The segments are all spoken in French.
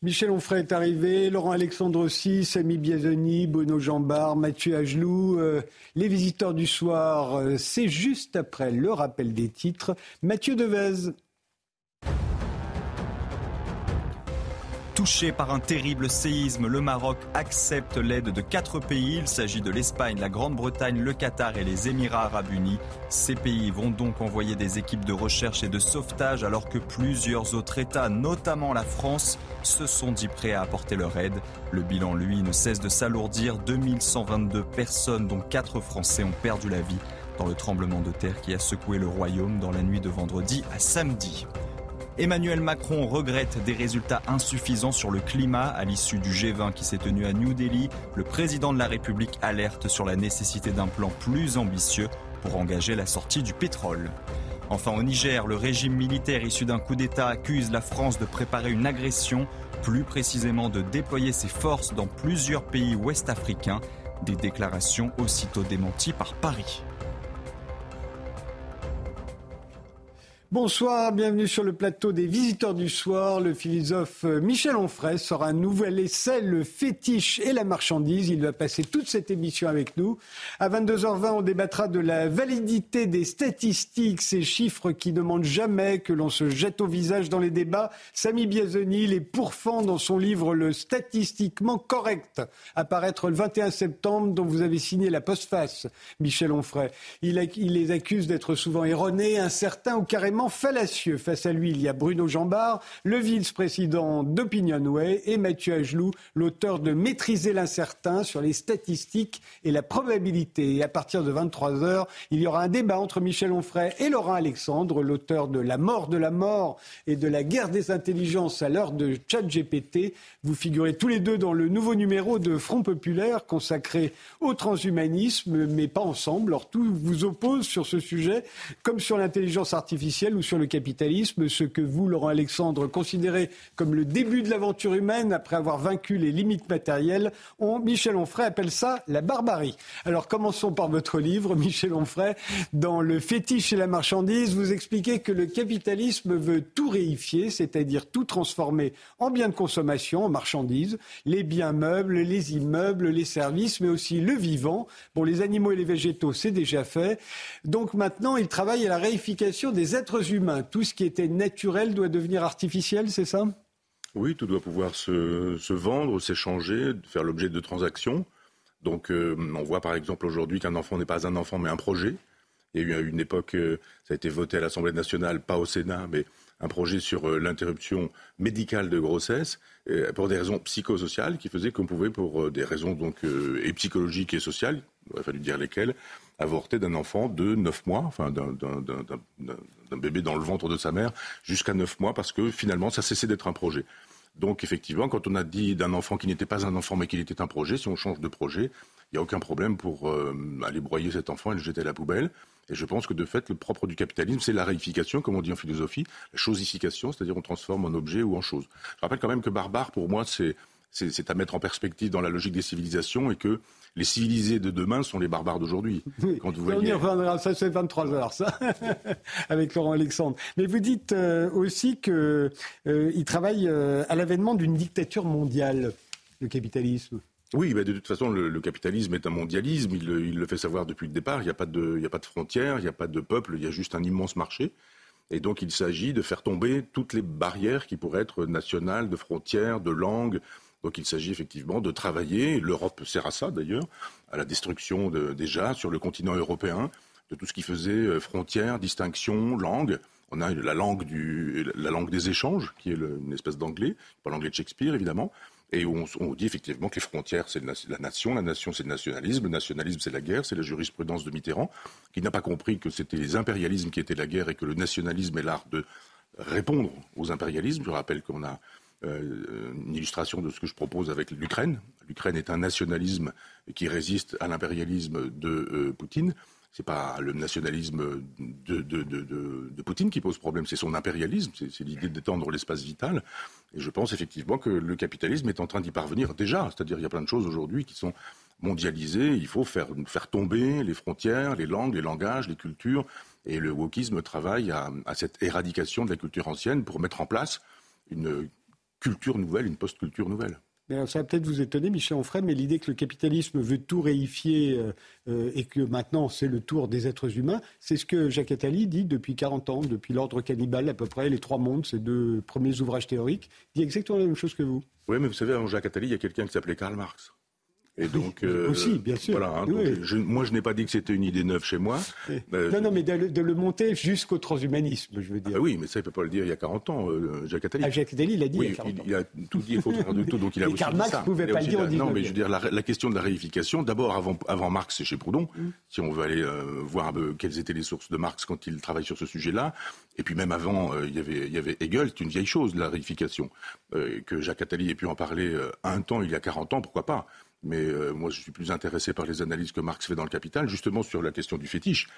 Michel Onfray est arrivé, Laurent Alexandre aussi, Samy Biazoni, Bono Jambard, Mathieu Agelou. Euh, les visiteurs du soir, euh, c'est juste après le rappel des titres. Mathieu Devez. Touché par un terrible séisme, le Maroc accepte l'aide de quatre pays. Il s'agit de l'Espagne, la Grande-Bretagne, le Qatar et les Émirats arabes unis. Ces pays vont donc envoyer des équipes de recherche et de sauvetage alors que plusieurs autres États, notamment la France, se sont dit prêts à apporter leur aide. Le bilan, lui, ne cesse de s'alourdir. 2122 personnes, dont quatre Français, ont perdu la vie dans le tremblement de terre qui a secoué le royaume dans la nuit de vendredi à samedi. Emmanuel Macron regrette des résultats insuffisants sur le climat à l'issue du G20 qui s'est tenu à New Delhi. Le président de la République alerte sur la nécessité d'un plan plus ambitieux pour engager la sortie du pétrole. Enfin, au Niger, le régime militaire issu d'un coup d'État accuse la France de préparer une agression, plus précisément de déployer ses forces dans plusieurs pays ouest-africains. Des déclarations aussitôt démenties par Paris. Bonsoir, bienvenue sur le plateau des visiteurs du soir. Le philosophe euh, Michel Onfray sort un nouvel essai, Le fétiche et la marchandise. Il va passer toute cette émission avec nous. À 22h20, on débattra de la validité des statistiques, ces chiffres qui demandent jamais que l'on se jette au visage dans les débats. Samy Biazoni les pourfend dans son livre Le statistiquement correct, apparaître le 21 septembre, dont vous avez signé la postface, Michel Onfray. Il les accuse d'être souvent erronés, incertains ou carrément fallacieux. Face à lui, il y a Bruno Jambard, le vice-président d'Opinionway, et Mathieu Agelou, l'auteur de Maîtriser l'incertain sur les statistiques et la probabilité. Et à partir de 23 heures, il y aura un débat entre Michel Onfray et Laurent Alexandre, l'auteur de La mort de la mort et de la guerre des intelligences à l'heure de GPT. Vous figurez tous les deux dans le nouveau numéro de Front Populaire consacré au transhumanisme, mais pas ensemble. Alors tout vous oppose sur ce sujet, comme sur l'intelligence artificielle ou sur le capitalisme, ce que vous, Laurent Alexandre, considérez comme le début de l'aventure humaine après avoir vaincu les limites matérielles, Michel Onfray appelle ça la barbarie. Alors commençons par votre livre, Michel Onfray. Dans Le fétiche et la marchandise, vous expliquez que le capitalisme veut tout réifier, c'est-à-dire tout transformer en biens de consommation, en marchandises, les biens meubles, les immeubles, les services, mais aussi le vivant. Bon, les animaux et les végétaux, c'est déjà fait. Donc maintenant, il travaille à la réification des êtres humains, tout ce qui était naturel doit devenir artificiel, c'est ça? Oui, tout doit pouvoir se, vendre, s'échanger, faire l'objet de transactions. Donc euh, on voit par exemple aujourd'hui qu'un enfant n'est pas un enfant mais un projet. Il y a eu une époque, euh, ça a été voté à l'Assemblée nationale, pas au Sénat, mais un projet sur euh, l'interruption médicale de grossesse pour des raisons psychosociales qui faisaient qu'on pouvait, pour des raisons donc et psychologiques et sociales, il aurait fallu dire lesquelles, avorter d'un enfant de 9 mois, enfin d'un bébé dans le ventre de sa mère, jusqu'à 9 mois, parce que finalement, ça cessait d'être un projet. Donc effectivement, quand on a dit d'un enfant qui n'était pas un enfant mais qu'il était un projet, si on change de projet, il n'y a aucun problème pour euh, aller broyer cet enfant et le jeter à la poubelle. Et je pense que de fait, le propre du capitalisme, c'est la réification, comme on dit en philosophie, la chosification, c'est-à-dire on transforme en objet ou en chose. Je rappelle quand même que barbare, pour moi, c'est c'est à mettre en perspective dans la logique des civilisations et que les civilisés de demain sont les barbares d'aujourd'hui. Quand vous voyez... Reviendra, ça c'est 23 heures, ça, avec Laurent Alexandre. Mais vous dites euh, aussi qu'il euh, travaille euh, à l'avènement d'une dictature mondiale, le capitalisme. Oui, de toute façon, le, capitalisme est un mondialisme. Il, le fait savoir depuis le départ. Il n'y a, pas de, a pas de frontières, il n'y a pas de peuple, il y a juste un immense marché. Et donc, il s'agit de faire tomber toutes les barrières qui pourraient être nationales, de frontières, de langues, donc il s'agit effectivement de travailler, l'Europe sert à ça d'ailleurs, à la destruction déjà sur le continent européen de tout ce qui faisait euh, frontières, distinctions, langue. On a la langue, la langue des échanges, qui est une espèce d'anglais, pas l'anglais de Shakespeare évidemment, et on, dit effectivement que les frontières, c'est la nation, la nation, c'est le nationalisme, le nationalisme, c'est la guerre, c'est la jurisprudence de Mitterrand, qui n'a pas compris que c'était les impérialismes qui étaient la guerre et que le nationalisme est l'art de répondre aux impérialismes. Je rappelle qu'on a euh, une illustration de ce que je propose avec l'Ukraine. L'Ukraine est un nationalisme qui résiste à l'impérialisme de euh, Poutine. Ce n'est pas le nationalisme de, Poutine qui pose problème, c'est son impérialisme, c'est l'idée d'étendre l'espace vital. Et je pense effectivement que le capitalisme est en train d'y parvenir déjà. C'est-à-dire il y a plein de choses aujourd'hui qui sont mondialisées. Il faut faire, tomber les frontières, les langues, les langages, les cultures. Et le wokisme travaille à cette éradication de la culture ancienne pour mettre en place une culture nouvelle, une post-culture nouvelle. Mais ça va peut-être vous étonner, Michel Onfray, mais l'idée que le capitalisme veut tout réifier euh, euh, et que maintenant c'est le tour des êtres humains, c'est ce que Jacques Attali dit depuis 40 ans, depuis l'ordre cannibale à peu près, les trois mondes, ces deux premiers ouvrages théoriques, il dit exactement la même chose que vous. Oui, mais vous savez, avant Jacques Attali, il y a quelqu'un qui s'appelait Karl Marx. Et donc, euh, aussi, bien sûr. Voilà, hein, moi, je n'ai pas dit que c'était une idée neuve chez moi. Euh, non, non, mais de, le monter jusqu'au transhumanisme, je veux dire. Ah oui, mais ça, il ne peut pas le dire il y a 40 ans, euh, Jacques Attali. Ah, Jacques Attali, il a dit il y a 40 ans. Il, a tout dit, il faut faire de tout, donc il a aussi Karl Marx ne pouvait pas le dire au Non, mais je veux dire, la, question de la réification, d'abord, avant, avant Marx, c'est chez Proudhon, mm. si on veut aller voir un peu quelles étaient les sources de Marx quand il travaille sur ce sujet-là. Et puis même avant, il, y avait, il y avait Hegel, c'est une vieille chose, la réification. que Jacques Attali ait pu en parler un temps, il y a 40 ans, pourquoi pas mais euh, moi je suis plus intéressé par les analyses que Marx fait dans le Capital, justement sur la question du fétiche,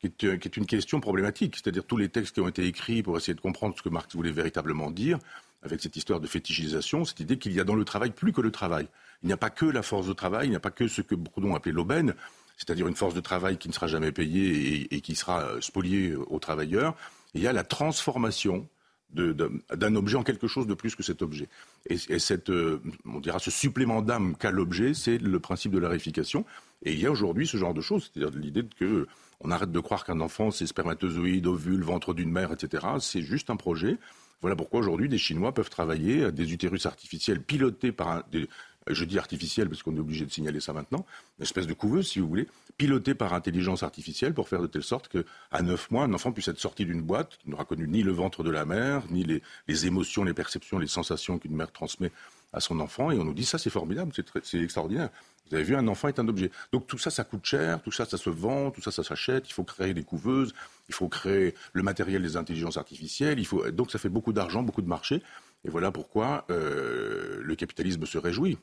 qui est, euh, qui est une question problématique. C'est-à-dire tous les textes qui ont été écrits pour essayer de comprendre ce que Marx voulait véritablement dire, avec cette histoire de fétichisation, cette idée qu'il y a dans le travail plus que le travail. Il n'y a pas que la force de travail, il n'y a pas que ce que Bourdon appelait l'aubaine, c'est-à-dire une force de travail qui ne sera jamais payée et, et qui sera euh, spoliée aux travailleurs. Il y a la transformation d'un objet en quelque chose de plus que cet objet. Et, cette, euh, on dira, ce supplément d'âme qu'a l'objet, c'est le principe de la réification. Et il y a aujourd'hui ce genre de choses, c'est-à-dire l'idée que on arrête de croire qu'un enfant c'est spermatozoïde, ovule, ventre d'une mère, etc. C'est juste un projet. Voilà pourquoi aujourd'hui des Chinois peuvent travailler à des utérus artificiels pilotés par un, des, je dis artificiel parce qu'on est obligé de signaler ça maintenant, une espèce de couveuse, si vous voulez, pilotée par intelligence artificielle pour faire de telle sorte qu'à neuf mois, un enfant puisse être sorti d'une boîte qui n'aura connu ni le ventre de la mère, ni les, émotions, les perceptions, les sensations qu'une mère transmet à son enfant. Et on nous dit ça, c'est formidable, c'est extraordinaire. Vous avez vu, un enfant est un objet. Donc tout ça, ça coûte cher, tout ça, ça se vend, tout ça, ça s'achète. Il faut créer des couveuses, il faut créer le matériel des intelligences artificielles. Donc ça fait beaucoup d'argent, beaucoup de marché. Et voilà pourquoi euh, le capitalisme se réjouit.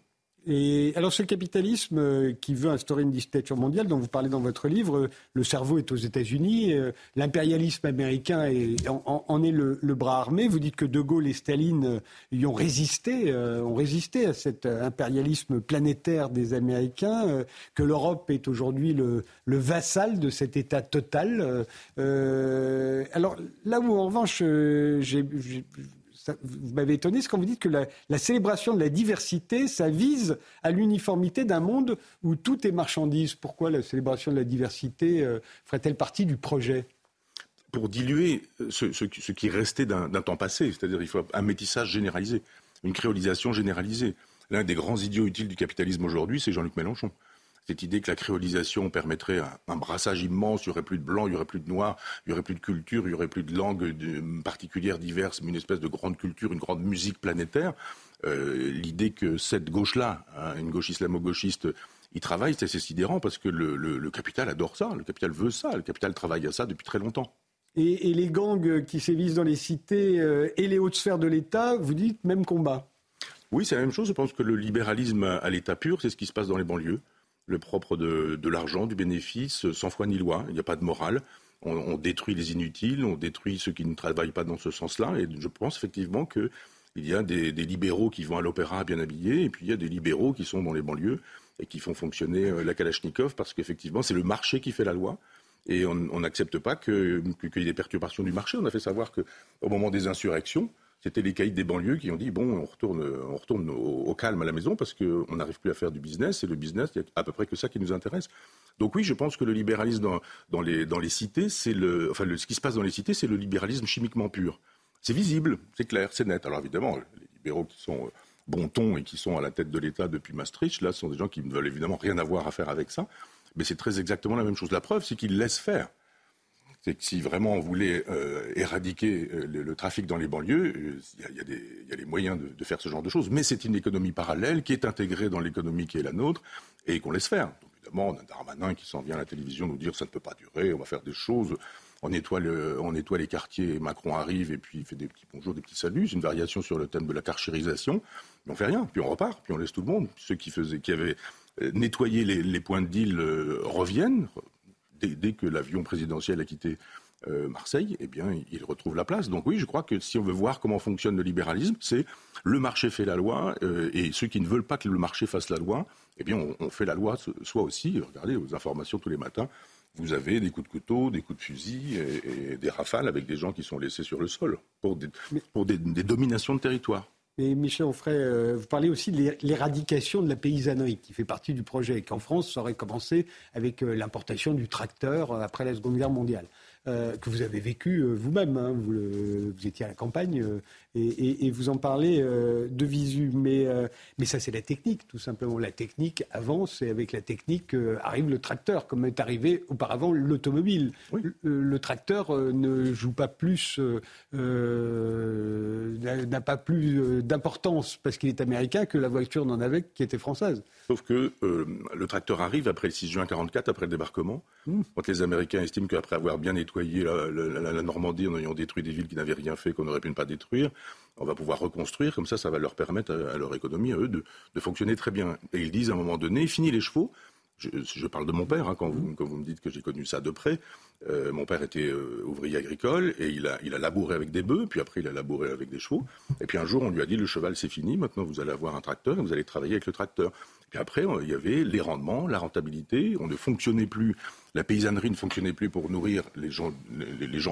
Et alors, ce capitalisme euh, qui veut instaurer une dictature mondiale, dont vous parlez dans votre livre, euh, le cerveau est aux États-Unis, euh, l'impérialisme américain en, est le, bras armé. Vous dites que De Gaulle et Staline y ont résisté, ont résisté à cet impérialisme planétaire des Américains, que l'Europe est aujourd'hui le, vassal de cet État total. alors là où, en revanche, j'ai vous m'avez étonné, c'est quand vous dites que la, célébration de la diversité, ça vise à l'uniformité d'un monde où tout est marchandise. Pourquoi la célébration de la diversité euh, ferait-elle partie du projet? Pour diluer euh, ce, qui restait d'un temps passé, c'est-à-dire il faut un métissage généralisé, une créolisation généralisée. L'un des grands idiots utiles du capitalisme aujourd'hui, c'est Jean-Luc Mélenchon cette idée que la créolisation permettrait un, brassage immense, il n'y aurait plus de blanc, il n'y aurait plus de noir, il n'y aurait plus de culture, il n'y aurait plus de langues particulières diverses, mais une espèce de grande culture, une grande musique planétaire. Euh, l'idée que cette gauche-là, hein, une gauche islamo-gauchiste, y travaille, c'est sidérant parce que le, capital adore ça, le capital veut ça, le capital travaille à ça depuis très longtemps. Et, les gangs qui sévissent dans les cités euh, et les hautes sphères de l'État, vous dites même combat Oui, c'est la même chose. Je pense que le libéralisme à l'état pur, c'est ce qui se passe dans les banlieues le propre de, l'argent, du bénéfice, sans foi ni loi. Il n'y a pas de morale. On, détruit les inutiles, on détruit ceux qui ne travaillent pas dans ce sens-là. Et je pense effectivement qu'il y a des, libéraux qui vont à l'opéra bien habillés, et puis il y a des libéraux qui sont dans les banlieues et qui font fonctionner euh, la Kalachnikov parce qu'effectivement, c'est le marché qui fait la loi. Et on n'accepte pas qu'il y ait des perturbations du marché. On a fait savoir qu'au moment des insurrections, c'était les caïds des banlieues qui ont dit bon, on retourne, on retourne au, calme à la maison parce qu'on n'arrive plus à faire du business et le business, il y a à peu près que ça qui nous intéresse. Donc oui, je pense que le libéralisme dans, dans, les, dans les cités, c'est le, enfin, ce qui se passe dans les cités, c'est le libéralisme chimiquement pur. C'est visible, c'est clair, c'est net. Alors évidemment, les libéraux qui sont euh, bon ton et qui sont à la tête de l'État depuis Maastricht, là, sont des gens qui ne veulent évidemment rien avoir à faire avec ça. Mais c'est très exactement la même chose. La preuve, c'est qu'ils laissent faire c'est que si vraiment on voulait euh, éradiquer euh, le, trafic dans les banlieues, euh, il y, a, les moyens de, faire ce genre de choses. Mais c'est une économie parallèle qui est intégrée dans l'économie qui est la nôtre et qu'on laisse faire. Donc, évidemment, on a Darmanin qui s'en vient à la télévision nous dire ça ne peut pas durer, on va faire des choses. On nettoie, on nettoie les quartiers, Macron arrive et puis il fait des petits bonjours, des petits saluts. C'est une variation sur le thème de la carchérisation. Mais on fait rien, puis on repart, puis on laisse tout le monde. Ceux qui, faisaient, qui avaient nettoyé les, les points de deal reviennent, dès, que l'avion présidentiel a quitté euh, Marseille, eh bien, il retrouve la place. Donc oui, je crois que si on veut voir comment fonctionne le libéralisme, c'est le marché fait la loi, euh, et ceux qui ne veulent pas que le marché fasse la loi, eh bien, on, fait la loi soit aussi. Regardez aux informations tous les matins, vous avez des coups de couteau, des coups de fusil et, des rafales avec des gens qui sont laissés sur le sol pour des, pour des dominations de territoire. Et Michel Onfray, euh, vous parlez aussi de l'éradication de la paysannerie qui fait partie du projet et qu'en France, ça aurait commencé avec euh, l'importation du tracteur euh, après la Seconde Guerre mondiale. Euh, que vous avez vécu euh, vous-même. Hein. vous, vous, étiez à la campagne euh, et, et, vous en parlez de visu. Mais, mais ça, c'est la technique, tout simplement. La technique avance et avec la technique arrive le tracteur, comme est arrivé auparavant l'automobile. Le, tracteur ne joue pas plus, n'a pas plus d'importance parce qu'il est américain que la voiture n'en avait qui était française. Sauf que le tracteur arrive après le 6 juin 1944, après le débarquement, mmh. quand les Américains estiment qu'après avoir bien nettoyé la, Normandie en ayant détruit des villes qui n'avaient rien fait, qu'on aurait pu ne pas détruire. On va pouvoir reconstruire, comme ça, ça va leur permettre à, leur économie, à eux, de, fonctionner très bien. Et ils disent à un moment donné, fini les chevaux. Je, parle de mon père, hein, quand, vous, me dites que j'ai connu ça de près. Euh, mon père était euh, ouvrier agricole et il a, labouré avec des bœufs, puis après il a labouré avec des chevaux. Et puis un jour, on lui a dit le cheval c'est fini, maintenant vous allez avoir un tracteur et vous allez travailler avec le tracteur. Puis après, il y avait les rendements, la rentabilité. On ne fonctionnait plus, la paysannerie ne fonctionnait plus pour nourrir les, gens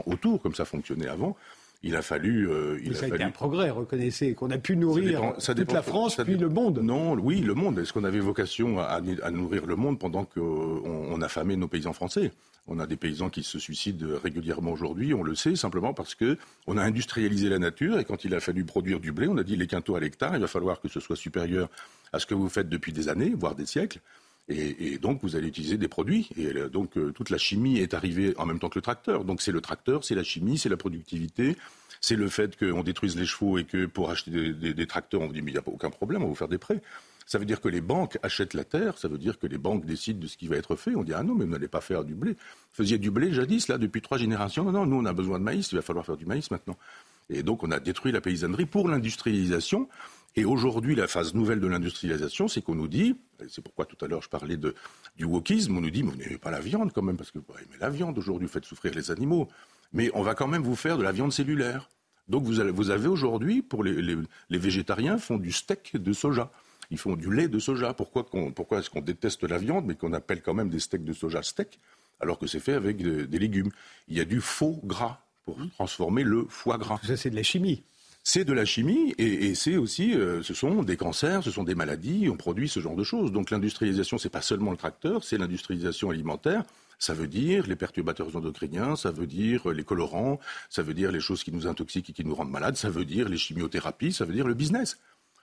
autour, comme ça fonctionnait avant. Il a fallu. Euh, il ça a, été un progrès, reconnaissez, qu'on a pu nourrir toute la France, puis le monde. Non, oui, le monde. Est-ce qu'on avait vocation à, nourrir le monde pendant qu'on on affamait nos paysans français? On a des paysans qui se suicident régulièrement aujourd'hui, on le sait, simplement parce que on a industrialisé la nature et quand il a fallu produire du blé, on a dit les quintaux à l'hectare, il va falloir que ce soit supérieur à ce que vous faites depuis des années, voire des siècles. Et, donc, vous allez utiliser des produits. Et euh, donc, euh, toute la chimie est arrivée en même temps que le tracteur. Donc, c'est le tracteur, c'est la chimie, c'est la productivité, c'est le fait qu'on détruise les chevaux et que pour acheter des, tracteurs, on vous dit, mais il n'y a aucun problème, on va vous faire des prêts. Ça veut dire que les banques achètent la terre, ça veut dire que les banques décident de ce qui va être fait. On dit, ah non, mais vous n'allez pas faire du blé. Vous faisiez du blé jadis, là, depuis trois générations. Non, non, nous, on a besoin de maïs, il va falloir faire du maïs maintenant. Et donc, on a détruit la paysannerie pour l'industrialisation. Et aujourd'hui, la phase nouvelle de l'industrialisation, c'est qu'on nous dit, c'est pourquoi tout à l'heure je parlais de, du wokisme, on nous dit, mais vous n'aimez pas la viande quand même, parce que vous aimez la viande aujourd'hui, vous faites souffrir les animaux. Mais on va quand même vous faire de la viande cellulaire. Donc vous avez, vous avez aujourd'hui, pour les, les, végétariens, font du steak de soja. Ils font du lait de soja. Pourquoi, pourquoi est-ce qu'on déteste la viande, mais qu'on appelle quand même des steaks de soja steak, alors que c'est fait avec des légumes? Il y a du faux gras pour transformer le foie gras. Ça, c'est de la chimie c'est de la chimie et, c'est aussi, euh, ce sont des cancers, ce sont des maladies, on produit ce genre de choses. Donc l'industrialisation, c'est pas seulement le tracteur, c'est l'industrialisation alimentaire. Ça veut dire les perturbateurs endocriniens, ça veut dire les colorants, ça veut dire les choses qui nous intoxiquent et qui nous rendent malades, ça veut dire les chimiothérapies, ça veut dire le business.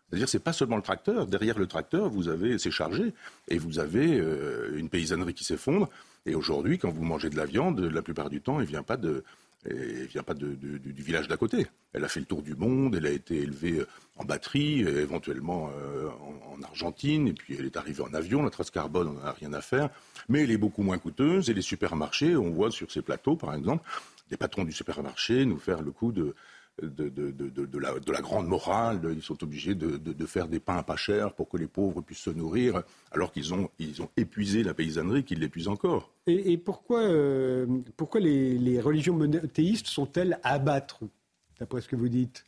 C'est-à-dire, c'est pas seulement le tracteur. Derrière le tracteur, vous avez, c'est chargé, et vous avez euh, une paysannerie qui s'effondre. Et aujourd'hui, quand vous mangez de la viande, la plupart du temps, elle vient pas de, elle ne vient pas du, village d'à côté. Elle a fait le tour du monde, elle a été élevée euh, en batterie, euh, éventuellement euh, en, Argentine, et puis elle est arrivée en avion. La trace carbone, on n'en a rien à faire. Mais elle est beaucoup moins coûteuse. Et les supermarchés, on voit sur ces plateaux, par exemple, des patrons du supermarché nous faire le coup de, de, la, grande morale. ils sont obligés de, faire des pains pas chers pour que les pauvres puissent se nourrir, alors qu'ils ont, ils ont épuisé la paysannerie, qu'ils l'épuisent encore. Et, pourquoi, euh, pourquoi les, les religions monothéistes sont-elles à abattre, d'après ce que vous dites?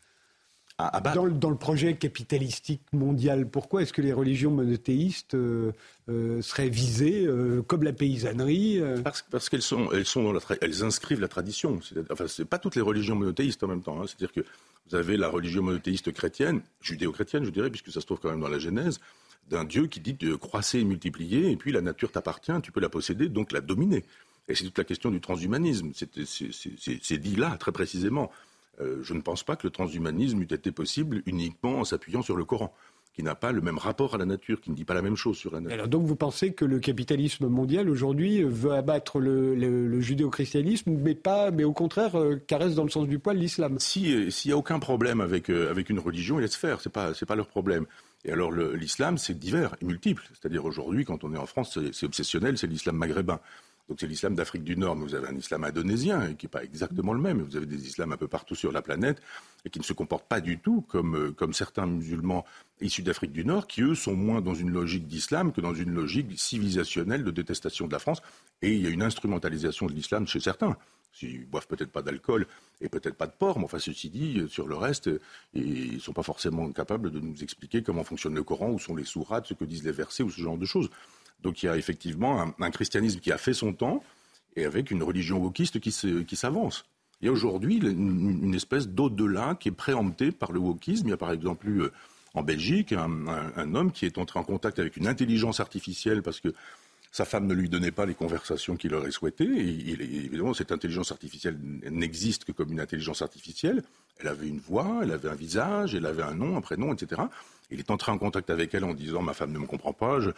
Dans, le projet capitalistique mondial, pourquoi est-ce que les religions monothéistes euh, euh, seraient visées euh, comme la paysannerie Parce, qu'elles sont, elles sont dans elles inscrivent la tradition. Enfin, c'est pas toutes les religions monothéistes en même temps. Hein. C'est-à-dire que vous avez la religion monothéiste chrétienne, judéo-chrétienne, je dirais, puisque ça se trouve quand même dans la Genèse, d'un Dieu qui dit de croisser et multiplier, et puis la nature t'appartient, tu peux la posséder, donc la dominer. Et c'est toute la question du transhumanisme. C'est dit là, très précisément. Euh, je ne pense pas que le transhumanisme eût été possible uniquement en s'appuyant sur le Coran qui n'a pas le même rapport à la nature, qui ne dit pas la même chose sur la nature. Alors donc vous pensez que le capitalisme mondial aujourd'hui veut abattre le, judéo-christianisme, mais pas, mais au contraire euh, caresse dans le sens du poil l'islam? Si euh, s'il n'y a aucun problème avec avec une religion, il laisse faire, c'est pas c'est pas leur problème. Et alors l'islam c'est divers et multiple, c'est-à-dire aujourd'hui quand on est en France c'est obsessionnel, c'est l'islam maghrébin. Donc c'est l'islam d'Afrique du Nord, mais vous avez un islam indonésien qui n'est pas exactement le même. Vous avez des islams un peu partout sur la planète et qui ne se comportent pas du tout comme, euh, comme certains musulmans issus d'Afrique du Nord, qui eux sont moins dans une logique d'islam que dans une logique civilisationnelle de détestation de la France. Et il y a une instrumentalisation de l'islam chez certains. Ils boivent peut-être pas d'alcool et peut-être pas de porc, mais enfin ceci dit, sur le reste, ils ne sont pas forcément capables de nous expliquer comment fonctionne le Coran, où sont les sourates, ce que disent les versets ou ce genre de choses. Donc il y a effectivement un, christianisme qui a fait son temps et avec une religion wokiste qui s'avance. Il y a aujourd'hui une, espèce d'au-delà qui est préempté par le wokisme. Il y a par exemple eu en Belgique un, homme qui est entré en contact avec une intelligence artificielle parce que sa femme ne lui donnait pas les conversations qu'il aurait souhaitées. Et, évidemment, cette intelligence artificielle n'existe que comme une intelligence artificielle. Elle avait une voix, elle avait un visage, elle avait un nom, un prénom, etc. Il est entré en contact avec elle en disant Ma femme ne me comprend pas, je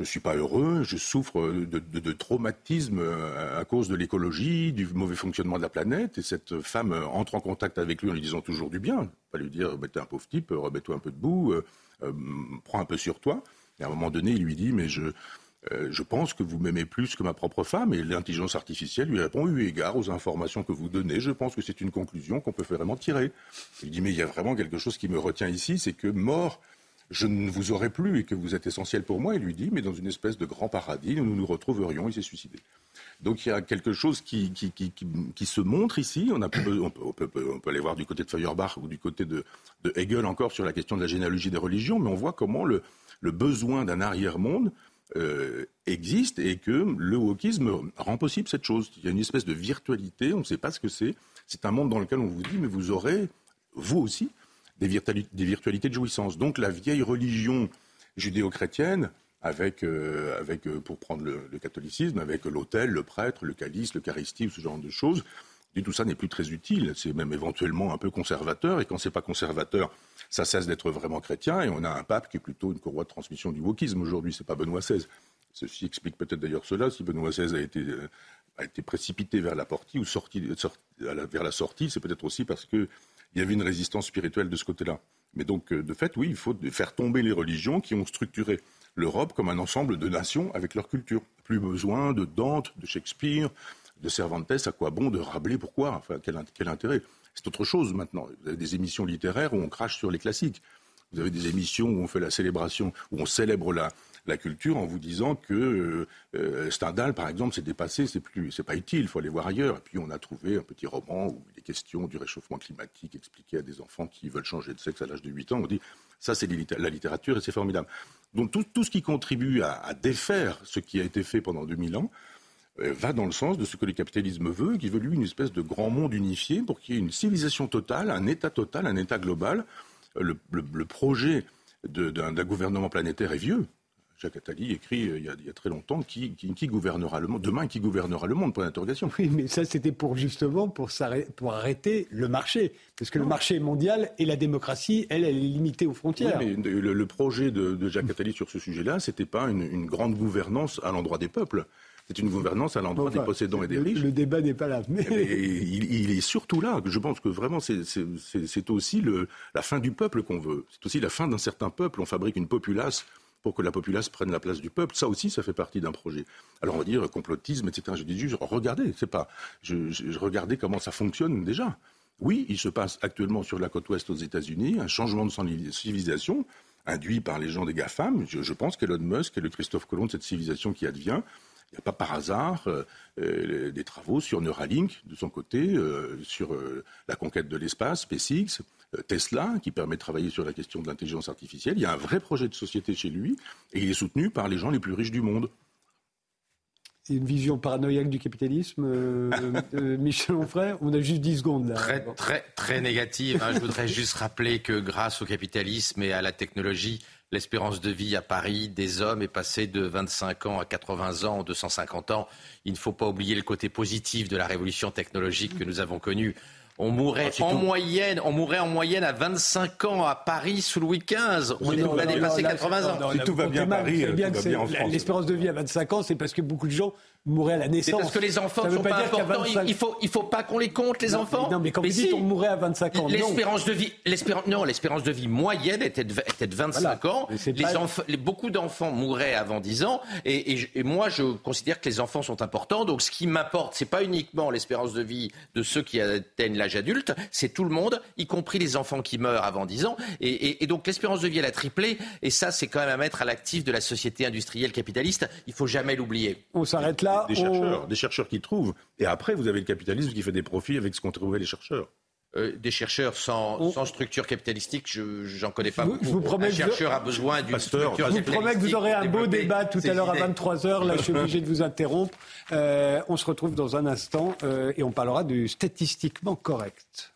ne suis pas heureux, je souffre de, de, traumatisme euh, à cause de l'écologie, du mauvais fonctionnement de la planète. Et cette femme entre en contact avec lui en lui disant toujours du bien. Pas lui dire bah, T'es un pauvre type, remets-toi un peu debout, euh, euh, prends un peu sur toi. Et à un moment donné, il lui dit Mais je euh, je pense que vous m'aimez plus que ma propre femme. Et l'intelligence artificielle lui répond, eu égard aux informations que vous donnez, je pense que c'est une conclusion qu'on peut vraiment tirer. Il dit, mais il y a vraiment quelque chose qui me retient ici, c'est que mort, je ne vous aurais plus et que vous êtes essentiel pour moi. Il lui dit, mais dans une espèce de grand paradis, nous nous retrouverions. Il s'est suicidé. Donc il y a quelque chose qui, qui, se montre ici. On, peut, aller voir du côté de Feuerbach ou du côté de, Hegel encore sur la question de la généalogie des religions, mais on voit comment le, le besoin d'un arrière-monde euh, existe et que le wokisme rend possible cette chose. Il y a une espèce de virtualité, on ne sait pas ce que c'est. C'est un monde dans lequel on vous dit, mais vous aurez, vous aussi, des, virtualités de jouissance. Donc la vieille religion judéo-chrétienne, avec, euh, avec euh, pour prendre le, catholicisme, avec l'autel, le prêtre, le calice, l'eucharistie, ce genre de choses, tout ça n'est plus très utile. C'est même éventuellement un peu conservateur. Et quand c'est pas conservateur, ça cesse d'être vraiment chrétien. Et on a un pape qui est plutôt une courroie de transmission du wokisme aujourd'hui. C'est pas Benoît XVI. Ceci explique peut-être d'ailleurs cela. Si Benoît XVI a été, euh, a été précipité vers la portie ou sorti, vers la sortie, c'est peut-être aussi parce qu'il y avait une résistance spirituelle de ce côté-là. Mais donc, euh, de fait, oui, il faut faire tomber les religions qui ont structuré l'Europe comme un ensemble de nations avec leur culture. Plus besoin de Dante, de Shakespeare, de Cervantes, à quoi bon de Rabelais Pourquoi? Enfin, quel, quel intérêt? C'est autre chose maintenant. Vous avez des émissions littéraires où on crache sur les classiques. Vous avez des émissions où on fait la célébration, où on célèbre la, la culture en vous disant que euh, euh, Stendhal, par exemple, s'est dépassé, c'est plus, c'est pas utile, il faut aller voir ailleurs. Et puis on a trouvé un petit roman où il est question du réchauffement climatique expliqué à des enfants qui veulent changer de sexe à l'âge de 8 ans. On dit ça, c'est la littérature et c'est formidable. Donc tout, ce qui contribue à, défaire ce qui a été fait pendant 2000 ans, euh, va dans le sens de ce que le capitalisme veut, qui veut lui une espèce de grand monde unifié pour qu'il y ait une civilisation totale, un État total, un État global. Le, projet d'un gouvernement planétaire est vieux. Jacques Attali écrit euh, il, y a, très longtemps qui, qui, gouvernera le monde demain qui gouvernera le monde pour l'interrogation. Oui, mais ça c'était pour justement pour, pour arrêter le marché, parce que le marché est mondial et la démocratie, elle, elle est limitée aux frontières. Oui, mais le, projet de, Jacques Attali sur ce sujet-là, c'était pas une, une grande gouvernance à l'endroit des peuples. C'est une gouvernance à l'endroit des possédants et des riches. Le débat n'est pas là. Mais... il, est surtout là. Je pense que vraiment, c'est aussi le, la fin du peuple qu'on veut. C'est aussi la fin d'un certain peuple. On fabrique une populace pour que la populace prenne la place du peuple. Ça aussi, ça fait partie d'un projet. Alors on va dire complotisme, etc. Je dis juste, regardez, c'est pas. Je, je, regardez comment ça fonctionne déjà. Oui, il se passe actuellement sur la côte ouest aux États-Unis un changement de civilisation induit par les gens des GAFAM. Je, je pense qu'Elon Musk est le Christophe Colomb de cette civilisation qui advient. Il n'y a pas par hasard euh, euh, des travaux sur Neuralink de son côté, euh, sur la conquête de l'espace, SpaceX, Tesla, qui permet de travailler sur la question de l'intelligence artificielle. Il y a un vrai projet de société chez lui et il est soutenu par les gens les plus riches du monde. une vision paranoïaque du capitalisme, Michel Onfray? On a juste 10 secondes là. Très, très, très négative. Hein. Je voudrais juste rappeler que grâce au capitalisme et à la technologie, L'espérance de vie à Paris des hommes est passée de 25 ans à 80 ans, 250 ans. Il ne faut pas oublier le côté positif de la révolution technologique que nous avons connue. On mourrait ah, en moyenne, on mourrait en moyenne à 25 ans à Paris sous Louis XV. On, a dépassé 80 ans. si tout va bien à Paris, tout va bien en France. L'espérance de vie à 25 ans, c'est parce que beaucoup de gens mouraient à la naissance. parce que les enfants ne sont pas, importants. Il faut, il faut pas qu'on les compte, les enfants. Non, mais quand vous dites on mourait à 25 ans. L'espérance de vie, l'espérance, non, l'espérance de vie moyenne était de, était de 25 ans. Les beaucoup d'enfants mouraient avant 10 ans. Et, et, moi, je considère que les enfants sont importants. Donc, ce qui m'importe, c'est pas uniquement l'espérance de vie de ceux qui atteignent l'âge adulte, c'est tout le monde, y compris les enfants qui meurent avant 10 ans. Et, et donc, l'espérance de vie, elle a triplé. Et ça, c'est quand même à mettre à l'actif de la société industrielle capitaliste. Il faut jamais l'oublier. On s'arrête là des, chercheurs, des chercheurs qui trouvent. Et après, vous avez le capitalisme qui fait des profits avec ce qu'ont trouvé les chercheurs. des chercheurs sans, sans, structure capitalistique, je n'en connais pas beaucoup. Je vous promets un chercheur a besoin d'une structure Je vous promets que vous aurez un beau débat tout à l'heure à 23h. Là, je suis obligé de vous interrompre. on se retrouve dans un instant et on parlera du statistiquement correct.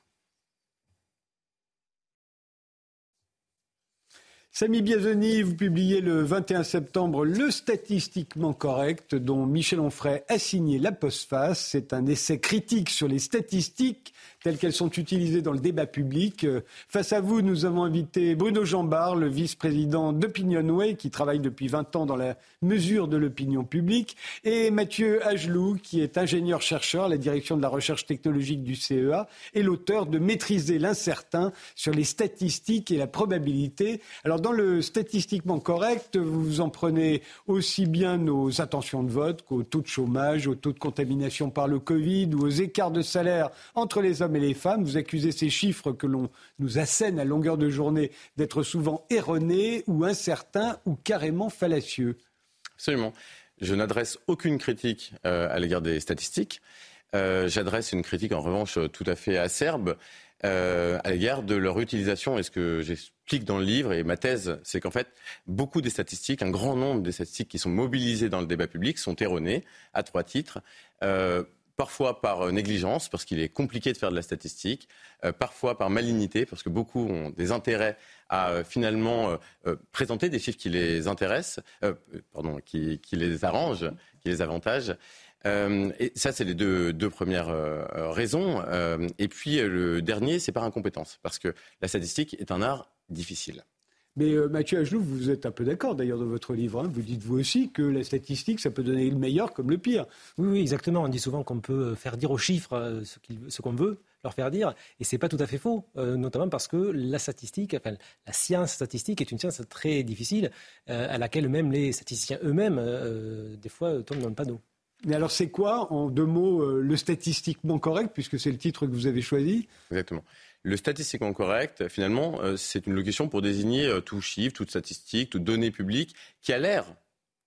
Samy Biazoni, vous publiez le 21 septembre Le Statistiquement Correct, dont Michel Onfray a signé la postface. C'est un essai critique sur les statistiques telles qu'elles sont utilisées dans le débat public. Euh, face à vous, nous avons invité Bruno Jambard, le vice-président d'Opinionway, qui travaille depuis 20 ans dans la mesure de l'opinion publique, et Mathieu Agelou, qui est ingénieur-chercheur à la direction de la recherche technologique du CEA, et l'auteur de Maîtriser l'incertain sur les statistiques et la probabilité. Alors, dans le statistiquement correct, vous en prenez aussi bien nos intentions de vote qu'au taux de chômage, au taux de contamination par le Covid ou aux écarts de salaire entre les et les femmes. Vous accusez ces chiffres que l'on nous assène à longueur de journée d'être souvent erronés ou incertains ou carrément fallacieux. Absolument. Je n'adresse aucune critique euh, à l'égard des statistiques. Euh, j'adresse une critique en revanche tout à fait acerbe euh, à l'égard de leur utilisation. Et ce que j'explique dans le livre et ma thèse, c'est qu'en fait, beaucoup des statistiques, un grand nombre des statistiques qui sont mobilisées dans le débat public sont erronées à trois titres parfois par euh, négligence, parce qu'il est compliqué de faire de la statistique, euh, parfois par malignité, parce que beaucoup ont des intérêts à euh, finalement présenter des chiffres qui les intéressent, pardon, qui, les arrangent, qui les avantagent. et ça, c'est les deux, deux premières raisons. et puis le dernier, c'est par incompétence, parce que la statistique est un art difficile. Mais euh, Mathieu Agelou, vous êtes un peu d'accord d'ailleurs dans votre livre. Hein. Vous dites vous aussi que la statistique, ça peut donner le meilleur comme le pire. Oui, oui exactement. On dit souvent qu'on peut faire dire aux chiffres euh, ce qu'on veut leur faire dire. Et c'est pas tout à fait faux, euh, notamment parce que la statistique, enfin, la science statistique est une science très difficile, à laquelle même les statisticiens eux-mêmes, des fois, tombent dans le panneau. Mais alors, c'est quoi, en deux mots, le statistiquement correct, puisque c'est le titre que vous avez choisi? Exactement. Le statistiquement correct, finalement, euh, c'est une locution pour désigner euh, tout chiffre, toute statistique, toute donnée publique qui a l'air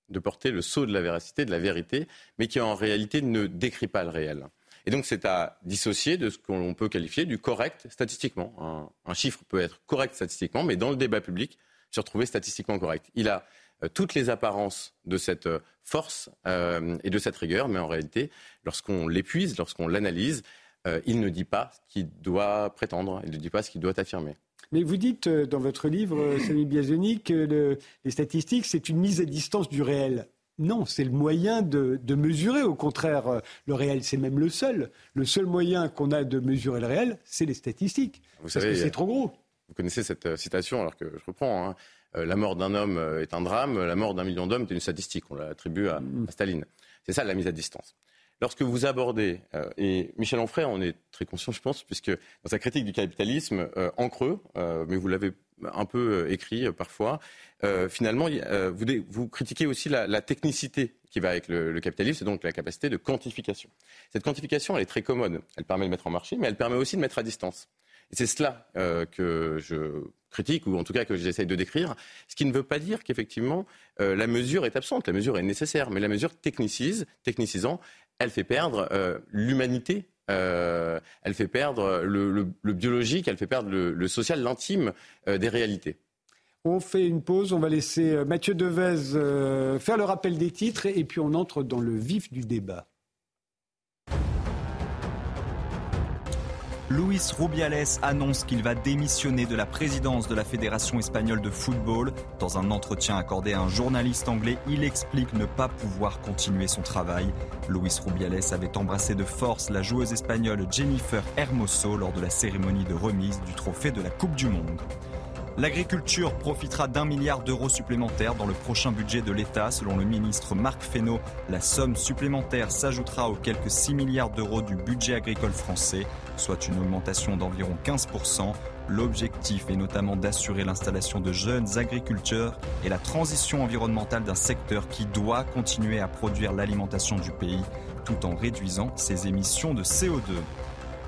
de porter le sceau de la véracité, de la vérité, mais qui en réalité ne décrit pas le réel. Et donc c'est à dissocier de ce qu'on peut qualifier du correct statistiquement. Un, chiffre peut être correct statistiquement, mais dans le débat public, se retrouver statistiquement correct. Il a euh, toutes les apparences de cette force et de cette rigueur, mais en réalité, lorsqu'on l'épuise, lorsqu'on l'analyse, euh, il ne dit pas ce qu'il doit prétendre, il ne dit pas ce qu'il doit affirmer. Mais vous dites euh, dans votre livre, euh, Samy Biazoni, que les statistiques, c'est une mise à distance du réel. Non, c'est le moyen de, mesurer, au contraire, le réel. C'est même le seul. Le seul moyen qu'on a de mesurer le réel, c'est les statistiques. Vous parce savez, que c'est trop gros. Vous connaissez cette citation, alors que je reprends. Hein. la mort d'un homme est un drame, la mort d'un million d'hommes est une statistique. On l'attribue à, mm. à Staline. C'est ça la mise à distance lorsque vous abordez, euh, et Michel Onfray en est très conscient, je pense, puisque dans sa critique du capitalisme, euh, en creux, euh, mais vous l'avez un peu écrit parfois, finalement, vous, vous, critiquez aussi la, technicité qui va avec le, capitalisme, c'est donc la capacité de quantification. Cette quantification, elle est très commode. Elle permet de mettre en marché, mais elle permet aussi de mettre à distance. C'est cela que je critique, ou en tout cas que j'essaye de décrire, ce qui ne veut pas dire qu'effectivement la mesure est absente. La mesure est nécessaire, mais la mesure technicise, technicisant, elle fait perdre euh, l'humanité euh, elle fait perdre le, biologique, elle fait perdre le, social, l'intime euh, des réalités. On fait une pause, on va laisser Mathieu Devez faire le rappel des titres et puis on entre dans le vif du débat. Luis Rubiales annonce qu'il va démissionner de la présidence de la Fédération espagnole de football. Dans un entretien accordé à un journaliste anglais, il explique ne pas pouvoir continuer son travail. Luis Rubiales avait embrassé de force la joueuse espagnole Jennifer Hermoso lors de la cérémonie de remise du trophée de la Coupe du Monde. L'agriculture profitera d'un milliard d'euros supplémentaires dans le prochain budget de l'État. Selon le ministre Marc Fesneau, la somme supplémentaire s'ajoutera aux quelques 6 milliards d'euros du budget agricole français, soit une augmentation d'environ 15%. L'objectif est notamment d'assurer l'installation de jeunes agriculteurs et la transition environnementale d'un secteur qui doit continuer à produire l'alimentation du pays tout en réduisant ses émissions de CO2.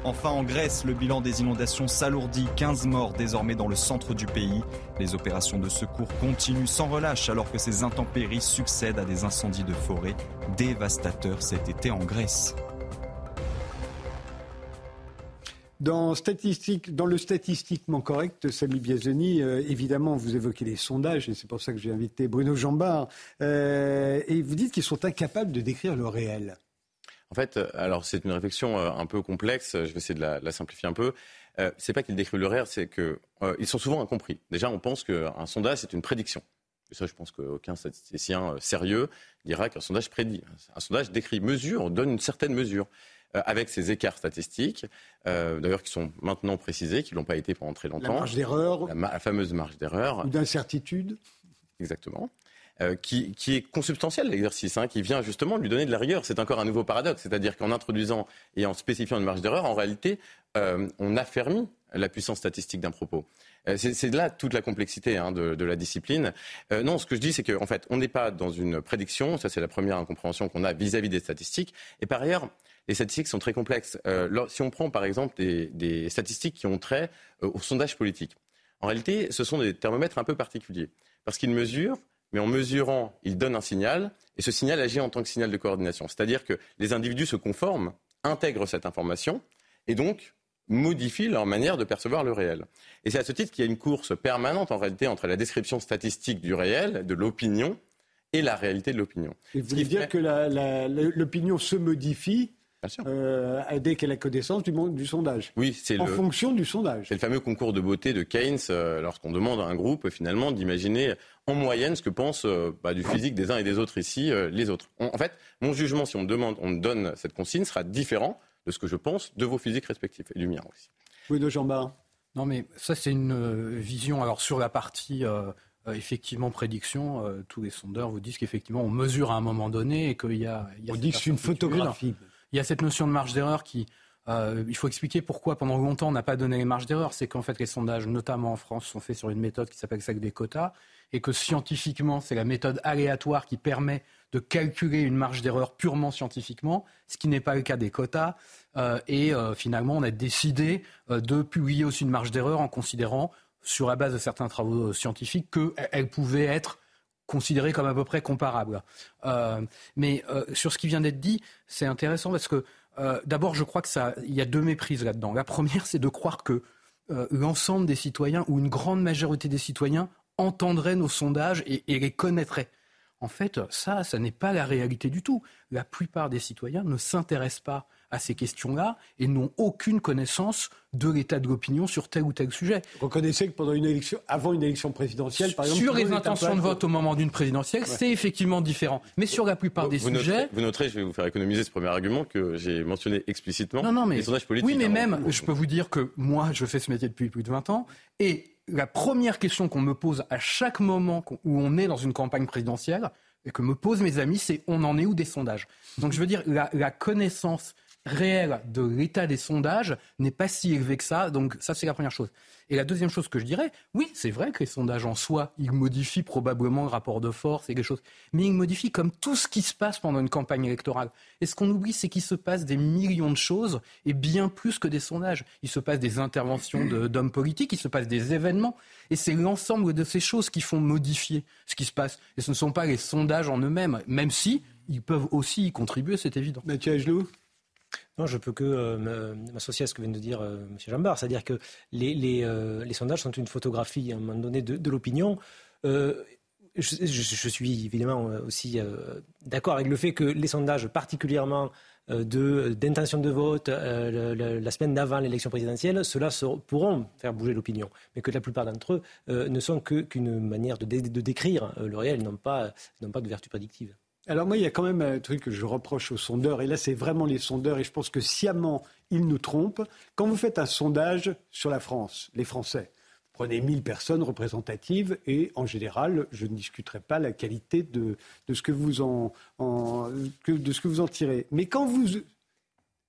Enfin, en Grèce, le bilan des inondations s'alourdit. 15 morts désormais dans le centre du pays. Les opérations de secours continuent sans relâche alors que ces intempéries succèdent à des incendies de forêt dévastateurs cet été en Grèce. Dans, le statistiquement correct, Samy Biazoni, euh, évidemment, vous évoquez les sondages, et c'est pour ça que j'ai invité Bruno Jambard, euh, et vous dites qu'ils sont incapables de décrire le réel. En fait, euh, alors c'est une réflexion un peu complexe, je vais essayer de la, simplifier un peu. Euh, c'est pas qu'ils décrivent réel, c'est qu'ils sont souvent incompris. Déjà, on pense qu'un sondage, c'est une prédiction. Et ça, je pense qu'aucun statisticien sérieux dira qu'un sondage prédit. Un sondage décrit, mesure, donne une certaine mesure. Euh, avec ces écarts statistiques, euh, d'ailleurs qui sont maintenant précisés, qui ne l'ont pas été pendant très longtemps. La marge d'erreur. La, fameuse marge d'erreur. Ou d'incertitude. Exactement. Euh, qui, est consubstantiel l'exercice, hein, qui vient justement lui donner de la rigueur. C'est encore un nouveau paradoxe, c'est-à-dire qu'en introduisant et en spécifiant une marge d'erreur, en réalité, on affermit la puissance statistique d'un propos. c'est là toute la complexité hein, de, la discipline. non, ce que je dis, c'est qu'en fait, on n'est pas dans une prédiction. Ça, c'est la première incompréhension qu'on a vis-à-vis des statistiques. Et par ailleurs, les statistiques sont très complexes. Euh, si on prend par exemple des, statistiques qui ont trait euh, au sondage politique, en réalité, ce sont des thermomètres un peu particuliers. Parce qu'ils mesurent, mais en mesurant, ils donnent un signal, et ce signal agit en tant que signal de coordination. C'est-à-dire que les individus se conforment, intègrent cette information, et donc modifient leur manière de percevoir le réel. Et c'est à ce titre qu'il y a une course permanente en réalité entre la description statistique du réel, de l'opinion, et la réalité de l'opinion. Vous voulez dire que l'opinion se modifie euh, dès qu'elle a connaissance du, du sondage. Oui, c'est en fonction du sondage. C'est le fameux concours de beauté de Keynes, euh, lorsqu'on demande à un groupe finalement d'imaginer en moyenne ce que pensent euh, bah, du physique des uns et des autres ici, les autres. en fait, mon jugement, si on me demande, on me donne cette consigne, sera différent de ce que je pense de vos physiques respectifs et du mien aussi. Oui, de jean Non, mais ça, c'est une vision. Alors, sur la partie. effectivement, prédiction, tous les sondeurs vous disent qu'effectivement, on mesure à un moment donné et qu'il y a. Il y a on dit que c'est une photographie. Il y a cette notion de marge d'erreur qui, euh, il faut expliquer pourquoi pendant longtemps on n'a pas donné les marges d'erreur. C'est qu'en fait les sondages, notamment en France, sont faits sur une méthode qui s'appelle celle des quotas et que scientifiquement c'est la méthode aléatoire qui permet de calculer une marge d'erreur purement scientifiquement, ce qui n'est pas le cas des quotas. Euh, et euh, finalement on a décidé de publier aussi une marge d'erreur en considérant, sur la base de certains travaux scientifiques, qu'elle pouvait être considéré comme à peu près comparable. Euh, mais euh, sur ce qui vient d'être dit, c'est intéressant parce que euh, d'abord, je crois que ça, il y a deux méprises là-dedans. La première, c'est de croire que l'ensemble des citoyens ou une grande majorité des citoyens entendraient nos sondages et, et les connaîtraient. En fait, ça, ça n'est pas la réalité du tout. La plupart des citoyens ne s'intéressent pas à ces questions-là et n'ont aucune connaissance de l'état de l'opinion sur tel ou tel sujet. Reconnaissez que pendant une élection, avant une élection présidentielle, par exemple, sur les intentions de vote au moment d'une présidentielle, c'est effectivement différent. Mais sur la plupart des sujets, vous noterez, je vais vous faire économiser ce premier argument que j'ai mentionné explicitement. Non, non, mais les sondages politiques. Oui, mais hein. même, je peux vous dire que moi, je fais ce métier depuis plus de 20 ans et la première question qu'on me pose à chaque moment où on est dans une campagne présidentielle, et que me posent mes amis, c'est on en est où des sondages? Donc je veux dire, la connaissance réel de l'état des sondages n'est pas si élevé que ça. Donc ça, c'est la première chose. Et la deuxième chose que je dirais, oui, c'est vrai que les sondages en soi, ils modifient probablement le rapport de force et des choses. Mais ils modifient comme tout ce qui se passe pendant une campagne électorale. Et ce qu'on oublie, c'est qu'il se passe des millions de choses et bien plus que des sondages. Il se passe des interventions d'hommes politiques, il se passe des événements. Et c'est l'ensemble de ces choses qui font modifier ce qui se passe. Et ce ne sont pas les sondages en eux-mêmes, même si ils peuvent aussi y contribuer, c'est évident. Mathieu Agelou? Non, je peux que euh, m'associer à ce que vient de dire euh, M. Jambard, c'est-à-dire que les, euh, les, sondages sont une photographie à un moment donné de, l'opinion. Je, suis évidemment aussi d'accord avec le fait que les sondages, particulièrement d'intention de, vote la semaine d'avant l'élection présidentielle, cela pourront faire bouger l'opinion, mais que la plupart d'entre eux ne sont qu'une manière de, de, décrire le réel, n'ont pas, pas de vertu prédictive. Alors moi, il y a quand même un truc que je reproche aux sondeurs, et là c'est vraiment les sondeurs, et je pense que sciemment, ils nous trompent. Quand vous faites un sondage sur la France, les Français, vous prenez 1000 personnes représentatives, et en général, je ne discuterai pas la qualité de, ce, que vous en, tirez. Mais quand vous,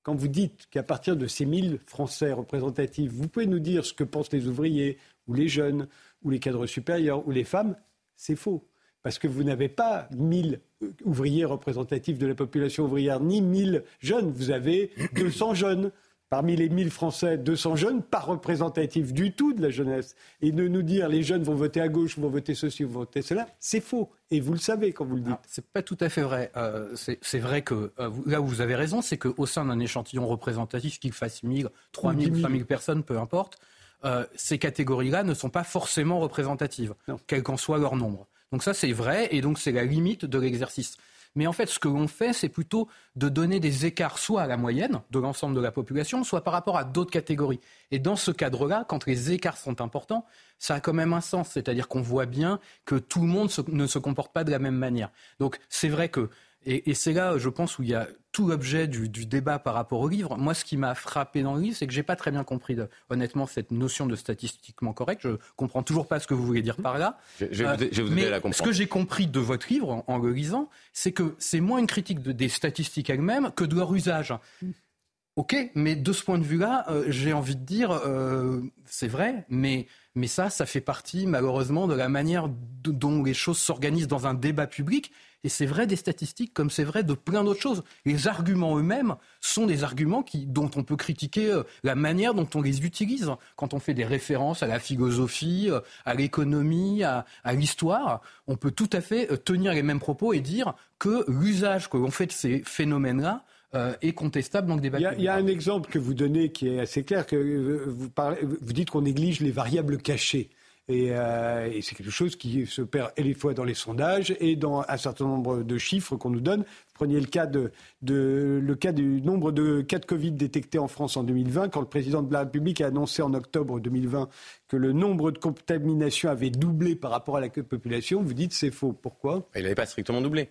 quand vous dites qu'à partir de ces 1000 Français représentatifs, vous pouvez nous dire ce que pensent les ouvriers, ou les jeunes, ou les cadres supérieurs, ou les femmes, c'est faux parce que vous n'avez pas 1000 ouvriers représentatifs de la population ouvrière, ni 1000 jeunes, vous avez 200 jeunes. parmi les 1000 Français, 200 jeunes, pas représentatifs du tout de la jeunesse. Et de nous dire les jeunes vont voter à gauche, vont voter ceci, vont voter cela, c'est faux. Et vous le savez quand vous le dites. C'est pas tout à fait vrai. Euh, c'est vrai que euh, là où vous avez raison, c'est qu'au sein d'un échantillon représentatif, qu'il fasse 1000, 3000, 5000 personnes, peu importe, euh, ces catégories-là ne sont pas forcément représentatives, quel qu'en soit leur nombre. Donc ça, c'est vrai, et donc c'est la limite de l'exercice. Mais en fait, ce que l'on fait, c'est plutôt de donner des écarts soit à la moyenne de l'ensemble de la population, soit par rapport à d'autres catégories. Et dans ce cadre-là, quand les écarts sont importants, ça a quand même un sens. C'est-à-dire qu'on voit bien que tout le monde ne se comporte pas de la même manière. Donc c'est vrai que et, c'est là, je pense, où il y a tout l'objet du, débat par rapport au livre. Moi, ce qui m'a frappé dans le livre, c'est que j'ai pas très bien compris, honnêtement, cette notion de statistiquement correct. Je comprends toujours pas ce que vous voulez dire par là. Je, je, vous, mais la ce que j'ai compris de votre livre, en, le lisant, c'est que c'est moins une critique des statistiques elles-mêmes que de leur usage. Ok, mais de ce point de vue-là, euh, j'ai envie de dire, euh, c'est vrai, mais, mais ça, ça fait partie malheureusement de la manière dont les choses s'organisent dans un débat public et c'est vrai des statistiques comme c'est vrai de plein d'autres choses. Les arguments eux-mêmes sont des arguments qui, dont on peut critiquer euh, la manière dont on les utilise. Quand on fait des références à la philosophie, euh, à l'économie, à, l'histoire, on peut tout à fait tenir les mêmes propos et dire que l'usage que l'on fait de ces phénomènes-là est contestable dans le débat. Il y, a, un exemple que vous donnez qui est assez clair, que vous, parlez, vous dites qu'on néglige les variables cachées. Euh, et, c'est quelque chose qui se perd et les fois dans les sondages et dans un certain nombre de chiffres qu'on nous donne. prenez le cas, de, le cas du nombre de cas de Covid détectés en France en 2020, quand le président de la République a annoncé en octobre 2020 que le nombre de contaminations avait doublé par rapport à la population. Vous dites c'est faux. Pourquoi? Il n'avait pas strictement doublé.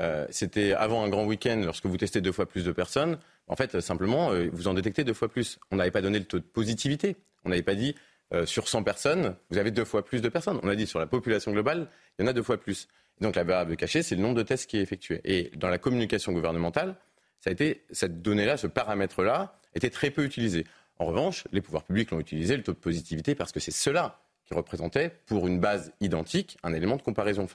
Euh, c'était avant un grand week-end, lorsque vous testez deux fois plus de personnes. En fait, simplement, euh, vous en détectez deux fois plus. On n'avait pas donné le taux de positivité. On n'avait pas dit euh, sur 100 personnes, vous avez deux fois plus de personnes. On a dit sur la population globale, il y en a deux fois plus. Donc la variable cachée, c'est le nombre de tests qui est effectué. Et dans la communication gouvernementale, cette donnée-là, ce paramètre-là, était très peu utilisé. En revanche, les pouvoirs publics l'ont utilisé, le taux de positivité, parce que c'est cela qui représentait, pour une base identique, un élément de comparaison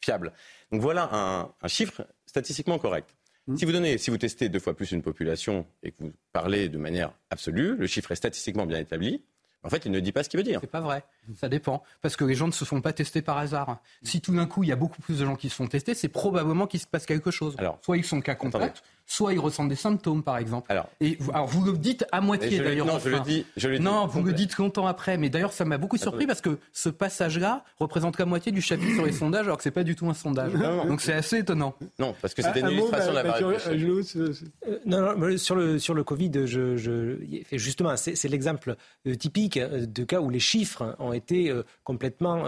fiable. Donc voilà un, chiffre statistiquement correct. Mmh. Si vous donnez, si vous testez deux fois plus une population et que vous parlez de manière absolue, le chiffre est statistiquement bien établi. En fait, il ne dit pas ce qu'il veut dire. C'est pas vrai. Ça dépend. Parce que les gens ne se font pas tester par hasard. Si tout d'un coup, il y a beaucoup plus de gens qui se font tester, c'est probablement qu'il se passe quelque chose. Alors, soit ils sont cas contact, soit ils ressentent des symptômes, par exemple. Alors, et vous, alors vous le dites à moitié d'ailleurs. Non, je le dis. Je le non, vous le dites longtemps après. Mais d'ailleurs, ça m'a beaucoup surpris parce que ce passage-là représente qu'à moitié du chapitre sur les sondages, alors que c'est pas du tout un sondage. Donc c'est assez étonnant. Non, parce que c'était une illustration de la euh, Non, non, sur le sur le Covid, je, je justement, c'est l'exemple euh, typique euh, de cas où les chiffres ont été complètement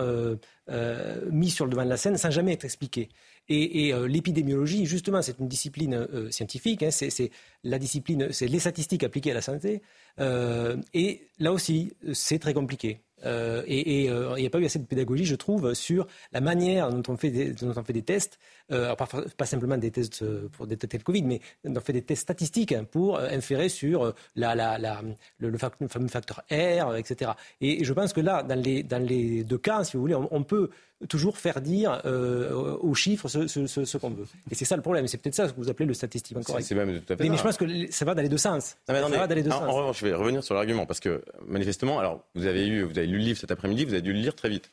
mis sur le devant de la scène sans jamais être expliqués. Et, euh, l'épidémiologie, justement, c'est une discipline euh, scientifique. Hein, c'est la discipline, c'est les statistiques appliquées à la santé. Euh, et là aussi, c'est très compliqué. Et il n'y a pas eu assez de pédagogie, je trouve, sur la manière dont on fait des, dont on fait des tests, pas, simplement des tests pour détecter le Covid, mais on fait des tests statistiques pour inférer sur le, fameux facteur R, etc. Et je pense que là, dans les deux cas, si vous voulez, on peut toujours faire dire euh, aux chiffres ce, ce, ce, qu'on veut. Et c'est ça le problème. C'est peut-être ça ce que vous appelez le statistiquement correct. Même tout à fait mais, je pense que ça va dans les deux sens. ça va dans les deux sens. En revanche, je vais revenir sur l'argument parce que manifestement, alors vous avez eu, vous avez lu le livre cet après-midi, vous avez dû le lire très vite.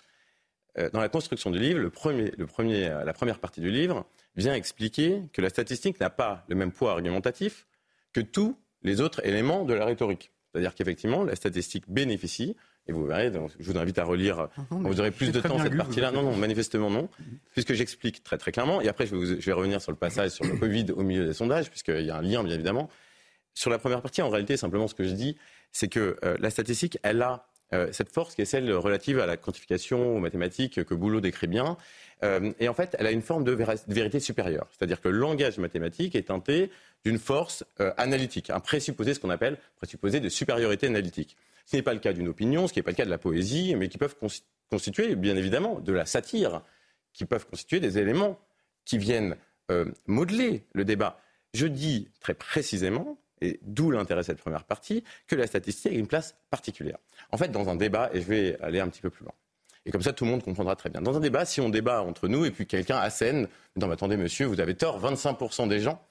Euh, dans la construction du livre, le premier, le premier, la première partie du livre vient expliquer que la statistique n'a pas le même poids argumentatif que tous les autres éléments de la rhétorique. C'est-à-dire qu'effectivement, la statistique bénéficie et vous verrez, je vous invite à relire. Ah vous aurez plus de temps cette partie-là. Non, non, manifestement non. Puisque j'explique très très clairement. Et après, je vais, je vais, revenir sur le passage sur le Covid au milieu des sondages, puisqu'il y a un lien, bien évidemment. Sur la première partie, en réalité, simplement ce que je dis, c'est que euh, la statistique, elle a euh, cette force qui est celle relative à la quantification, aux mathématiques, que Boulot décrit bien. Euh, et en fait, elle a une forme de, vérité supérieure. C'est-à-dire que le langage mathématique est teinté d'une force analytique, un présupposé, ce qu'on appelle présupposé de supériorité analytique. Ce n'est pas le cas d'une opinion, ce qui n'est pas le cas de la poésie, mais qui peuvent constituer, bien évidemment, de la satire, qui peuvent constituer des éléments qui viennent euh, modeler le débat. Je dis très précisément, et d'où l'intérêt de cette première partie, que la statistique a une place particulière. En fait, dans un débat, et je vais aller un petit peu plus loin, et comme ça tout le monde comprendra très bien. Dans un débat, si on débat entre nous et puis quelqu'un assène, non mais attendez monsieur, vous avez tort, 25% des gens,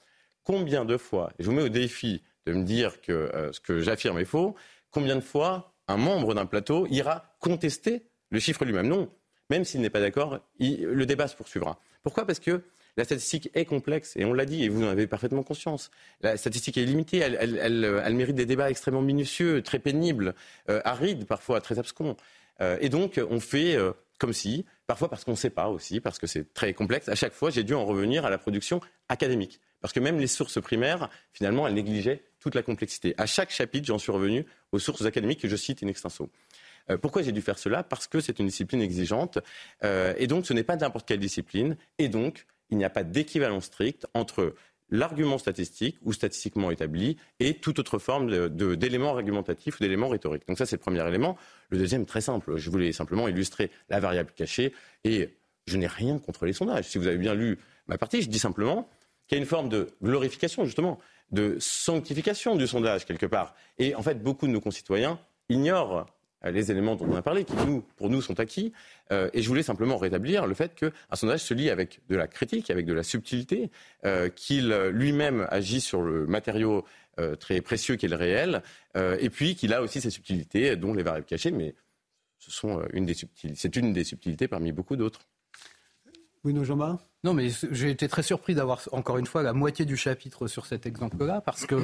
combien de fois, et je vous mets au défi de me dire que euh, ce que j'affirme est faux, combien de fois un membre d'un plateau ira contester le chiffre lui-même? Non, même s'il n'est pas d'accord, le débat se poursuivra. Pourquoi? Parce que la statistique est complexe, et on l'a dit, et vous en avez parfaitement conscience. La statistique est limitée, elle, mérite des débats extrêmement minutieux, très pénibles, euh, arides parfois, très abscons. Euh, et donc, on fait euh, comme si, parfois parce qu'on ne sait pas aussi, parce que c'est très complexe, à chaque fois, j'ai dû en revenir à la production académique. Parce que même les sources primaires, finalement, elles négligeaient toute la complexité. À chaque chapitre, j'en suis revenu aux sources académiques que je cite in extenso. pourquoi j'ai dû faire cela? Parce que c'est une discipline exigeante, et donc ce n'est pas n'importe quelle discipline, et donc il n'y a pas d'équivalence stricte entre l'argument statistique ou statistiquement établi et toute autre forme d'éléments argumentatifs ou d'éléments rhétoriques. Donc ça, c'est le premier élément. Le deuxième, très simple. Je voulais simplement illustrer la variable cachée et je n'ai rien contre les sondages. Si vous avez bien lu ma partie, je dis simplement qu'il y a une forme de glorification, justement, de sanctification du sondage, quelque part. Et en fait, beaucoup de nos concitoyens ignorent euh, les éléments dont on a parlé, qui pour nous sont acquis. Euh, et je voulais simplement rétablir le fait qu'un sondage se lie avec de la critique, avec de la subtilité, euh, qu'il lui-même agit sur le matériau très précieux qu'est le réel, et puis qu'il a aussi ses subtilités, dont les variables cachées, mais ce c'est une des subtilités parmi beaucoup d'autres. Oui, non, mais j'ai été très surpris d'avoir encore une fois la moitié du chapitre sur cet exemple-là, parce que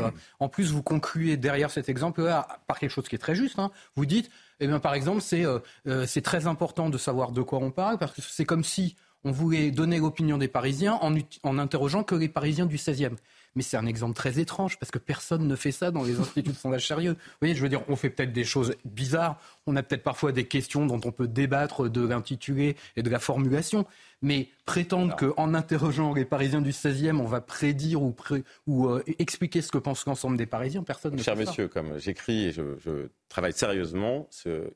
en plus vous concluez derrière cet exemple-là par quelque chose qui est très juste. Hein. Vous dites, eh bien, par exemple, euh, euh, c'est très important de savoir de quoi on parle, parce que c'est comme si on voulait donner l'opinion des Parisiens en, en interrogeant que les Parisiens du 16e. Mais c'est un exemple très étrange parce que personne ne fait ça dans les instituts de sondage sérieux. Vous voyez, je veux dire, on fait peut-être des choses bizarres, on a peut-être parfois des questions dont on peut débattre de l'intitulé et de la formulation, mais prétendre qu'en interrogeant les Parisiens du 16e, on va prédire ou, ou euh, expliquer ce que pense l'ensemble des Parisiens, personne ne Cher fait monsieur, comme j'écris et je, travaille sérieusement,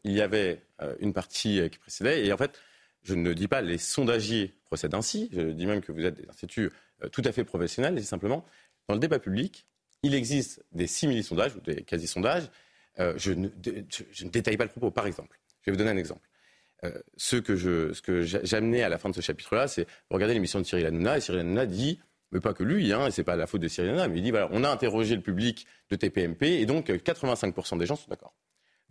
il y avait euh, une partie qui précédait et en fait, je ne dis pas les sondagiers procèdent ainsi, je dis même que vous êtes des instituts euh, tout à fait professionnels, c'est simplement dans le débat public, il existe des simili-sondages ou des quasi-sondages. Euh, je, ne, détaille pas le propos. Par exemple, je vais vous donner un exemple. Euh, ce que, j'amenais à la fin de ce chapitre-là, c'est regarder l'émission de Cyril Hanouna, et Cyril Hanouna dit, mais pas que lui, hein, et c'est pas la faute de Cyril Hanouna, mais il dit, voilà, on a interrogé le public de TPMP, et donc 85% des gens sont d'accord.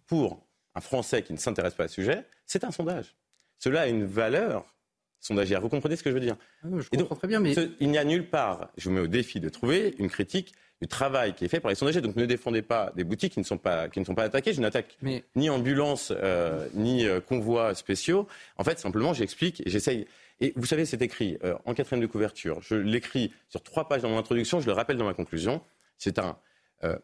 Pour un Français qui ne s'intéresse pas à ce sujet, c'est un sondage. Cela a une valeur sondagière. Vous comprenez ce que je veux dire ah Je comprends très bien, mais... il n'y a nulle part, je vous mets au défi de trouver une critique du travail qui est fait par les sondagers. Donc ne défendez pas des boutiques qui ne sont pas, qui ne sont pas attaquées. Je n'attaque ni ambulance, euh, ni euh, convois spéciaux. En fait, simplement, j'explique et j'essaye. Et vous savez, c'est écrit euh, en quatrième de couverture. Je l'écris sur trois pages dans mon introduction. Je le rappelle dans ma conclusion. C'est un,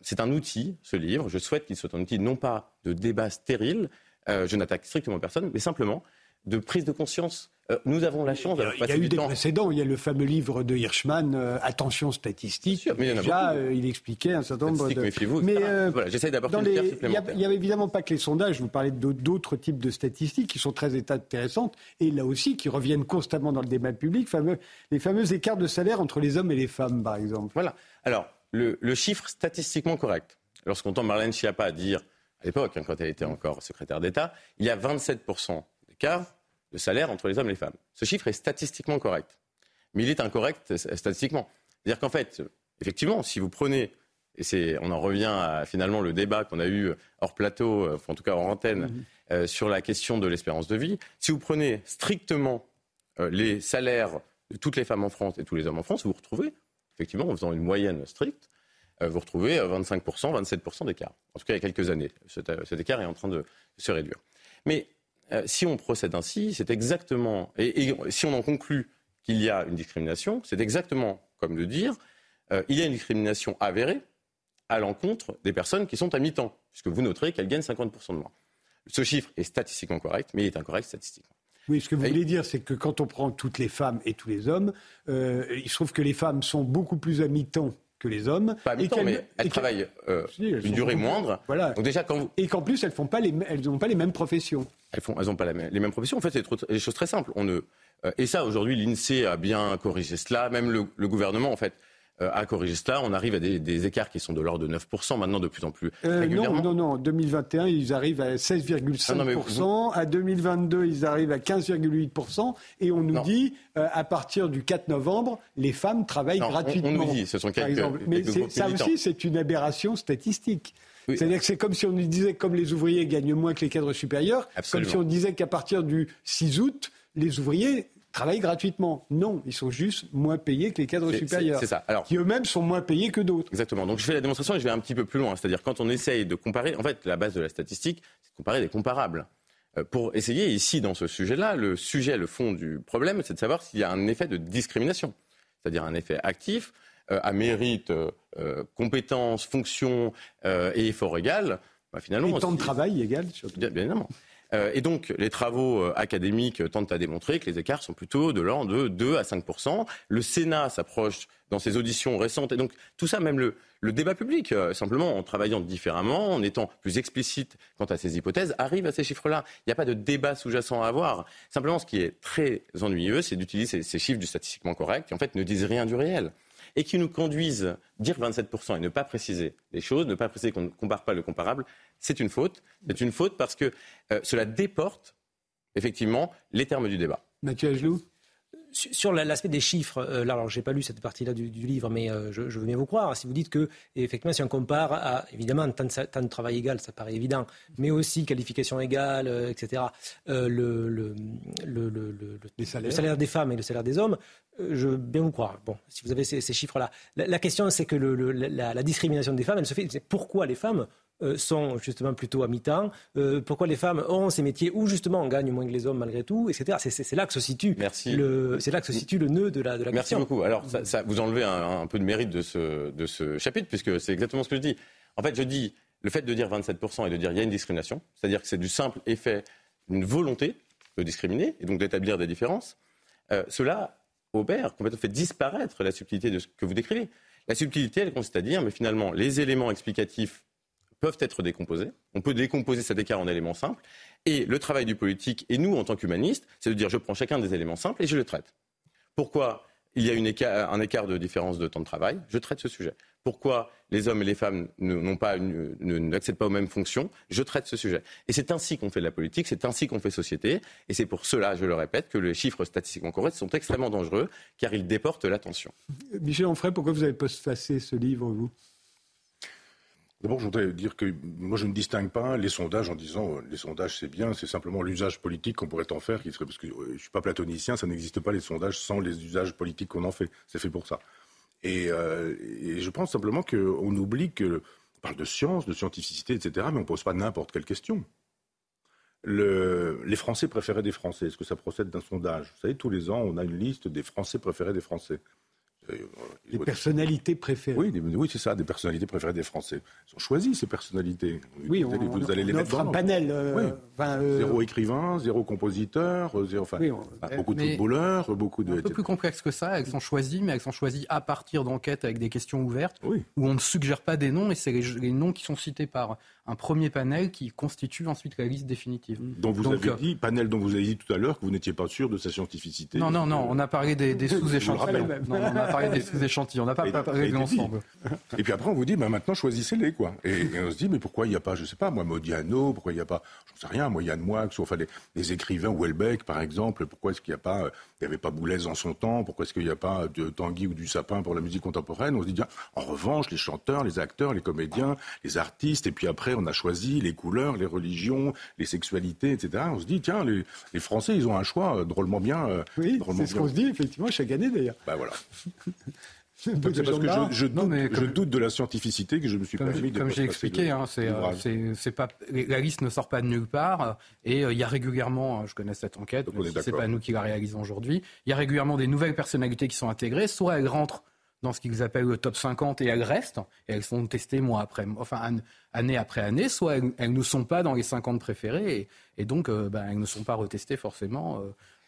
c'est un outil, ce livre. Je souhaite qu'il soit un outil non pas de débat stérile. je n'attaque strictement personne, mais simplement de prise de conscience nous avons la chance d'avoir Il y a eu des précédents. Il y a le fameux livre de Hirschman, euh, Attention statistique. mais il Déjà, euh, il expliquait un certain nombre de. mais voilà, j'essaie d'apporter une les... Il n'y a, évidemment pas que les sondages. Vous parlez d'autres types de statistiques qui sont très intéressantes et là aussi qui reviennent constamment dans le débat public. Fameux, les fameux écarts de salaire entre les hommes et les femmes, par exemple. Voilà. Alors, le, le chiffre statistiquement correct. Lorsqu'on entend Marlène Schiappa dire, à l'époque, hein, quand elle était encore secrétaire d'État, il y a 27% d'écart de salaire entre les hommes et les femmes. Ce chiffre est statistiquement correct. Mais il est incorrect statistiquement. C'est-à-dire qu'en fait, effectivement, si vous prenez, et c'est, on en revient à finalement le débat qu'on a eu hors plateau, euh, en tout cas hors antenne, mhm. euh, sur la question de l'espérance de vie, si vous prenez strictement euh, les salaires de toutes les femmes en France et tous les hommes en France, vous retrouvez, effectivement, en faisant une moyenne stricte, vous retrouvez 25%, 27% d'écart. En tout cas, il y a quelques années. Cet, cet écart est en train de se réduire. Mais euh, si on procède ainsi, c'est exactement. Et, si on en conclut qu'il y a une discrimination, c'est exactement comme de dire euh, il y a une discrimination avérée à l'encontre des personnes qui sont à mi-temps, puisque vous noterez qu'elles gagnent 50% de moins. Ce chiffre est statistiquement correct, mais il est incorrect statistiquement. Oui, ce que vous voulez dire, c'est que quand on prend toutes les femmes et tous les hommes, euh, il se trouve que les femmes sont beaucoup plus à mi-temps que les hommes. Pas à mi-temps, mais elles travaillent une durée moindre. Voilà. Donc déjà, quand Et qu'en plus, elles n'ont pas, les... pas les mêmes professions. Elles font, elles n'ont pas les mêmes professions. En fait, c'est des choses très simples. On ne, euh, et ça, aujourd'hui, l'INSEE a bien corrigé cela. Même le, gouvernement, en fait, euh, à corriger cela. On arrive à des, écarts qui sont de l'ordre de 9%, maintenant de plus en plus euh, régulièrement. Non, non, non. En 2021, ils arrivent à 16,5%. Ah à 2022, ils arrivent à 15,8%. Et on nous dit, euh, à partir du 4 novembre, les femmes travaillent gratuitement. On, nous dit, ce sont quelques, Mais ça aussi, c'est une aberration statistique. C'est-à-dire que c'est comme si on disait comme les ouvriers gagnent moins que les cadres supérieurs, comme si on disait qu'à partir du 6 août, les ouvriers travaillent gratuitement. Non, ils sont juste moins payés que les cadres supérieurs. C'est ça. Alors, qui eux-mêmes sont moins payés que d'autres. Exactement. Donc je fais la démonstration et je vais un petit peu plus loin. C'est-à-dire quand on essaye de comparer, en fait, la base de la statistique, c'est de comparer des comparables. Euh, pour essayer, ici, dans ce sujet-là, le sujet, le fond du problème, c'est de savoir s'il y a un effet de discrimination. C'est-à-dire un effet actif, à mérite, euh, compétences, fonctions et effort égal. Bah, finalement, et temps de travail égal, surtout. bien évidemment. Euh, et donc, les travaux euh, académiques tentent à démontrer que les écarts sont plutôt de l'ordre de 2 à 5 Le Sénat s'approche dans ses auditions récentes. Et donc, tout ça, même le, débat public, euh, simplement en travaillant différemment, en étant plus explicite quant à ces hypothèses, arrive à ces chiffres-là. Il n'y a pas de débat sous-jacent à avoir. Simplement, ce qui est très ennuyeux, c'est d'utiliser ces chiffres du statistiquement correct qui, en fait, ne disent rien du réel et qui nous conduisent, dire 27% et ne pas préciser les choses, ne pas préciser qu'on ne compare pas le comparable, c'est une faute. C'est une faute parce que euh, cela déporte effectivement les termes du débat. Mathieu Agelou sur l'aspect des chiffres, euh, là, alors j'ai pas lu cette partie-là du, livre, mais euh, je, veux bien vous croire. Si vous dites que, effectivement, si on compare à, évidemment, temps de, de travail égal, ça paraît évident, mais aussi qualification égale, etc., le, le, le, salaire des femmes et le salaire des hommes, je veux bien vous croire. Bon, si vous avez ces, chiffres-là. La, question, c'est que la, la, discrimination des femmes, elle se fait. C'est pourquoi les femmes euh, sont justement plutôt à mi-temps, euh, pourquoi les femmes ont ces métiers où justement on gagne moins que les hommes malgré tout, etc. C'est là que se situe le, c'est là que se situe le nœud de la, de la Merci beaucoup. Alors ça, vous enlevez un, peu de mérite de ce, de ce chapitre puisque c'est exactement ce que je dis. En fait, je dis le fait de dire 27% et de dire il y a une discrimination, c'est-à-dire que c'est du simple effet d'une volonté de discriminer et donc d'établir des différences. Euh, cela opère, complètement fait disparaître la subtilité de ce que vous décrivez. La subtilité, elle consiste à dire, mais finalement, les éléments explicatifs peuvent être décomposés. On peut décomposer cet écart en éléments simples. Et le travail du politique, et nous, en tant qu'humanistes, c'est de dire je prends chacun des éléments simples et je le traite. Pourquoi il y a un écart de différence de temps de travail? Je traite ce sujet. Pourquoi les hommes et les femmes n'accèdent pas aux mêmes fonctions? Je traite ce sujet. Et c'est ainsi qu'on fait de la politique, c'est ainsi qu'on fait société. Et c'est pour cela, je le répète, que les chiffres statistiquement corrects sont extrêmement dangereux, car ils déportent l'attention. Michel Onfray, pourquoi vous avez postfacé ce livre, vous? D'abord, je voudrais dire que moi, je ne distingue pas les sondages en disant euh, les sondages, c'est bien, c'est simplement l'usage politique qu'on pourrait en faire, qui serait, parce que euh, je ne suis pas platonicien, ça n'existe pas les sondages sans les usages politiques qu'on en fait. C'est fait pour ça. Et, euh, je pense simplement qu'on oublie que on parle de science, de scientificité, etc., mais on ne pose pas n'importe quelle question. Le, les Français préférés des Français, est-ce que ça procède d'un sondage? Vous savez, tous les ans, on a une liste des Français préférés des Français. Les personnalités préférées. Oui, oui c'est ça, des personnalités préférées des Français. Ils ont choisi ces personnalités. Oui, vous, on, allez, les mettre dans un panel. Euh, euh, zéro écrivain, zéro compositeur, zéro, enfin, beaucoup de footballeurs, beaucoup de. Un peu plus complexe que ça. Elles sont choisies, mais elles sont choisies à partir d'enquêtes avec des questions ouvertes, où on ne suggère pas des noms, et c'est les, noms qui sont cités par un premier panel qui constitue ensuite la liste définitive. Donc vous avez euh, dit, panel dont vous avez dit tout à l'heure que vous n'étiez pas sûr de sa scientificité. Non, non, non, on a parlé des, sous-échantillons. on a parlé des sous-échantillons, on n'a pas parlé de l'ensemble. Et puis après, on vous dit, bah, maintenant choisissez-les, quoi. Et, on se dit, mais pourquoi il n'y a pas, je ne sais pas, moi, Modiano, pourquoi il n'y a pas, je ne sais rien, moi, Yann Moix, enfin, les, les écrivains, Welbeck, par exemple, pourquoi est-ce qu'il n'y a pas, il n'y avait pas Boulez en son temps, pourquoi est-ce qu'il n'y a pas de Tanguy ou du Sapin pour la musique contemporaine? On se dit, en revanche, les chanteurs, les acteurs, les comédiens, les artistes, et puis après, on a choisi les couleurs, les religions, les sexualités, etc. On se dit, tiens, les, Français, ils ont un choix euh, drôlement bien. Euh, oui, c'est ce qu'on se dit, effectivement, chaque année d'ailleurs. Ben voilà. c'est parce que je, doute, de la scientificité que je me suis comme permis de Comme j'ai expliqué, hein, euh, c'est, pas, la liste ne sort pas de nulle part. Et il y a régulièrement, je connais cette enquête, c'est pas nous qui la réalisons aujourd'hui, il y a régulièrement des nouvelles personnalités qui sont intégrées. Soit elles rentrent dans ce qu'ils appellent le top 50 et elles restent, et elles sont testées mois après, enfin année après année, soit elles, ne sont pas dans les 50 préférés, et donc ben, elles ne sont pas retestées forcément.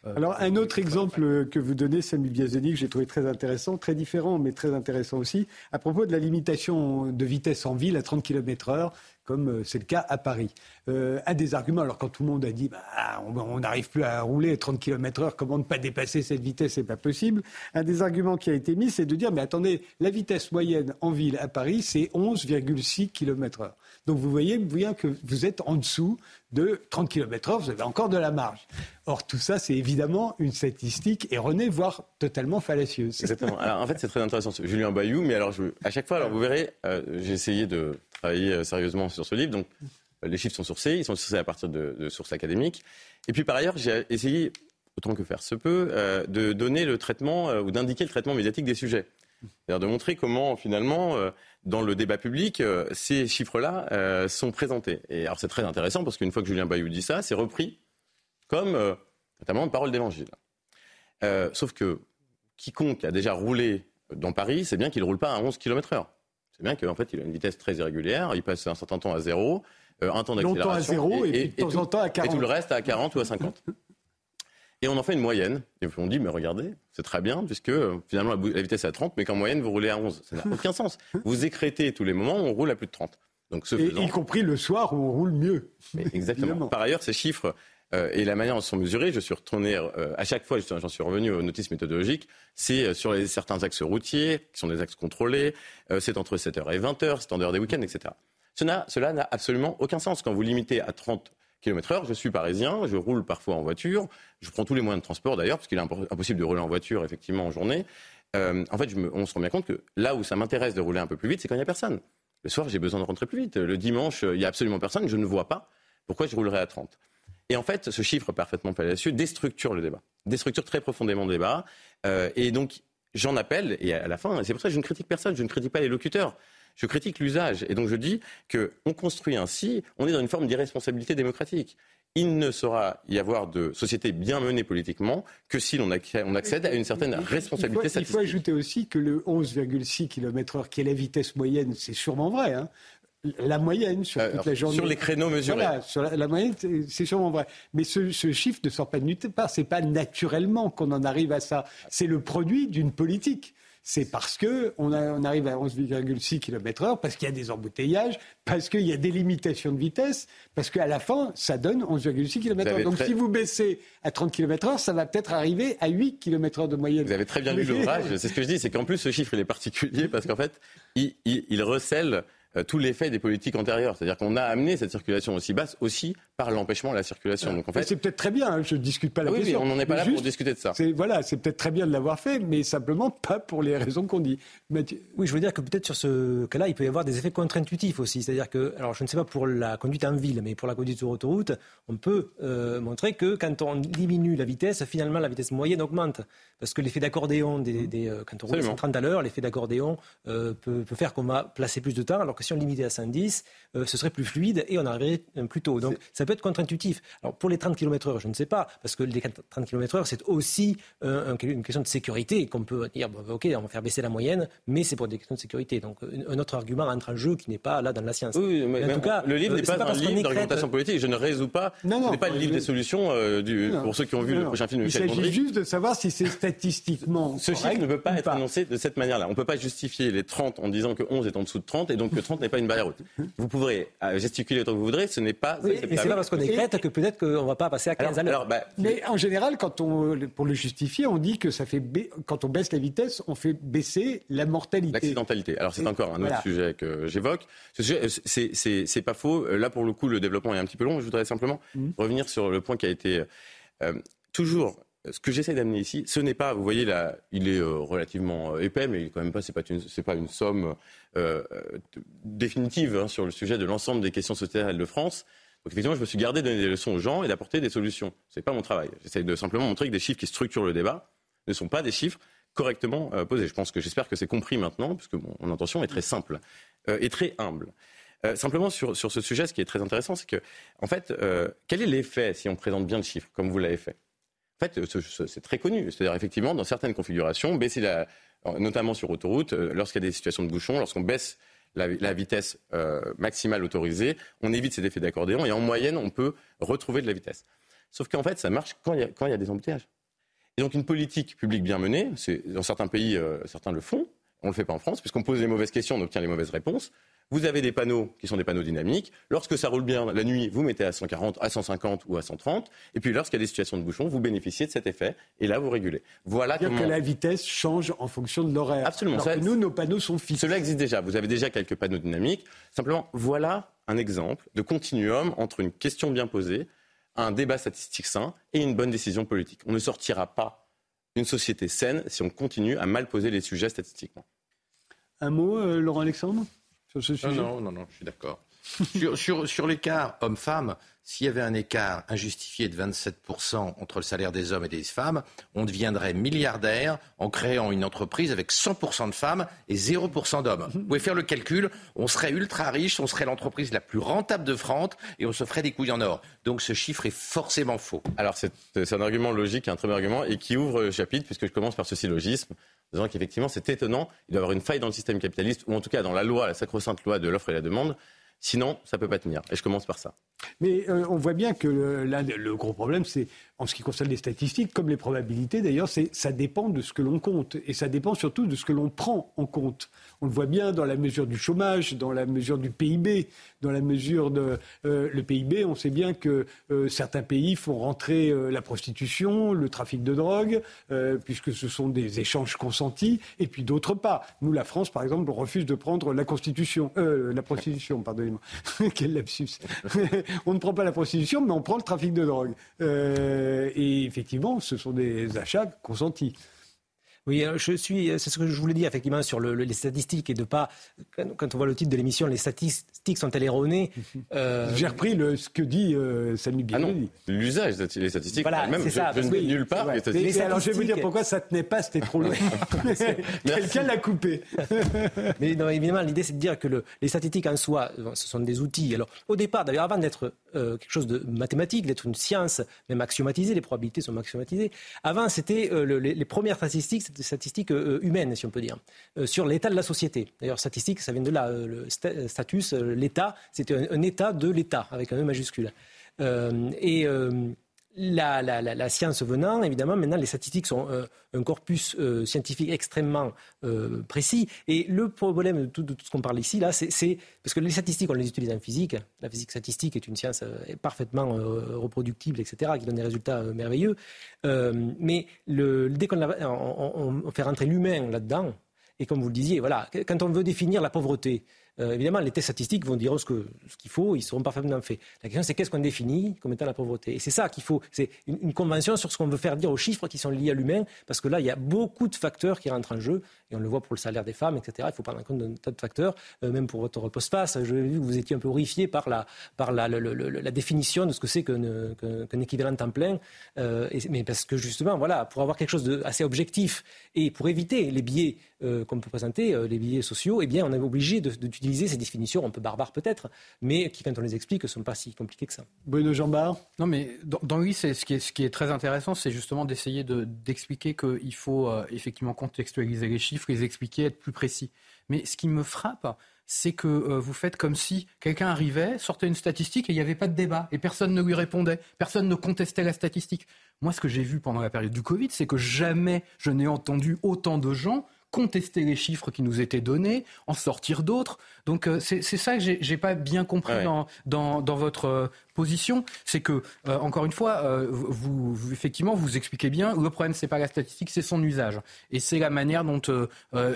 Alors un autre exemple que vous donnez, Samuel Biazoni, que j'ai trouvé très intéressant, très différent, mais très intéressant aussi, à propos de la limitation de vitesse en ville à 30 km heure comme euh, c'est le cas à Paris. Euh, un des arguments, alors quand tout le monde a dit bah, on n'arrive plus à rouler à 30 km/h, comment ne pas dépasser cette vitesse C'est pas possible. Un des arguments qui a été mis, c'est de dire mais attendez, la vitesse moyenne en ville à Paris, c'est 11,6 km/h. Donc vous voyez bien que vous êtes en dessous de 30 km/h, vous avez encore de la marge. Or, tout ça, c'est évidemment une statistique erronée, voire totalement fallacieuse. Exactement. Alors, en fait, c'est très intéressant. Julien Bayou, mais alors, je, à chaque fois, alors vous verrez, euh, j'ai essayé de travailler euh, sérieusement sur ce livre. Donc, euh, les chiffres sont sourcés, ils sont sourcés à partir de, sources académiques. Et puis, par ailleurs, j'ai essayé, autant que faire se peut, de donner le traitement ou d'indiquer le traitement médiatique des sujets. C'est-à-dire de montrer comment, finalement, dans le débat public, ces chiffres-là sont présentés. Et alors, c'est très intéressant parce qu'une fois que Julien Bayou dit ça, c'est repris comme notamment une parole d'évangile. sauf que quiconque a déjà roulé dans Paris, c'est bien qu'il ne roule pas à 11 km heure. C'est bien qu'en fait, il a une vitesse très irrégulière, il passe un certain temps à zéro, euh, un temps d'accélération. Longtemps à zéro et, de temps en temps à 40. Et tout le reste à 40 ou à 50. Et on en fait une moyenne. Et on dit, mais regardez, c'est très bien, puisque euh, finalement la, vitesse est à 30, mais qu'en moyenne, vous roulez à 11. Ça n'a aucun sens. Vous écrétez tous les moments où on roule à plus de 30. Donc, ce et y compris le soir où on roule mieux. exactement. Par ailleurs, ces chiffres euh, et la manière dont ils sont mesurés, je suis retourné euh, à chaque fois, j'en suis revenu aux notices méthodologiques, c'est euh, sur les, certains axes routiers, qui sont des axes contrôlés, c'est entre 7h et 20h, c'est en dehors des week-ends, etc. Cela n'a absolument aucun sens. Quand vous limitez à 30 km heure, je suis parisien, je roule parfois en voiture, je prends tous les moyens de transport d'ailleurs, parce qu'il est impossible de rouler en voiture effectivement en journée. en fait, on se rend bien compte que là où ça m'intéresse de rouler un peu plus vite, c'est quand il n'y a personne. Le soir, j'ai besoin de rentrer plus vite. Le dimanche, il n'y a absolument personne, je ne vois pas. Pourquoi je roulerai à 30 et en fait, ce chiffre parfaitement fallacieux déstructure le débat, déstructure très profondément le débat. Euh, et donc, j'en appelle, et à la fin, c'est pour ça que je ne critique personne, je ne critique pas les locuteurs. Je critique l'usage. Et donc je dis qu'on construit ainsi, on est dans une forme d'irresponsabilité démocratique. Il ne saura y avoir de société bien menée politiquement que si l'on accède à une certaine responsabilité il faut, il faut ajouter aussi que le 11,6 km/h, qui est la vitesse moyenne, c'est sûrement vrai. Hein la moyenne sur toute la journée. Sur les créneaux mesurés. Voilà, sur la, moyenne, c'est sûrement vrai. Mais ce, chiffre ne sort pas de nulle part. C'est pas naturellement qu'on en arrive à ça. C'est le produit d'une politique. C'est parce que on, arrive à 11,6 km/h, parce qu'il y a des embouteillages, parce qu'il y a des limitations de vitesse, parce qu'à la fin, ça donne 11,6 km/h. Donc si vous baissez à 30 km/h, ça va peut-être arriver à 8 km/h de moyenne. Vous avez très bien lu l'ouvrage. C'est ce que je dis, c'est qu'en plus ce chiffre il est particulier parce qu'en fait, il, il recèle tout l'effet des politiques antérieures. C'est-à-dire qu'on a amené cette circulation aussi basse aussi par l'empêchement de la circulation. Donc en fait, c'est peut-être très bien. Hein, je ne discute pas la oui, question. Oui, on n'en est pas là pour discuter de ça. Voilà, c'est peut-être très bien de l'avoir fait, mais simplement pas pour les raisons qu'on dit. Oui, je veux dire que peut-être sur ce cas-là, il peut y avoir des effets contre-intuitifs aussi. C'est-à-dire que, alors je ne sais pas pour la conduite en ville, mais pour la conduite sur autoroute, on peut euh, montrer que quand on diminue la vitesse, finalement la vitesse moyenne augmente. Parce que l'effet d'accordéon, des, euh, quand on roule à 130 à l'heure, l'effet d'accordéon peut, peut, faire qu'on va placer plus de temps, alors que si on limitait à 110, euh, ce serait plus fluide et on arriverait euh, plus tôt. Donc ça peut être contre-intuitif. Alors pour les 30 km/h, je ne sais pas, parce que les 30 km/h, c'est aussi euh, une question de sécurité qu'on peut dire, ok, on va faire baisser la moyenne, mais c'est pour des questions de sécurité. Donc un autre argument entre en jeu qui n'est pas là dans la science. Oui, mais, en tout cas, le livre n'est pas, un livre d'orientation politique. Je ne résous pas. Non, ce n'est pas le livre des solutions du, pour ceux qui ont vu le prochain film de Michel Il s'agit juste de savoir si c'est statistiquement. Ce chiffre ne peut pas être annoncé de cette manière-là. On ne peut pas justifier les 30 en disant que 11 est en dessous de 30 et donc que 30 n'est pas une barrière haute. Vous pourrez euh, gesticuler autant que vous voudrez, ce n'est pas oui, Mais c'est pas parce qu'on est crête que peut-être qu'on ne va pas passer à 15 à l'heure. Bah, mais en général, quand on, pour le justifier, on dit que ça fait quand on baisse la vitesse, on fait baisser la mortalité. L'accidentalité. Alors c'est encore un autre sujet que j'évoque. C'est pas faux. Là, pour le coup, le développement est un petit peu long. Je voudrais simplement mmh. revenir sur le point qui a été euh, toujours ce que j'essaie d'amener ici, ce n'est pas, vous voyez là, il est euh, relativement euh, épais, mais quand même pas, c'est pas une, somme euh, définitive hein, sur le sujet de l'ensemble des questions sociétales de France. Donc effectivement, je me suis gardé de donner des leçons aux gens et d'apporter des solutions. C'est pas mon travail. J'essaie de simplement montrer que des chiffres qui structurent le débat ne sont pas des chiffres correctement posés. Je pense que j'espère que c'est compris maintenant, puisque mon intention est très simple et très humble. simplement sur ce sujet, ce qui est très intéressant, c'est que, en fait, quel est l'effet si on présente bien le chiffre, comme vous l'avez fait? En fait, c'est très connu. C'est-à-dire, effectivement, dans certaines configurations, baisser la, notamment sur autoroute, euh, lorsqu'il y a des situations de bouchon, lorsqu'on baisse la, vitesse maximale autorisée, on évite ces effets d'accordéon et en moyenne, on peut retrouver de la vitesse. Sauf qu'en fait, ça marche quand il y, a des embouteillages. Et donc une politique publique bien menée, dans certains pays, certains le font, on ne le fait pas en France, puisqu'on pose les mauvaises questions, on obtient les mauvaises réponses. Vous avez des panneaux qui sont des panneaux dynamiques. Lorsque ça roule bien la nuit, vous mettez à 140, à 150 ou à 130. Et puis lorsqu'il y a des situations de bouchon, vous bénéficiez de cet effet. Et là, vous régulez. Voilà comment... que la vitesse change en fonction de l'horaire. Absolument. nous, nos panneaux sont fixes. Cela existe déjà. Vous avez déjà quelques panneaux dynamiques. Simplement, voilà un exemple de continuum entre une question bien posée, un débat statistique sain et une bonne décision politique. On ne sortira pas d'une société saine si on continue à mal poser les sujets statistiquement. Un mot, euh, Laurent Alexandre? Non, non, non, je suis d'accord. sur, sur, sur l'écart homme-femme, s'il y avait un écart injustifié de 27% entre le salaire des hommes et des femmes, on deviendrait milliardaire en créant une entreprise avec 100% de femmes et 0% d'hommes. Vous pouvez faire le calcul, on serait ultra riche, on serait l'entreprise la plus rentable de France et on se ferait des couilles en or. Donc ce chiffre est forcément faux. Alors c'est un argument logique, un très bon argument et qui ouvre le chapitre puisque je commence par ce syllogisme disant qu'effectivement c'est étonnant, il doit y avoir une faille dans le système capitaliste, ou en tout cas dans la loi, la sacro-sainte loi de l'offre et la demande, sinon ça ne peut pas tenir. Et je commence par ça. Mais euh, on voit bien que le, le gros problème, c'est en ce qui concerne les statistiques, comme les probabilités d'ailleurs, ça dépend de ce que l'on compte et ça dépend surtout de ce que l'on prend en compte. On le voit bien dans la mesure du chômage, dans la mesure du PIB, dans la mesure de euh, le PIB. On sait bien que euh, certains pays font rentrer la prostitution, le trafic de drogue, puisque ce sont des échanges consentis, et puis d'autres pas. Nous, la France, par exemple, refuse de prendre la constitution, la prostitution, pardonnez-moi, quel lapsus. on ne prend pas la prostitution, mais on prend le trafic de drogue. Euh, et effectivement, ce sont des achats consentis. Oui, euh, je suis, euh, c'est ce que je voulais dire effectivement sur les statistiques et de pas, quand, on voit le titre de l'émission, les statistiques sont-elles erronées euh, J'ai repris le, ce que dit euh, Samy Ah non, l'usage des statistiques. Voilà, même, ça. Je, ne nulle part les statistiques. alors je vais vous dire pourquoi ça tenait pas, c'était trop long. Quelqu'un l'a coupé. Mais non, évidemment, l'idée c'est de dire que le, les statistiques en soi, ce sont des outils. Alors au départ, d'ailleurs, avant d'être quelque chose de mathématique, d'être une science, même axiomatisée, les probabilités sont axiomatisées. Avant, c'était les, les premières statistiques statistiques euh, humaines, si on peut dire, euh, sur l'état de la société. D'ailleurs, statistique, ça vient de là. Euh, le status, l'état, c'était un, état de l'état, avec un E majuscule. et la, science venant, évidemment, maintenant les statistiques sont euh, un corpus euh, scientifique extrêmement euh, précis. Et le problème de tout, ce qu'on parle ici, là, c'est parce que les statistiques, on les utilise en physique. La physique statistique est une science parfaitement reproductible, etc., qui donne des résultats merveilleux. mais dès qu'on on fait rentrer l'humain là-dedans, et comme vous le disiez, voilà, quand on veut définir la pauvreté, euh, évidemment, les tests statistiques vont dire ce qu'il faut, ils seront parfaitement faits. La question, c'est qu'est-ce qu'on définit comme étant la pauvreté? Et c'est ça qu'il faut, c'est une, convention sur ce qu'on veut faire dire aux chiffres qui sont liés à l'humain, parce que là, il y a beaucoup de facteurs qui rentrent en jeu, et on le voit pour le salaire des femmes, etc. Il faut prendre en compte d'un tas de facteurs, euh, même pour votre post-pass. Je vu que vous étiez un peu horrifié par la, par la, la, définition de ce que c'est qu'un équivalent temps plein, euh, mais parce que justement, voilà, pour avoir quelque chose d'assez objectif et pour éviter les biais qu'on peut présenter, les biais sociaux, eh bien, on est obligé d'utiliser ces définitions, un peu barbares peut-être, mais qui, quand on les explique, ne sont pas si compliquées que ça. Bruno Jambard Non, mais dans, dans oui, ce qui, est, ce qui est très intéressant, c'est justement d'essayer d'expliquer qu'il faut euh, effectivement contextualiser les chiffres, les expliquer, être plus précis. Mais ce qui me frappe, c'est que euh, vous faites comme si quelqu'un arrivait, sortait une statistique et il n'y avait pas de débat et personne ne lui répondait, personne ne contestait la statistique. Moi, ce que j'ai vu pendant la période du Covid, c'est que jamais je n'ai entendu autant de gens contester les chiffres qui nous étaient donnés, en sortir d'autres. Donc euh, c'est ça que j'ai pas bien compris dans, dans, dans, votre euh, position, c'est que euh, encore une fois, vous, effectivement vous expliquez bien. Le problème c'est pas la statistique, c'est son usage et c'est la manière dont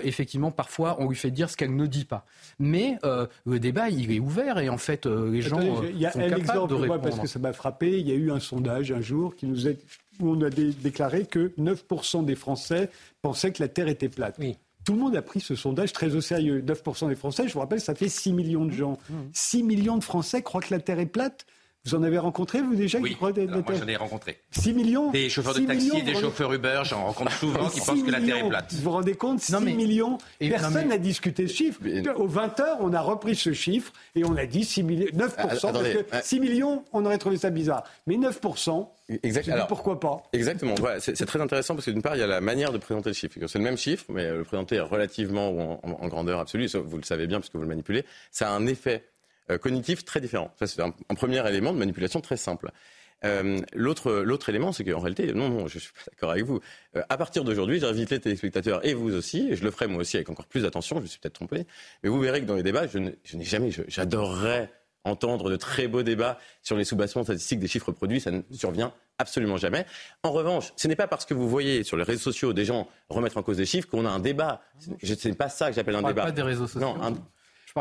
effectivement parfois on lui fait dire ce qu'elle ne dit pas. Mais le débat il est ouvert et en fait les gens il y a un exemple de répondre. parce que ça m'a frappé. Il y a eu un sondage un jour qui nous a où on a déclaré que 9% des Français pensaient que la Terre était plate. Tout le monde a pris ce sondage très au sérieux. 9% des Français, je vous rappelle, ça fait 6 millions de gens. 6 mmh. millions de Français croient que la Terre est plate. Vous en avez rencontré, vous déjà Oui, moi j'en ai rencontré. 6 millions Des chauffeurs de taxi, des chauffeurs Uber, j'en rencontre souvent qui pensent que la Terre est plate. Vous vous rendez compte 6 millions Personne n'a discuté ce chiffre. Au 20h, on a repris ce chiffre et on a dit 6 millions, 9%, ah, parce que 6 millions, on aurait trouvé ça bizarre. Mais 9%, Exactement. pourquoi pas Exactement. c'est très intéressant parce que d'une part, il y a la manière de présenter le chiffre. C'est le même chiffre, mais le présenter relativement ou en, en, grandeur absolue, vous le savez bien puisque vous le manipulez, ça a un effet euh, cognitif très différent. Ça, c'est un, premier élément de manipulation très simple. Euh, l'autre, élément, c'est qu'en réalité, non, non, je suis pas d'accord avec vous. Euh, à partir d'aujourd'hui, j'invite les téléspectateurs et vous aussi, et je le ferai moi aussi avec encore plus d'attention, je me suis peut-être trompé, mais vous verrez que dans les débats, je, n'ai jamais, j'adorerais entendre de très beaux débats sur les soubassements statistiques des chiffres produits, ça ne survient absolument jamais. En revanche, ce n'est pas parce que vous voyez sur les réseaux sociaux des gens remettre en cause des chiffres qu'on a un débat. Ce n'est pas ça que j'appelle un débat. Pas des réseaux sociaux. Non,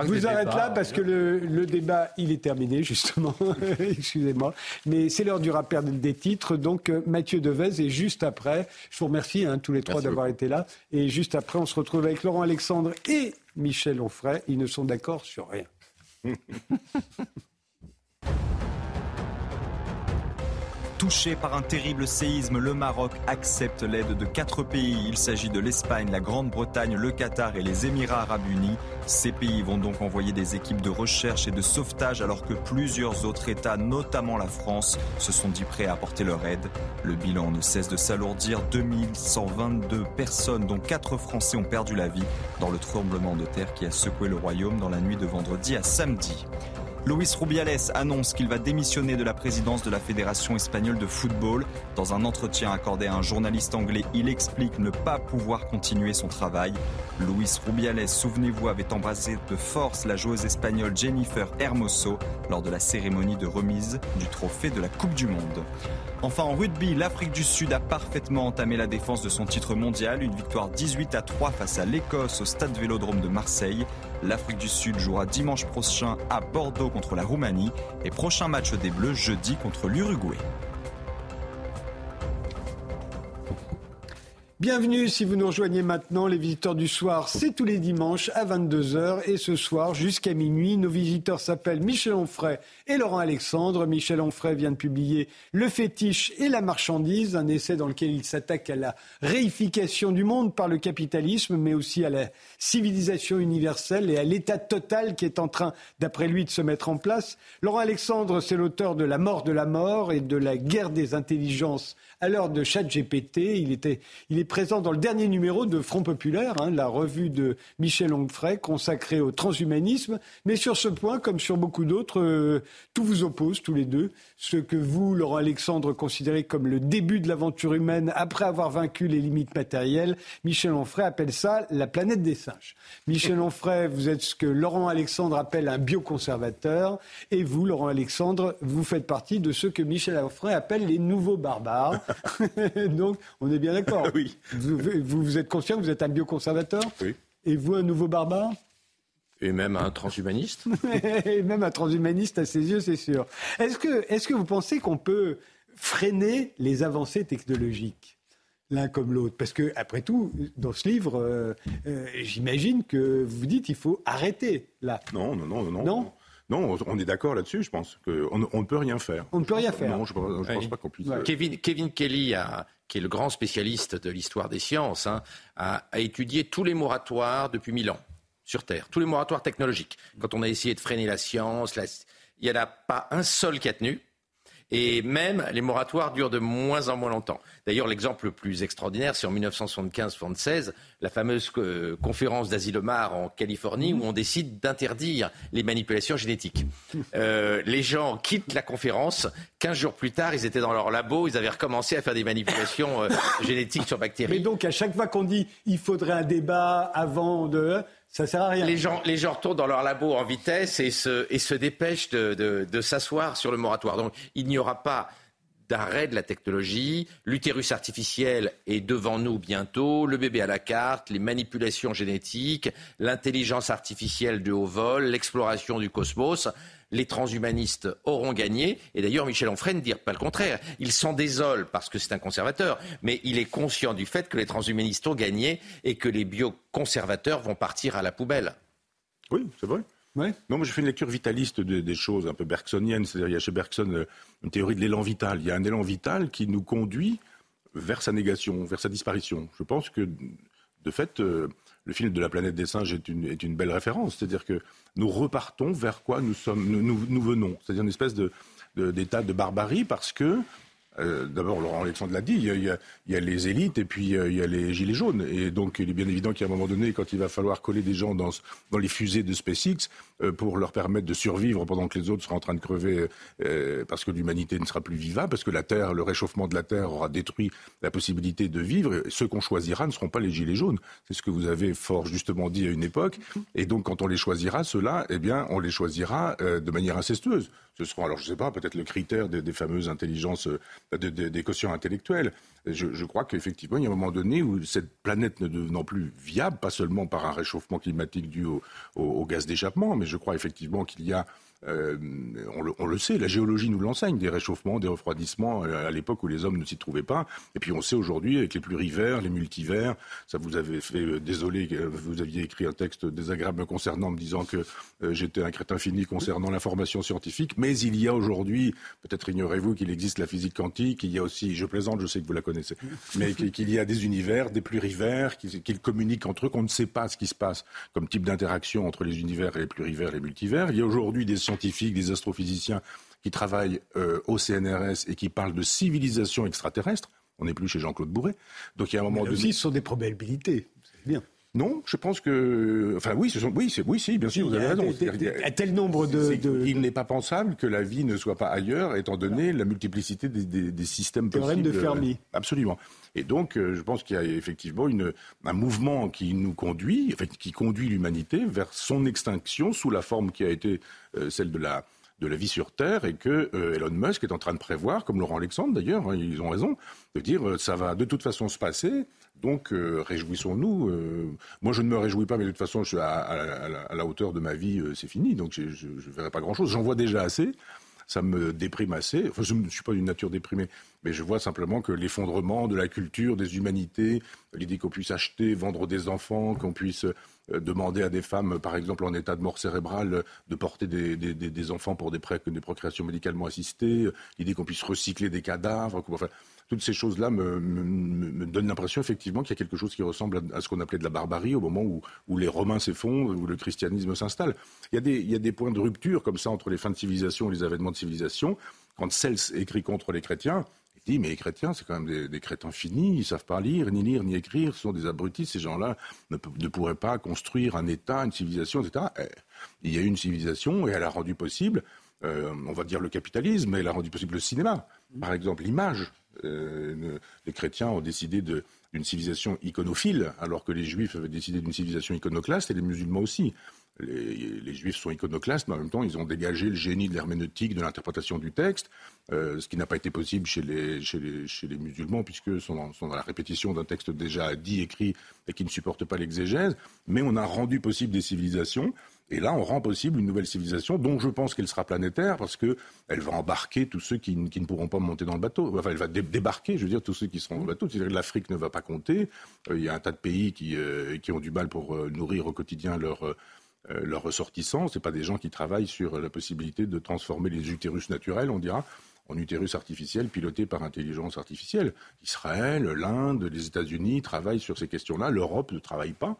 je vous arrête là parce que le, débat, il est terminé, justement. Excusez-moi. Mais c'est l'heure du rappel des titres. Donc, euh, Mathieu Devez est juste après. Je vous remercie, hein, tous les trois, d'avoir été là. Et juste après, on se retrouve avec Laurent Alexandre et Michel Onfray. Ils ne sont d'accord sur rien. Touché par un terrible séisme, le Maroc accepte l'aide de quatre pays. Il s'agit de l'Espagne, la Grande-Bretagne, le Qatar et les Émirats arabes unis. Ces pays vont donc envoyer des équipes de recherche et de sauvetage alors que plusieurs autres États, notamment la France, se sont dit prêts à apporter leur aide. Le bilan ne cesse de s'alourdir. 2122 personnes, dont quatre Français, ont perdu la vie dans le tremblement de terre qui a secoué le royaume dans la nuit de vendredi à samedi. Luis Rubiales annonce qu'il va démissionner de la présidence de la Fédération espagnole de football. Dans un entretien accordé à un journaliste anglais, il explique ne pas pouvoir continuer son travail. Luis Rubiales, souvenez-vous, avait embrasé de force la joueuse espagnole Jennifer Hermoso lors de la cérémonie de remise du trophée de la Coupe du Monde. Enfin, en rugby, l'Afrique du Sud a parfaitement entamé la défense de son titre mondial. Une victoire 18 à 3 face à l'Écosse au stade Vélodrome de Marseille. L'Afrique du Sud jouera dimanche prochain à Bordeaux contre la Roumanie et prochain match des Bleus jeudi contre l'Uruguay. Bienvenue si vous nous rejoignez maintenant. Les visiteurs du soir, c'est tous les dimanches à 22h. Et ce soir, jusqu'à minuit, nos visiteurs s'appellent Michel Onfray et Laurent Alexandre. Michel Onfray vient de publier Le fétiche et la marchandise, un essai dans lequel il s'attaque à la réification du monde par le capitalisme, mais aussi à la civilisation universelle et à l'état total qui est en train, d'après lui, de se mettre en place. Laurent Alexandre, c'est l'auteur de La mort de la mort et de La guerre des intelligences à l'heure de ChatGPT. Il, était, il est présent dans le dernier numéro de Front Populaire, hein, la revue de Michel Onfray consacrée au transhumanisme. Mais sur ce point, comme sur beaucoup d'autres, euh, tout vous oppose tous les deux. Ce que vous, Laurent Alexandre, considérez comme le début de l'aventure humaine après avoir vaincu les limites matérielles, Michel Onfray appelle ça la planète des singes. Michel Onfray, vous êtes ce que Laurent Alexandre appelle un bioconservateur. Et vous, Laurent Alexandre, vous faites partie de ceux que Michel Onfray appelle les nouveaux barbares. Donc, on est bien d'accord. Oui. Vous, vous, êtes conscient que vous êtes un bioconservateur? Oui. Et vous, un nouveau barbare? Et même un transhumaniste Et même un transhumaniste à ses yeux, c'est sûr. Est-ce que, est que vous pensez qu'on peut freiner les avancées technologiques l'un comme l'autre? Parce que, après tout, dans ce livre, euh, euh, j'imagine que vous dites qu'il faut arrêter là. Non, non, non, non. Non? Non, on est d'accord là-dessus, je pense. qu'on on ne peut rien faire. On ne peut rien faire. Non, je ne pense pas qu'on puisse. Euh, Kevin, Kevin Kelly, qui est le grand spécialiste de l'histoire des sciences, hein, a, étudié tous les moratoires depuis mille ans sur Terre, tous les moratoires technologiques. Quand on a essayé de freiner la science, il n'y en a pas un seul qui a tenu. Et même les moratoires durent de moins en moins longtemps. D'ailleurs, l'exemple le plus extraordinaire, c'est en 1975-76, la fameuse euh, conférence d'Asilomar en Californie, où on décide d'interdire les manipulations génétiques. Euh, les gens quittent la conférence. 15 jours plus tard, ils étaient dans leur labo, ils avaient recommencé à faire des manipulations euh, génétiques sur bactéries. Mais donc, à chaque fois qu'on dit il faudrait un débat avant de ça sert à rien. Les gens, retournent dans leur labo en vitesse et se, dépêchent de s'asseoir sur le moratoire. Donc il n'y aura pas d'arrêt de la technologie. L'utérus artificiel est devant nous bientôt, le bébé à la carte, les manipulations génétiques, l'intelligence artificielle de haut vol, l'exploration du cosmos les transhumanistes auront gagné. Et d'ailleurs, Michel Onfray ne dit pas le contraire. Il s'en désole parce que c'est un conservateur, mais il est conscient du fait que les transhumanistes ont gagné et que les bioconservateurs vont partir à la poubelle. Oui, c'est vrai. Non, moi je fais une lecture vitaliste des choses, un peu bergsonienne. C'est-à-dire, il y a chez Bergson euh, une théorie de l'élan vital. Il y a un élan vital qui nous conduit vers sa négation, vers sa disparition. Je pense que, de fait, euh, le film de la planète des singes est une, belle référence. C'est-à-dire que nous repartons vers quoi nous, sommes, nous, venons. C'est-à-dire une espèce de, d'état de barbarie parce que euh, d'abord, Laurent Alexandre l'a dit, il y, a, les élites et puis euh, il y a les gilets jaunes. Et donc, il est bien évident qu'à un moment donné, quand il va falloir coller des gens dans, les fusées de SpaceX euh, pour leur permettre de survivre pendant que les autres seront en train de crever parce que l'humanité ne sera plus vivable, parce que la Terre, le réchauffement de la Terre aura détruit la possibilité de vivre, ceux qu'on choisira ne seront pas les gilets jaunes. C'est ce que vous avez fort justement dit à une époque. Et donc, quand on les choisira, ceux-là, eh bien, on les choisira de manière incestueuse. Ce seront, alors je ne sais pas, peut-être le critère des, des fameuses intelligences des quotients intellectuels. Je, crois qu'effectivement, il y a un moment donné où cette planète ne devenant plus viable, pas seulement par un réchauffement climatique dû au gaz d'échappement, mais je crois effectivement qu'il y a euh, on, le, sait, la géologie nous l'enseigne, des réchauffements, des refroidissements euh, à l'époque où les hommes ne s'y trouvaient pas. Et puis on sait aujourd'hui avec les plurivers, les multivers, ça vous avait fait euh, désolé, vous aviez écrit un texte désagréable concernant, me disant que j'étais un crétin fini concernant l'information scientifique. Mais il y a aujourd'hui, peut-être ignorez-vous qu'il existe la physique quantique, il y a aussi, je plaisante, je sais que vous la connaissez, mais qu'il y a des univers, des plurivers, qu'ils communiquent entre eux, qu'on ne sait pas ce qui se passe comme type d'interaction entre les univers et les plurivers les multivers. Il y a aujourd'hui des scientifiques, des astrophysiciens qui travaillent euh, au CNRS et qui parlent de civilisation extraterrestre. On n'est plus chez Jean-Claude Bourret. Donc il y a un moment donné. Ce sont des probabilités. C'est bien. Non, je pense que. Enfin, oui, ce sont... oui, oui, si, bien sûr, vous avez raison. À tel nombre de. Il n'est pas pensable que la vie ne soit pas ailleurs, étant donné la multiplicité des, des, des systèmes possibles. de Fermi. Absolument. Et donc, euh, je pense qu'il y a effectivement un mouvement qui nous conduit, qui conduit l'humanité vers son extinction sous la forme qui a été euh, celle de la, de la vie sur Terre et que euh, Elon Musk est en train de prévoir, comme Laurent Alexandre d'ailleurs, hein, ils ont raison, de dire ça va de toute façon se passer, donc réjouissons-nous. moi je ne me réjouis pas, mais de toute façon je suis à, la, hauteur de ma vie, c'est fini, donc je ne verrai pas grand-chose. J'en vois déjà assez ça me déprime assez. Enfin, je ne suis pas d'une nature déprimée, mais je vois simplement que l'effondrement de la culture, des humanités, l'idée qu'on puisse acheter, vendre des enfants, qu'on puisse demander à des femmes, par exemple en état de mort cérébrale, de porter des, des, enfants pour des, pré des procréations médicalement assistées, l'idée qu'on puisse recycler des cadavres, enfin, toutes ces choses-là me, donnent l'impression effectivement qu'il y a quelque chose qui ressemble à, ce qu'on appelait de la barbarie au moment où, où les Romains s'effondrent, où le christianisme s'installe. Il, il, y a des points de rupture comme ça entre les fins de civilisation et les avènements de civilisation. Quand Cels écrit contre les chrétiens, dit mais les chrétiens, c'est quand même des, des, crétins finis, ils savent pas lire, ni lire, ni écrire, ce sont des abrutis, ces gens-là ne, ne, pourraient pas construire un État, une civilisation, etc. Eh, il y a eu une civilisation et elle a rendu possible, euh, on va dire le capitalisme, elle a rendu possible le cinéma, par exemple l'image. Euh, les chrétiens ont décidé d'une civilisation iconophile, alors que les juifs avaient décidé d'une civilisation iconoclaste et les musulmans aussi. Les, juifs sont iconoclastes, mais en même temps, ils ont dégagé le génie de l'herméneutique, de l'interprétation du texte, euh, ce qui n'a pas été possible chez les, musulmans, puisque sont dans la répétition d'un texte déjà dit, écrit, et qui ne supporte pas l'exégèse. Mais on a rendu possible des civilisations et là, on rend possible une nouvelle civilisation dont je pense qu'elle sera planétaire parce qu'elle va embarquer tous ceux qui, ne pourront pas monter dans le bateau. Enfin, elle va débarquer, je veux dire, tous ceux qui seront dans le bateau. C'est-à-dire que l'Afrique ne va pas compter. Euh, il y a un tas de pays qui, euh, ont du mal pour nourrir au quotidien leurs leur ressortissants. Ce pas des gens qui travaillent sur la possibilité de transformer les utérus naturels, on dira, en utérus artificiels pilotés par intelligence artificielle. Israël, l'Inde, les États-Unis travaillent sur ces questions-là. L'Europe ne travaille pas.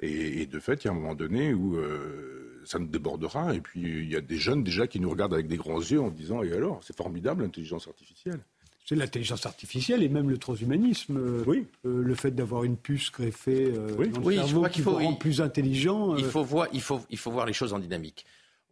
Et, de fait, il y a un moment donné où euh, ça nous débordera. Et puis, il y a des jeunes déjà qui nous regardent avec des grands yeux en disant Et alors, c'est formidable l'intelligence artificielle. C'est l'intelligence artificielle et même le transhumanisme. Euh, oui. Euh, le fait d'avoir une puce greffée dans le cerveau qui faut, vous rend plus intelligent. Il, faut voir, il, faut, il faut voir les choses en dynamique.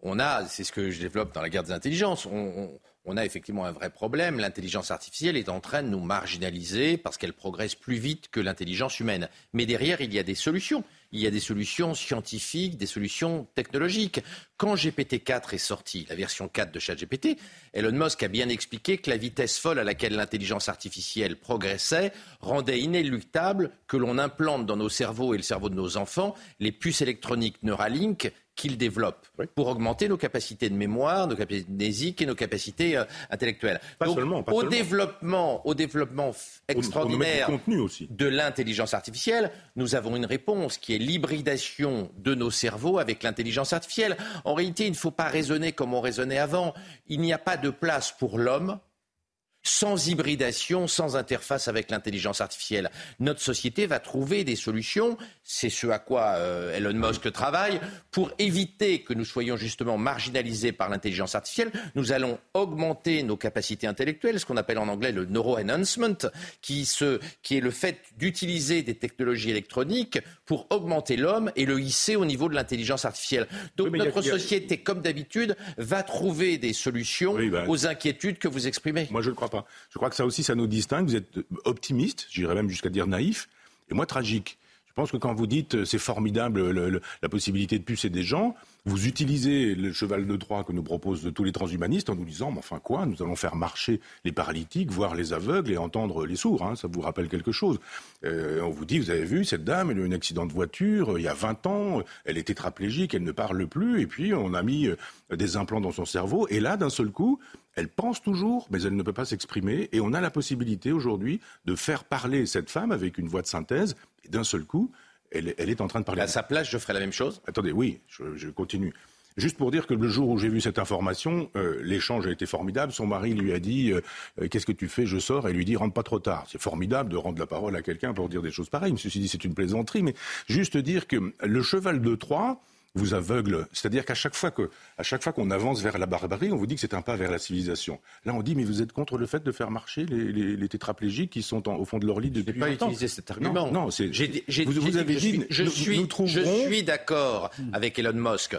On a, c'est ce que je développe dans la guerre des intelligences, on, on a effectivement un vrai problème. L'intelligence artificielle est en train de nous marginaliser parce qu'elle progresse plus vite que l'intelligence humaine. Mais derrière, il y a des solutions il y a des solutions scientifiques, des solutions technologiques. Quand GPT-4 est sorti, la version 4 de ChatGPT, Elon Musk a bien expliqué que la vitesse folle à laquelle l'intelligence artificielle progressait rendait inéluctable que l'on implante dans nos cerveaux et le cerveau de nos enfants les puces électroniques Neuralink qu'ils développent pour augmenter nos capacités de mémoire, nos capacités mnésiques et nos capacités euh, intellectuelles. Pas seulement, pas au seulement. développement, au développement extraordinaire aussi. de l'intelligence artificielle, nous avons une réponse qui est l'hybridation de nos cerveaux avec l'intelligence artificielle. En réalité, il ne faut pas raisonner comme on raisonnait avant. Il n'y a pas de place pour l'homme sans hybridation, sans interface avec l'intelligence artificielle. Notre société va trouver des solutions, c'est ce à quoi euh, Elon Musk travaille, pour éviter que nous soyons justement marginalisés par l'intelligence artificielle. Nous allons augmenter nos capacités intellectuelles, ce qu'on appelle en anglais le neuro-enhancement, qui, qui est le fait d'utiliser des technologies électroniques pour augmenter l'homme et le hisser au niveau de l'intelligence artificielle. Donc notre société, comme d'habitude, va trouver des solutions bah, aux inquiétudes que vous exprimez. Moi, je ne crois pas. Je crois que ça aussi, ça nous distingue. Vous êtes optimiste, j'irais même jusqu'à dire naïf, et moi tragique. Je pense que quand vous dites euh, c'est formidable la possibilité de pucer des gens, vous utilisez le cheval de Troie que nous proposent tous les transhumanistes en nous disant mais enfin quoi, nous allons faire marcher les paralytiques, voir les aveugles et entendre les sourds. Hein, ça vous rappelle quelque chose euh, On vous dit vous avez vu cette dame, elle a eu un accident de voiture euh, il y a 20 ans, elle est tétraplégique, elle ne parle plus et puis on a mis des implants dans son cerveau et là d'un seul coup elle pense toujours, mais elle ne peut pas s'exprimer. Et on a la possibilité aujourd'hui de faire parler cette femme avec une voix de synthèse. Et d'un seul coup, elle, est en train de parler. À sa place, je ferai la même chose? Attendez, oui, je, continue. Juste pour dire que le jour où j'ai vu cette information, euh, l'échange a été formidable. Son mari lui a dit euh, euh, Qu'est-ce que tu fais? Je sors. Et lui dit Rentre pas trop tard. C'est formidable de rendre la parole à quelqu'un pour dire des choses pareilles. Ceci dit, c'est une plaisanterie. Mais juste dire que le cheval de Troie, vous aveugle. C'est-à-dire qu'à chaque fois que, à chaque fois qu'on avance vers la barbarie, on vous dit que c'est un pas vers la civilisation. Là, on dit, mais vous êtes contre le fait de faire marcher les, tétraplégiques qui sont au fond de leur lit depuis. Je n'ai pas utilisé cet argument. Non, c'est. Vous, avez dit, je, suis, je suis d'accord avec Elon Musk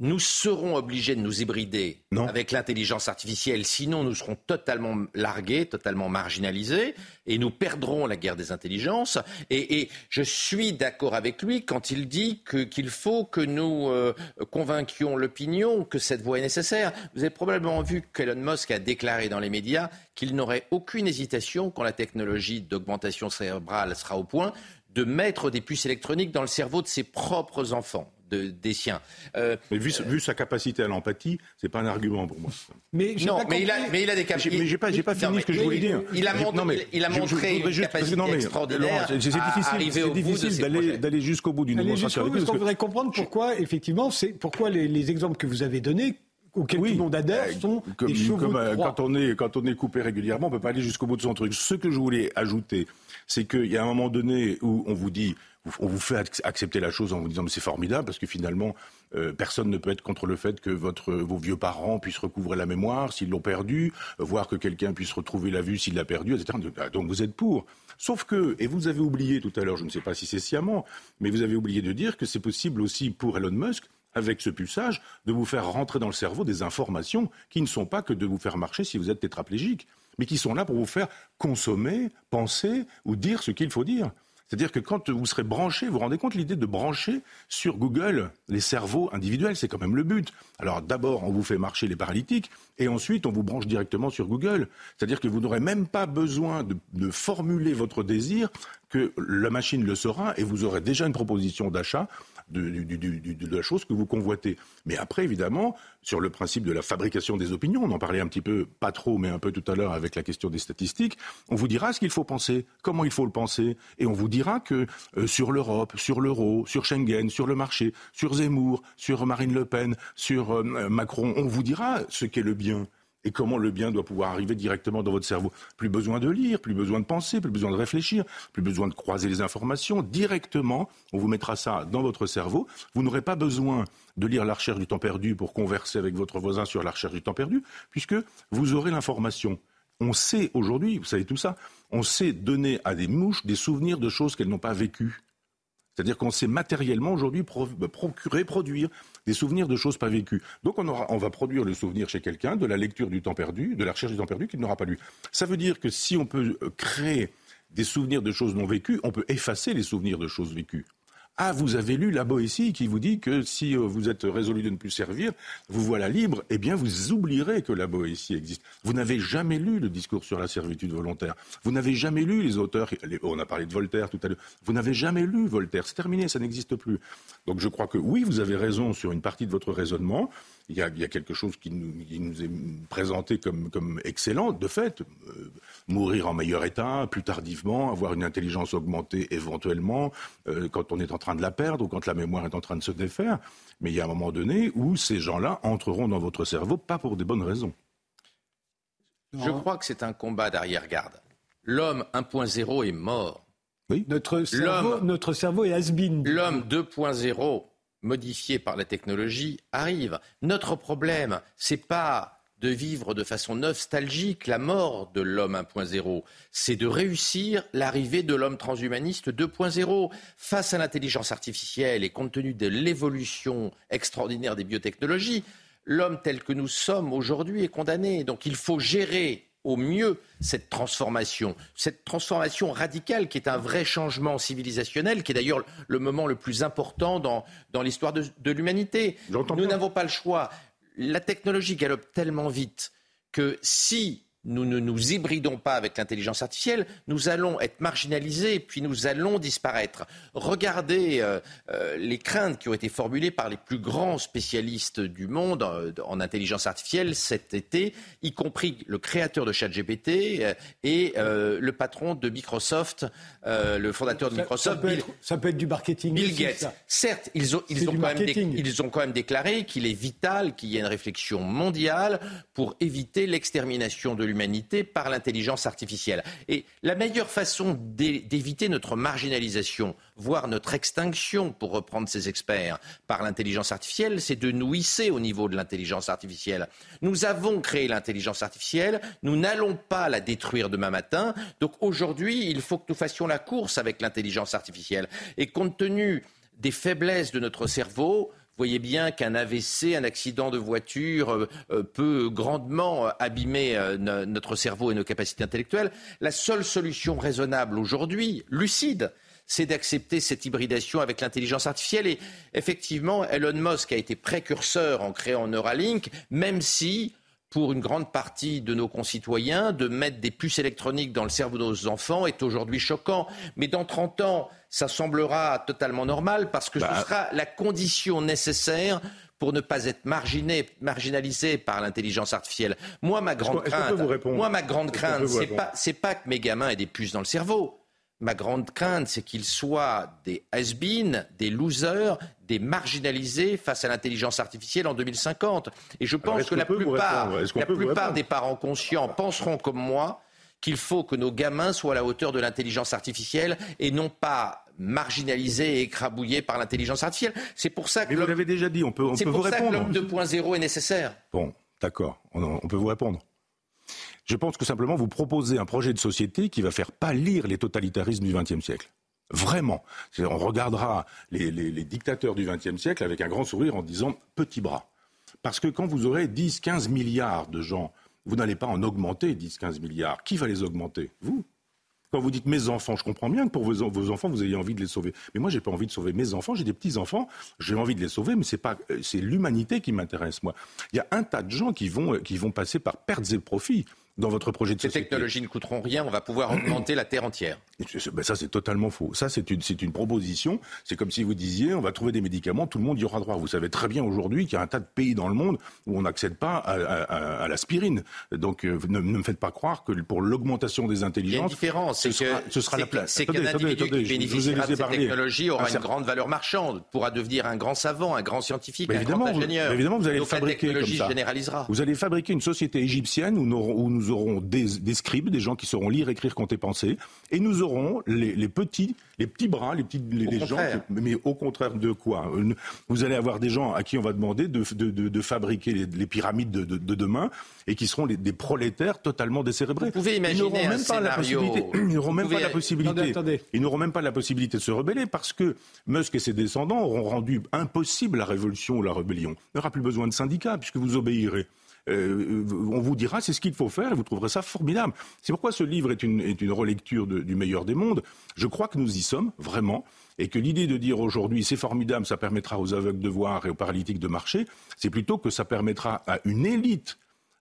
nous serons obligés de nous hybrider avec l'intelligence artificielle, sinon nous serons totalement largués, totalement marginalisés, et nous perdrons la guerre des intelligences. Et, je suis d'accord avec lui quand il dit qu'il faut que nous euh, convainquions l'opinion que cette voie est nécessaire. Vous avez probablement vu qu'Elon Musk a déclaré dans les médias qu'il n'aurait aucune hésitation quand la technologie d'augmentation cérébrale sera au point de mettre des puces électroniques dans le cerveau de ses propres enfants des siens. Euh, mais vu, vu, sa capacité à l'empathie, c'est pas un argument pour moi. Mais non, mais il, a, mais il a des capacités. Mais j'ai pas, pas fini ce que je voulais dire. Il a, montré, il a montré une capacité non, mais, extraordinaire. C'est difficile, difficile d'aller jusqu'au bout d'une démonstration. Parce qu'on voudrait comprendre pourquoi, effectivement, c'est pourquoi les, les exemples que vous avez donnés auxquels oui, tout le monde adhère euh, sont comme, des comme, de quand on est quand on est coupé régulièrement, on peut pas aller jusqu'au bout de son truc. Ce que je voulais ajouter, c'est qu'il y a un moment donné où on vous dit on vous fait accepter la chose en vous disant mais c'est formidable parce que finalement euh, personne ne peut être contre le fait que votre, vos vieux parents puissent recouvrer la mémoire s'ils l'ont perdu, euh, voir que quelqu'un puisse retrouver la vue s'il l'a perdu, etc. Donc vous êtes pour. Sauf que, et vous avez oublié tout à l'heure, je ne sais pas si c'est sciemment, mais vous avez oublié de dire que c'est possible aussi pour Elon Musk avec ce pulsage, de vous faire rentrer dans le cerveau des informations qui ne sont pas que de vous faire marcher si vous êtes tétraplégique, mais qui sont là pour vous faire consommer, penser ou dire ce qu'il faut dire. C'est-à-dire que quand vous serez branché, vous vous rendez compte l'idée de brancher sur Google les cerveaux individuels, c'est quand même le but. Alors d'abord, on vous fait marcher les paralytiques, et ensuite, on vous branche directement sur Google. C'est-à-dire que vous n'aurez même pas besoin de, de, formuler votre désir, que la machine le saura, et vous aurez déjà une proposition d'achat de, la chose que vous convoitez. Mais après, évidemment, sur le principe de la fabrication des opinions, on en parlait un petit peu, pas trop, mais un peu tout à l'heure avec la question des statistiques, on vous dira ce qu'il faut penser, comment il faut le penser, et on vous dira que euh, sur l'Europe, sur l'euro, sur Schengen, sur le marché, sur Zemmour, sur Marine Le Pen, sur euh, Macron, on vous dira ce qu'est le bien et comment le bien doit pouvoir arriver directement dans votre cerveau? Plus besoin de lire, plus besoin de penser, plus besoin de réfléchir, plus besoin de croiser les informations. Directement, on vous mettra ça dans votre cerveau. Vous n'aurez pas besoin de lire la recherche du temps perdu pour converser avec votre voisin sur la recherche du temps perdu, puisque vous aurez l'information. On sait aujourd'hui, vous savez tout ça, on sait donner à des mouches des souvenirs de choses qu'elles n'ont pas vécues. C'est-à-dire qu'on sait matériellement aujourd'hui bah, procurer, produire des souvenirs de choses pas vécues. Donc on, aura, va produire le souvenir chez quelqu'un de la lecture du temps perdu, de la recherche du temps perdu qu'il n'aura pas lu. Ça veut dire que si on peut euh, créer des souvenirs de choses non vécues, on peut effacer les souvenirs de choses vécues. Ah, vous avez lu la Boétie qui vous dit que si euh, vous êtes résolu de ne plus servir, vous voilà libre, eh bien vous oublierez que la Boétie existe. Vous n'avez jamais lu le discours sur la servitude volontaire. Vous n'avez jamais lu les auteurs, on a parlé de Voltaire tout à l'heure, vous n'avez jamais lu Voltaire, c'est terminé, ça n'existe plus. Donc je crois que oui, vous avez raison sur une partie de votre raisonnement il y, a, quelque chose qui nous, est présenté comme, excellent, de fait. Euh, mourir en meilleur état, plus tardivement, avoir une intelligence augmentée éventuellement, euh, quand on est en train de la perdre ou quand la mémoire est en train de se défaire. Mais il y a un moment donné où ces gens-là entreront dans votre cerveau, pas pour des bonnes raisons. Je crois que c'est un combat d'arrière-garde. L'homme 1.0 est mort. Oui. Notre cerveau, notre cerveau est has L'homme 2.0 modifié par la technologie arrive. Notre problème, c'est pas de vivre de façon nostalgique la mort de l'homme 1.0, c'est de réussir l'arrivée de l'homme transhumaniste 2.0 face à l'intelligence artificielle et compte tenu de l'évolution extraordinaire des biotechnologies. L'homme tel que nous sommes aujourd'hui est condamné. Donc il faut gérer au mieux cette transformation, cette transformation radicale qui est un vrai changement civilisationnel, qui est d'ailleurs le moment le plus important dans, dans l'histoire de, de l'humanité. Nous n'avons pas le choix. La technologie galope tellement vite que si nous ne nous hybridons pas avec l'intelligence artificielle, nous allons être marginalisés, puis nous allons disparaître. Regardez euh, euh, les craintes qui ont été formulées par les plus grands spécialistes du monde euh, en intelligence artificielle cet été, y compris le créateur de ChatGPT et le patron de Microsoft, le fondateur de Microsoft. Ça peut, être, ça peut, être, du marketing. Bill Gates. Certes, ils ont, ils, ont quand même ils ont quand même déclaré qu'il est vital qu'il y ait une réflexion mondiale pour éviter l'extermination de l'humanité par l'intelligence artificielle. Et la meilleure façon d'éviter notre marginalisation, voire notre extinction, pour reprendre ces experts, par l'intelligence artificielle, c'est de nous hisser au niveau de l'intelligence artificielle. Nous avons créé l'intelligence artificielle, nous n'allons pas la détruire demain matin. Donc aujourd'hui, il faut que nous fassions la course avec l'intelligence artificielle. Et compte tenu des faiblesses de notre cerveau, voyez bien qu'un AVC, un accident de voiture euh, euh, peut grandement euh, abîmer notre cerveau et nos capacités intellectuelles. La seule solution raisonnable aujourd'hui, lucide, c'est d'accepter cette hybridation avec l'intelligence artificielle. Et effectivement, Elon Musk a été précurseur en créant Neuralink, même si pour une grande partie de nos concitoyens, de mettre des puces électroniques dans le cerveau de nos enfants est aujourd'hui choquant. Mais dans 30 ans, ça semblera totalement normal parce que ce bah. sera la condition nécessaire pour ne pas être marginé, marginalisé par l'intelligence artificielle. Moi, ma grande crainte, moi, ma grande crainte, c'est pas, c'est pas que mes gamins aient des puces dans le cerveau. Ma grande crainte, c'est qu'ils soient des has des losers, des marginalisés face à l'intelligence artificielle en 2050. Et je pense que la plupart, la plupart des parents conscients penseront comme moi qu'il faut que nos gamins soient à la hauteur de l'intelligence artificielle et non pas marginalisés et écrabouillés par l'intelligence artificielle. C'est pour ça que. vous l'avez déjà dit, on peut, on peut vous répondre. C'est pour ça que l'homme 2.0 est nécessaire. Bon, d'accord, on, peut vous répondre. Je pense que simplement vous proposez un projet de société qui va faire pâlir les totalitarismes du XXe siècle. Vraiment. On regardera les, dictateurs du XXe siècle avec un grand sourire en disant petit bras. Parce que quand vous aurez 10, 15 milliards de gens vous n'allez pas en augmenter 10-15 milliards. Qui va les augmenter? Vous quand vous dites mes enfants, je comprends bien que pour vos, vos enfants, vous ayez envie de les sauver. Mais moi, j'ai pas envie de sauver mes enfants. J'ai des petits enfants. J'ai envie de les sauver, mais c'est euh, c'est l'humanité qui m'intéresse, moi. Il y a un tas de gens qui vont, qui vont passer par pertes et profits dans votre projet de société. Ces technologies ne coûteront rien, on va pouvoir augmenter la Terre entière. Ben ça, c'est totalement faux. Ça, c'est une, une proposition. C'est comme si vous disiez, on va trouver des médicaments, tout le monde y aura droit. Vous savez très bien aujourd'hui qu'il y a un tas de pays dans le monde où on n'accède pas à, l'aspirine. Donc, euh, ne, me faites pas croire que pour l'augmentation des intelligences... Il y a une différence. Ce, sera, ce sera la place. C'est qu'un individu qui bénéficiera de cette technologie aura une grande valeur marchande, pourra devenir un grand savant, un grand scientifique, un grand ingénieur. Évidemment, vous allez fabriquer comme ça. généralisera. Vous allez fabriquer une société égyptienne où nous, où nous aurons des des scribes, des gens qui sauront lire, écrire, compter, penser, et nous aurons les, petits, les petits bras, les petits, les, gens, mais au contraire de quoi? Vous allez avoir des gens à qui on va demander de, fabriquer les, pyramides de, demain et qui seront des prolétaires totalement décérébrés. Vous pouvez imaginer ils même pas la possibilité. Ils n'auront même pas la possibilité. Ils n'auront même pas la possibilité de se rebeller parce que Musk et ses descendants auront rendu impossible la révolution ou la rébellion. Il n'y aura plus besoin de syndicats puisque vous obéirez. Euh, on vous dira c'est ce qu'il faut faire et vous trouverez ça formidable. C'est pourquoi ce livre est une, relecture du meilleur des mondes. Je crois que nous y sommes, vraiment. Et que l'idée de dire aujourd'hui c'est formidable, ça permettra aux aveugles de voir et aux paralytiques de marcher, c'est plutôt que ça permettra à une élite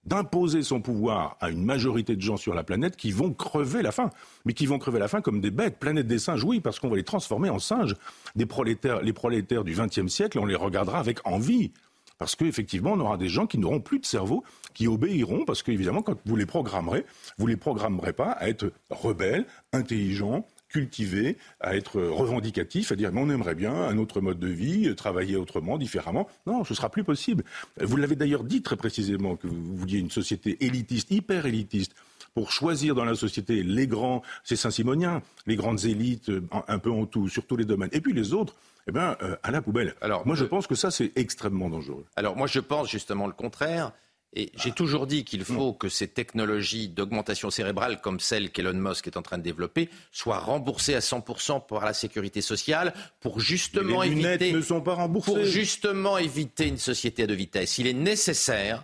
d'imposer son pouvoir à une majorité de gens sur la planète qui vont crever la faim. Mais qui vont crever la faim comme des bêtes. Planète des singes, oui, parce qu'on va les transformer en singes. Des prolétaires, les prolétaires du XXe siècle, on les regardera avec envie. Parce qu'effectivement, on aura des gens qui n'auront plus de cerveau, qui obéiront, parce qu'évidemment, quand vous les programmerez, vous ne les programmerez pas à être rebelles, intelligents, cultivés, à être revendicatifs, à dire mais on aimerait bien un autre mode de vie, travailler autrement, différemment. Non, ce sera plus possible. Vous l'avez d'ailleurs dit très précisément que vous vouliez une société élitiste, hyper élitiste, pour choisir dans la société les grands, c'est Saint-Simonien, les grandes élites un peu en tout, sur tous les domaines. Et puis les autres, eh bien, euh, à la poubelle. Alors, moi, je pense que ça, c'est extrêmement dangereux. Alors, moi, je pense justement le contraire. Et j'ai toujours dit qu'il faut que ces technologies d'augmentation cérébrale, comme celle qu'Elon Musk est en train de développer, soient remboursées à 100% par la sécurité sociale pour justement les éviter. ne sont pas remboursées. Pour justement éviter une société à deux vitesses. Il est nécessaire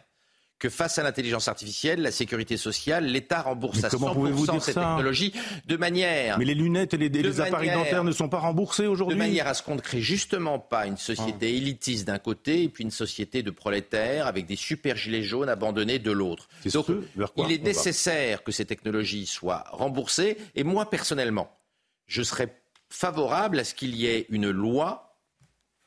que face à l'intelligence artificielle, la sécurité sociale, l'État rembourse à 100% ces technologies de manière. Mais les lunettes et les, appareils dentaires ne sont pas remboursés aujourd'hui. De manière à ce qu'on ne crée justement pas une société ah. élitiste d'un côté et puis une société de prolétaires avec des super gilets jaunes abandonnés de l'autre. Donc, il est nécessaire que ces technologies soient remboursées. Et moi, personnellement, je serais favorable à ce qu'il y ait une loi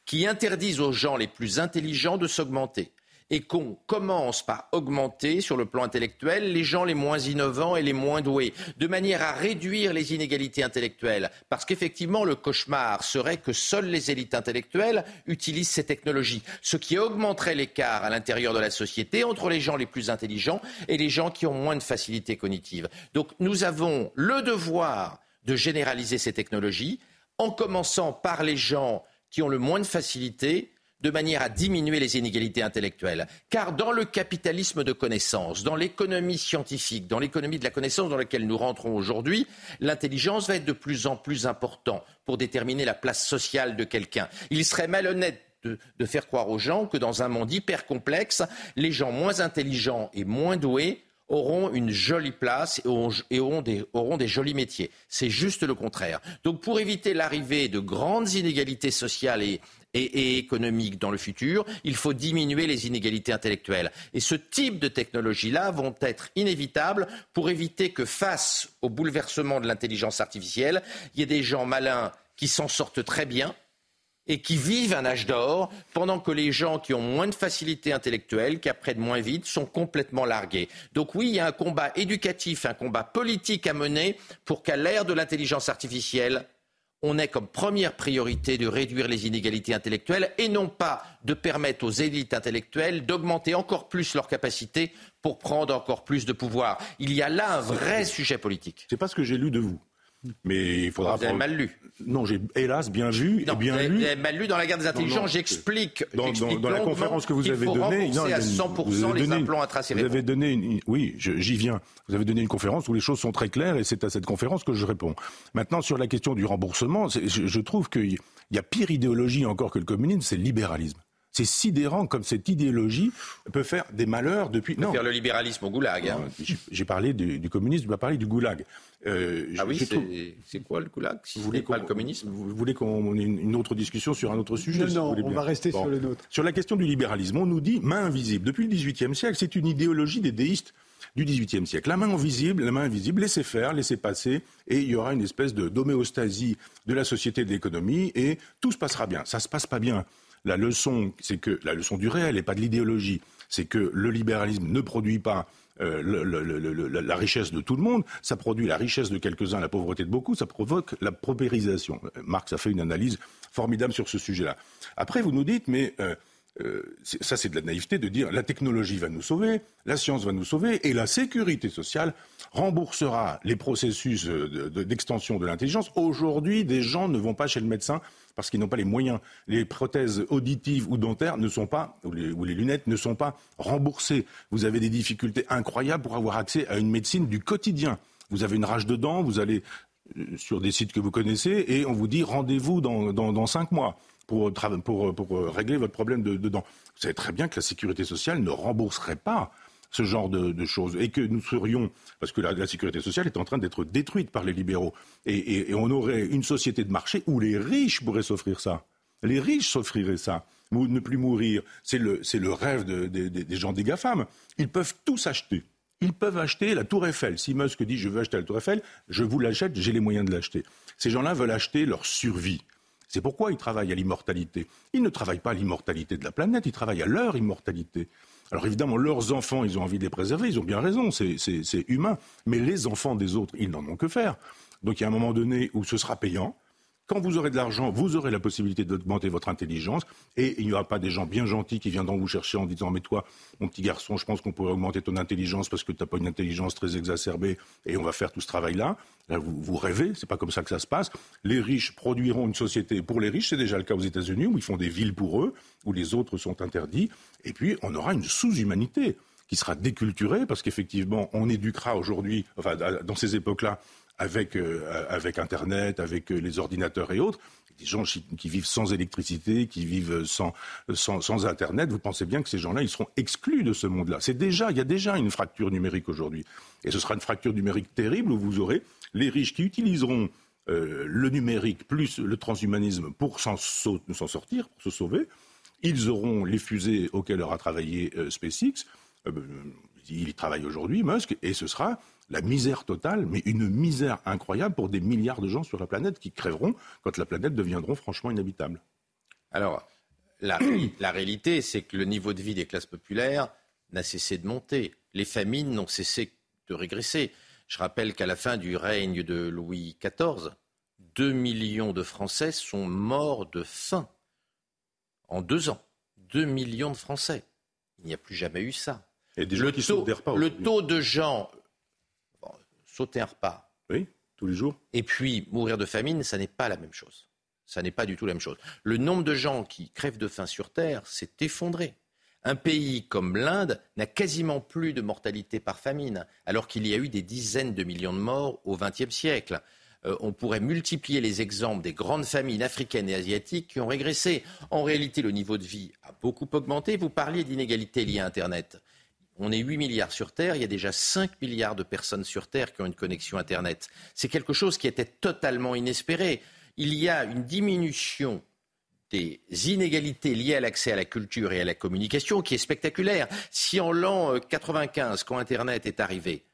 qui interdise aux gens les plus intelligents de s'augmenter et qu'on commence par augmenter sur le plan intellectuel les gens les moins innovants et les moins doués, de manière à réduire les inégalités intellectuelles. Parce qu'effectivement, le cauchemar serait que seules les élites intellectuelles utilisent ces technologies, ce qui augmenterait l'écart à l'intérieur de la société entre les gens les plus intelligents et les gens qui ont moins de facilité cognitive. Donc nous avons le devoir de généraliser ces technologies en commençant par les gens qui ont le moins de facilité de manière à diminuer les inégalités intellectuelles. Car dans le capitalisme de connaissance, dans l'économie scientifique, dans l'économie de la connaissance dans laquelle nous rentrons aujourd'hui, l'intelligence va être de plus en plus importante pour déterminer la place sociale de quelqu'un. Il serait malhonnête de, de, faire croire aux gens que dans un monde hyper complexe, les gens moins intelligents et moins doués auront une jolie place et auront, des, jolis métiers. C'est juste le contraire. Donc pour éviter l'arrivée de grandes inégalités sociales et, et, économiques dans le futur, il faut diminuer les inégalités intellectuelles. Et ce type de technologies-là vont être inévitables pour éviter que face au bouleversement de l'intelligence artificielle, il y ait des gens malins qui s'en sortent très bien, et qui vivent un âge d'or, pendant que les gens qui ont moins de facilité intellectuelle, qui apprennent moins vite, sont complètement largués. Donc oui, il y a un combat éducatif, un combat politique à mener pour qu'à l'ère de l'intelligence artificielle, on ait comme première priorité de réduire les inégalités intellectuelles et non pas de permettre aux élites intellectuelles d'augmenter encore plus leurs capacités pour prendre encore plus de pouvoir. Il y a là un vrai sujet politique. C'est pas ce que j'ai lu de vous. Mais il faudra. Vous avez mal lu. Non, j'ai hélas bien vu et bien lu. Vous avez mal lu dans la guerre des intelligences. J'explique. Dans, dans, la conférence que vous avez donnée, non, à 100% les implants intracérébraux. Vous avez donné, une, oui, j'y viens. Vous avez donné une conférence où les choses sont très claires et c'est à cette conférence que je réponds. Maintenant, sur la question du remboursement, je, je trouve qu'il y a pire idéologie encore que le communisme, c'est le libéralisme. C'est sidérant comme cette idéologie peut faire des malheurs depuis. Non. Faire le libéralisme au goulag. Hein. J'ai parlé du, communisme, je vais parler du goulag. Euh, ah oui, c'est quoi le goulag si vous voulez pas le communisme Vous voulez qu'on ait une autre discussion sur un autre sujet Non, non on va rester sur le nôtre. Sur la question du libéralisme, on nous dit main invisible. Depuis le XVIIIe siècle, c'est une idéologie des déistes du XVIIIe siècle. La main invisible, la main invisible, laissez faire, laissez passer, et il y aura une espèce de d'homéostasie de la société de l'économie, et tout se passera bien. Ça se passe pas bien. La leçon, c'est que la leçon du réel et pas de l'idéologie, c'est que le libéralisme ne produit pas euh, la richesse de tout le monde, ça produit la richesse de quelques-uns, la pauvreté de beaucoup, ça provoque la paupérisation. Marx a fait une analyse formidable sur ce sujet-là. Après, vous nous dites, mais euh, euh, ça c'est de la naïveté de dire la technologie va nous sauver, la science va nous sauver, et la sécurité sociale remboursera les processus d'extension de l'intelligence. Aujourd'hui, des gens ne vont pas chez le médecin parce qu'ils n'ont pas les moyens. Les prothèses auditives ou dentaires ne sont pas, ou les, lunettes ne sont pas remboursées. Vous avez des difficultés incroyables pour avoir accès à une médecine du quotidien. Vous avez une rage de dents, vous allez euh, sur des sites que vous connaissez et on vous dit rendez-vous dans, cinq mois pour, pour, régler votre problème de. Vous savez très bien que la sécurité sociale ne rembourserait pas ce genre de, choses et que nous serions, parce que la, sécurité sociale est en train d'être détruite par les libéraux, et, on aurait une société de marché où les riches pourraient s'offrir ça. Les riches s'offriraient ça. Ne plus mourir, c'est le, rêve des gens des GAFAM. Ils peuvent tous acheter. Ils peuvent acheter la Tour Eiffel. Si Musk dit je veux acheter la Tour Eiffel, je vous l'achète, j'ai les moyens de l'acheter. Ces gens-là veulent acheter leur survie. C'est pourquoi ils travaillent à l'immortalité. Ils ne travaillent pas à l'immortalité de la planète, ils travaillent à leur immortalité. Alors évidemment, leurs enfants, ils ont envie de les préserver, ils ont bien raison, c'est humain. Mais les enfants des autres, ils n'en ont que faire. Donc il y a un moment donné où ce sera payant, quand vous aurez de l'argent, vous aurez la possibilité d'augmenter votre intelligence et il n'y aura pas des gens bien gentils qui viendront vous chercher en disant Mais toi, mon petit garçon, je pense qu'on pourrait augmenter ton intelligence parce que tu n'as pas une intelligence très exacerbée et on va faire tout ce travail-là. Là, vous, vous rêvez, c'est pas comme ça que ça se passe. Les riches produiront une société pour les riches, c'est déjà le cas aux États-Unis où ils font des villes pour eux, où les autres sont interdits. Et puis, on aura une sous-humanité qui sera déculturée parce qu'effectivement, on éduquera aujourd'hui, enfin, dans ces époques-là, avec, euh, avec Internet, avec euh, les ordinateurs et autres, des gens qui vivent sans électricité, qui vivent sans, sans, sans Internet, vous pensez bien que ces gens-là, ils seront exclus de ce monde-là. C'est déjà, il y a déjà une fracture numérique aujourd'hui. Et ce sera une fracture numérique terrible où vous aurez les riches qui utiliseront euh, le numérique plus le transhumanisme pour s'en sortir, pour se sauver. Ils auront les fusées auxquelles aura travaillé SpaceX. il y travaille aujourd'hui, Musk, et ce sera la misère totale, mais une misère incroyable pour des milliards de gens sur la planète qui crèveront quand la planète deviendra franchement inhabitable. Alors, la, réalité, c'est que le niveau de vie des classes populaires n'a cessé de monter. Les famines n'ont cessé de régresser. Je rappelle qu'à la fin du règne de Louis XIV, 2 millions de Français sont morts de faim en deux ans. 2 millions de Français. Il n'y a plus jamais eu ça. Et le, taux, le taux de gens sauter un repas. Oui, tous les jours. Et puis mourir de famine, ça n'est pas la même chose. Ça n'est pas du tout la même chose. Le nombre de gens qui crèvent de faim sur Terre s'est effondré. Un pays comme l'Inde n'a quasiment plus de mortalité par famine, alors qu'il y a eu des dizaines de millions de morts au XXe siècle. Euh, on pourrait multiplier les exemples des grandes famines africaines et asiatiques qui ont régressé. En réalité, le niveau de vie a beaucoup augmenté. Vous parliez d'inégalités liées à Internet. On est 8 milliards sur Terre, il y a déjà 5 milliards de personnes sur Terre qui ont une connexion Internet. C'est quelque chose qui était totalement inespéré. Il y a une diminution des inégalités liées à l'accès à la culture et à la communication qui est spectaculaire. Si en l'an 95, euh, quand Internet est arrivé,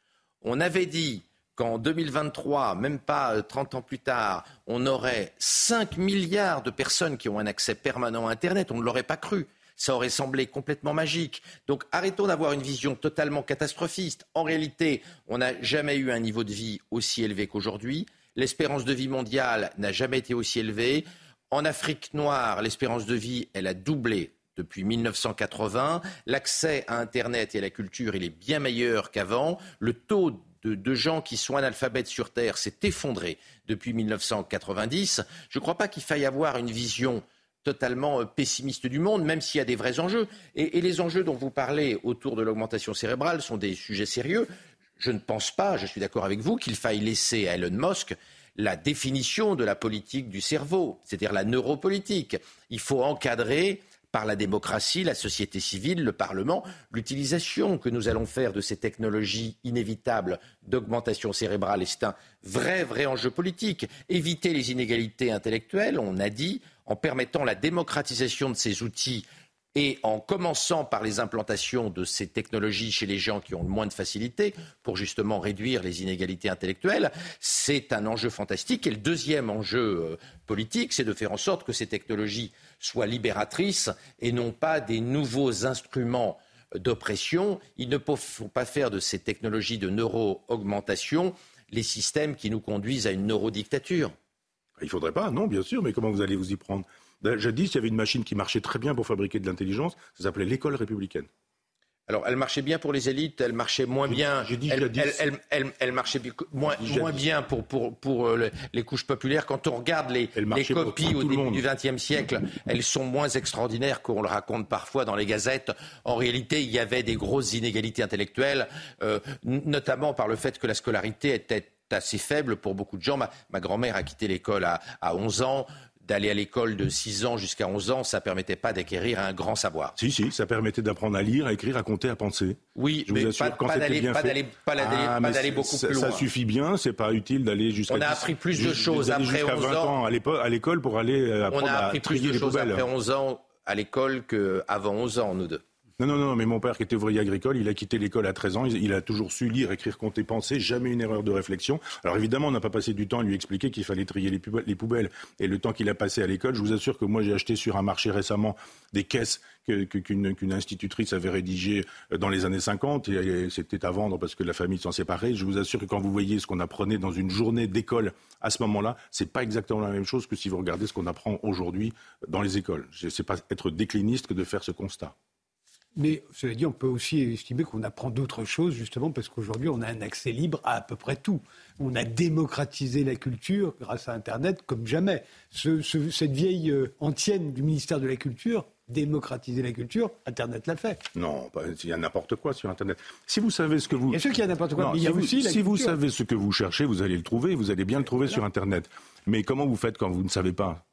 on avait dit qu'en 2023, même pas 30 euh, ans plus tard, on aurait 5 milliards de personnes qui ont un accès permanent à Internet, on ne l'aurait pas cru ça aurait semblé complètement magique. Donc arrêtons d'avoir une vision totalement catastrophiste. En réalité, on n'a jamais eu un niveau de vie aussi élevé qu'aujourd'hui. L'espérance de vie mondiale n'a jamais été aussi élevée. En Afrique noire, l'espérance de vie, elle a doublé depuis 1980. L'accès à Internet et à la culture, il est bien meilleur qu'avant. Le taux de, de, gens qui sont analphabètes sur Terre s'est effondré depuis 1990. Je ne crois pas qu'il faille avoir une vision totalement euh, pessimiste du monde, même s'il y a des vrais enjeux. Et, les enjeux dont vous parlez autour de l'augmentation cérébrale sont des sujets sérieux. Je ne pense pas, je suis d'accord avec vous, qu'il faille laisser à Elon Musk la définition de la politique du cerveau, c'est-à-dire la neuropolitique. Il faut encadrer par la démocratie, la société civile, le Parlement, l'utilisation que nous allons faire de ces technologies inévitables d'augmentation cérébrale. Et c'est un vrai, vrai enjeu politique. Éviter les inégalités intellectuelles, on a dit, en permettant la démocratisation de ces outils et en commençant par les implantations de ces technologies chez les gens qui ont le moins de facilité pour justement réduire les inégalités intellectuelles, c'est un enjeu fantastique. Et le deuxième enjeu euh, politique, c'est de faire en sorte que ces technologies soient libératrices et non pas des nouveaux instruments d'oppression. Il ne faut pas faire de ces technologies de neuro-augmentation les systèmes qui nous conduisent à une neurodictature. Il ne faudrait pas, non, bien sûr, mais comment vous allez vous y prendre? Ben, Jadis, il y avait une machine qui marchait très bien pour fabriquer de l'intelligence, ça s'appelait l'école républicaine. Alors, elle marchait bien pour les élites, elle marchait moins bien. Dit, elle, elle, elle, elle, marchait moins, moins bien pour, pour, pour euh, les couches populaires. Quand on regarde les, les copies au début du XXe siècle, elles sont moins extraordinaires qu'on le raconte parfois dans les gazettes. En réalité, il y avait des grosses inégalités intellectuelles, euh, notamment par le fait que la scolarité était assez faible pour beaucoup de gens. Ma, grand-mère a quitté l'école à, à 11 ans d'aller à l'école de 6 ans jusqu'à 11 ans, ça permettait pas d'acquérir un grand savoir. Si, si, ça permettait d'apprendre à lire, à écrire, à compter, à penser. Oui, mais pas, d'aller beaucoup plus loin. Ça suffit bien, c'est pas utile d'aller jusqu'à... On a appris plus de choses après 11 ans. à l'école pour aller apprendre On a appris plus de choses après 11 ans à l'école qu'avant 11 ans, nous deux. Non, non, non, mais mon père qui était ouvrier agricole, il a quitté l'école à 13 ans, il, a toujours su lire, écrire, compter, penser, jamais une erreur de réflexion. Alors évidemment, on n'a pas passé du temps à lui expliquer qu'il fallait trier les poubelles, Et le temps qu'il a passé à l'école, je vous assure que moi j'ai acheté sur un marché récemment des caisses qu'une institutrice avait rédigées dans les années 50 et c'était à vendre parce que la famille s'en séparait. Je vous assure que quand vous voyez ce qu'on apprenait dans une journée d'école à ce moment-là, c'est pas exactement la même chose que si vous regardez ce qu'on apprend aujourd'hui dans les écoles. C'est pas être décliniste que de faire ce constat. Mais cela dit, on peut aussi estimer qu'on apprend d'autres choses, justement, parce qu'aujourd'hui, on a un accès libre à à peu près tout. On a démocratisé la culture grâce à Internet comme jamais. cette vieille euh, antienne du ministère de la Culture, démocratiser la culture, Internet l'a fait. Non, il y a n'importe quoi sur Internet. Si vous savez ce que vous... Bien sûr qu'il y a n'importe quoi, mais il y a aussi Si vous savez ce que vous cherchez, vous allez le trouver, vous allez bien le trouver sur Internet. Mais comment vous faites quand vous ne savez pas?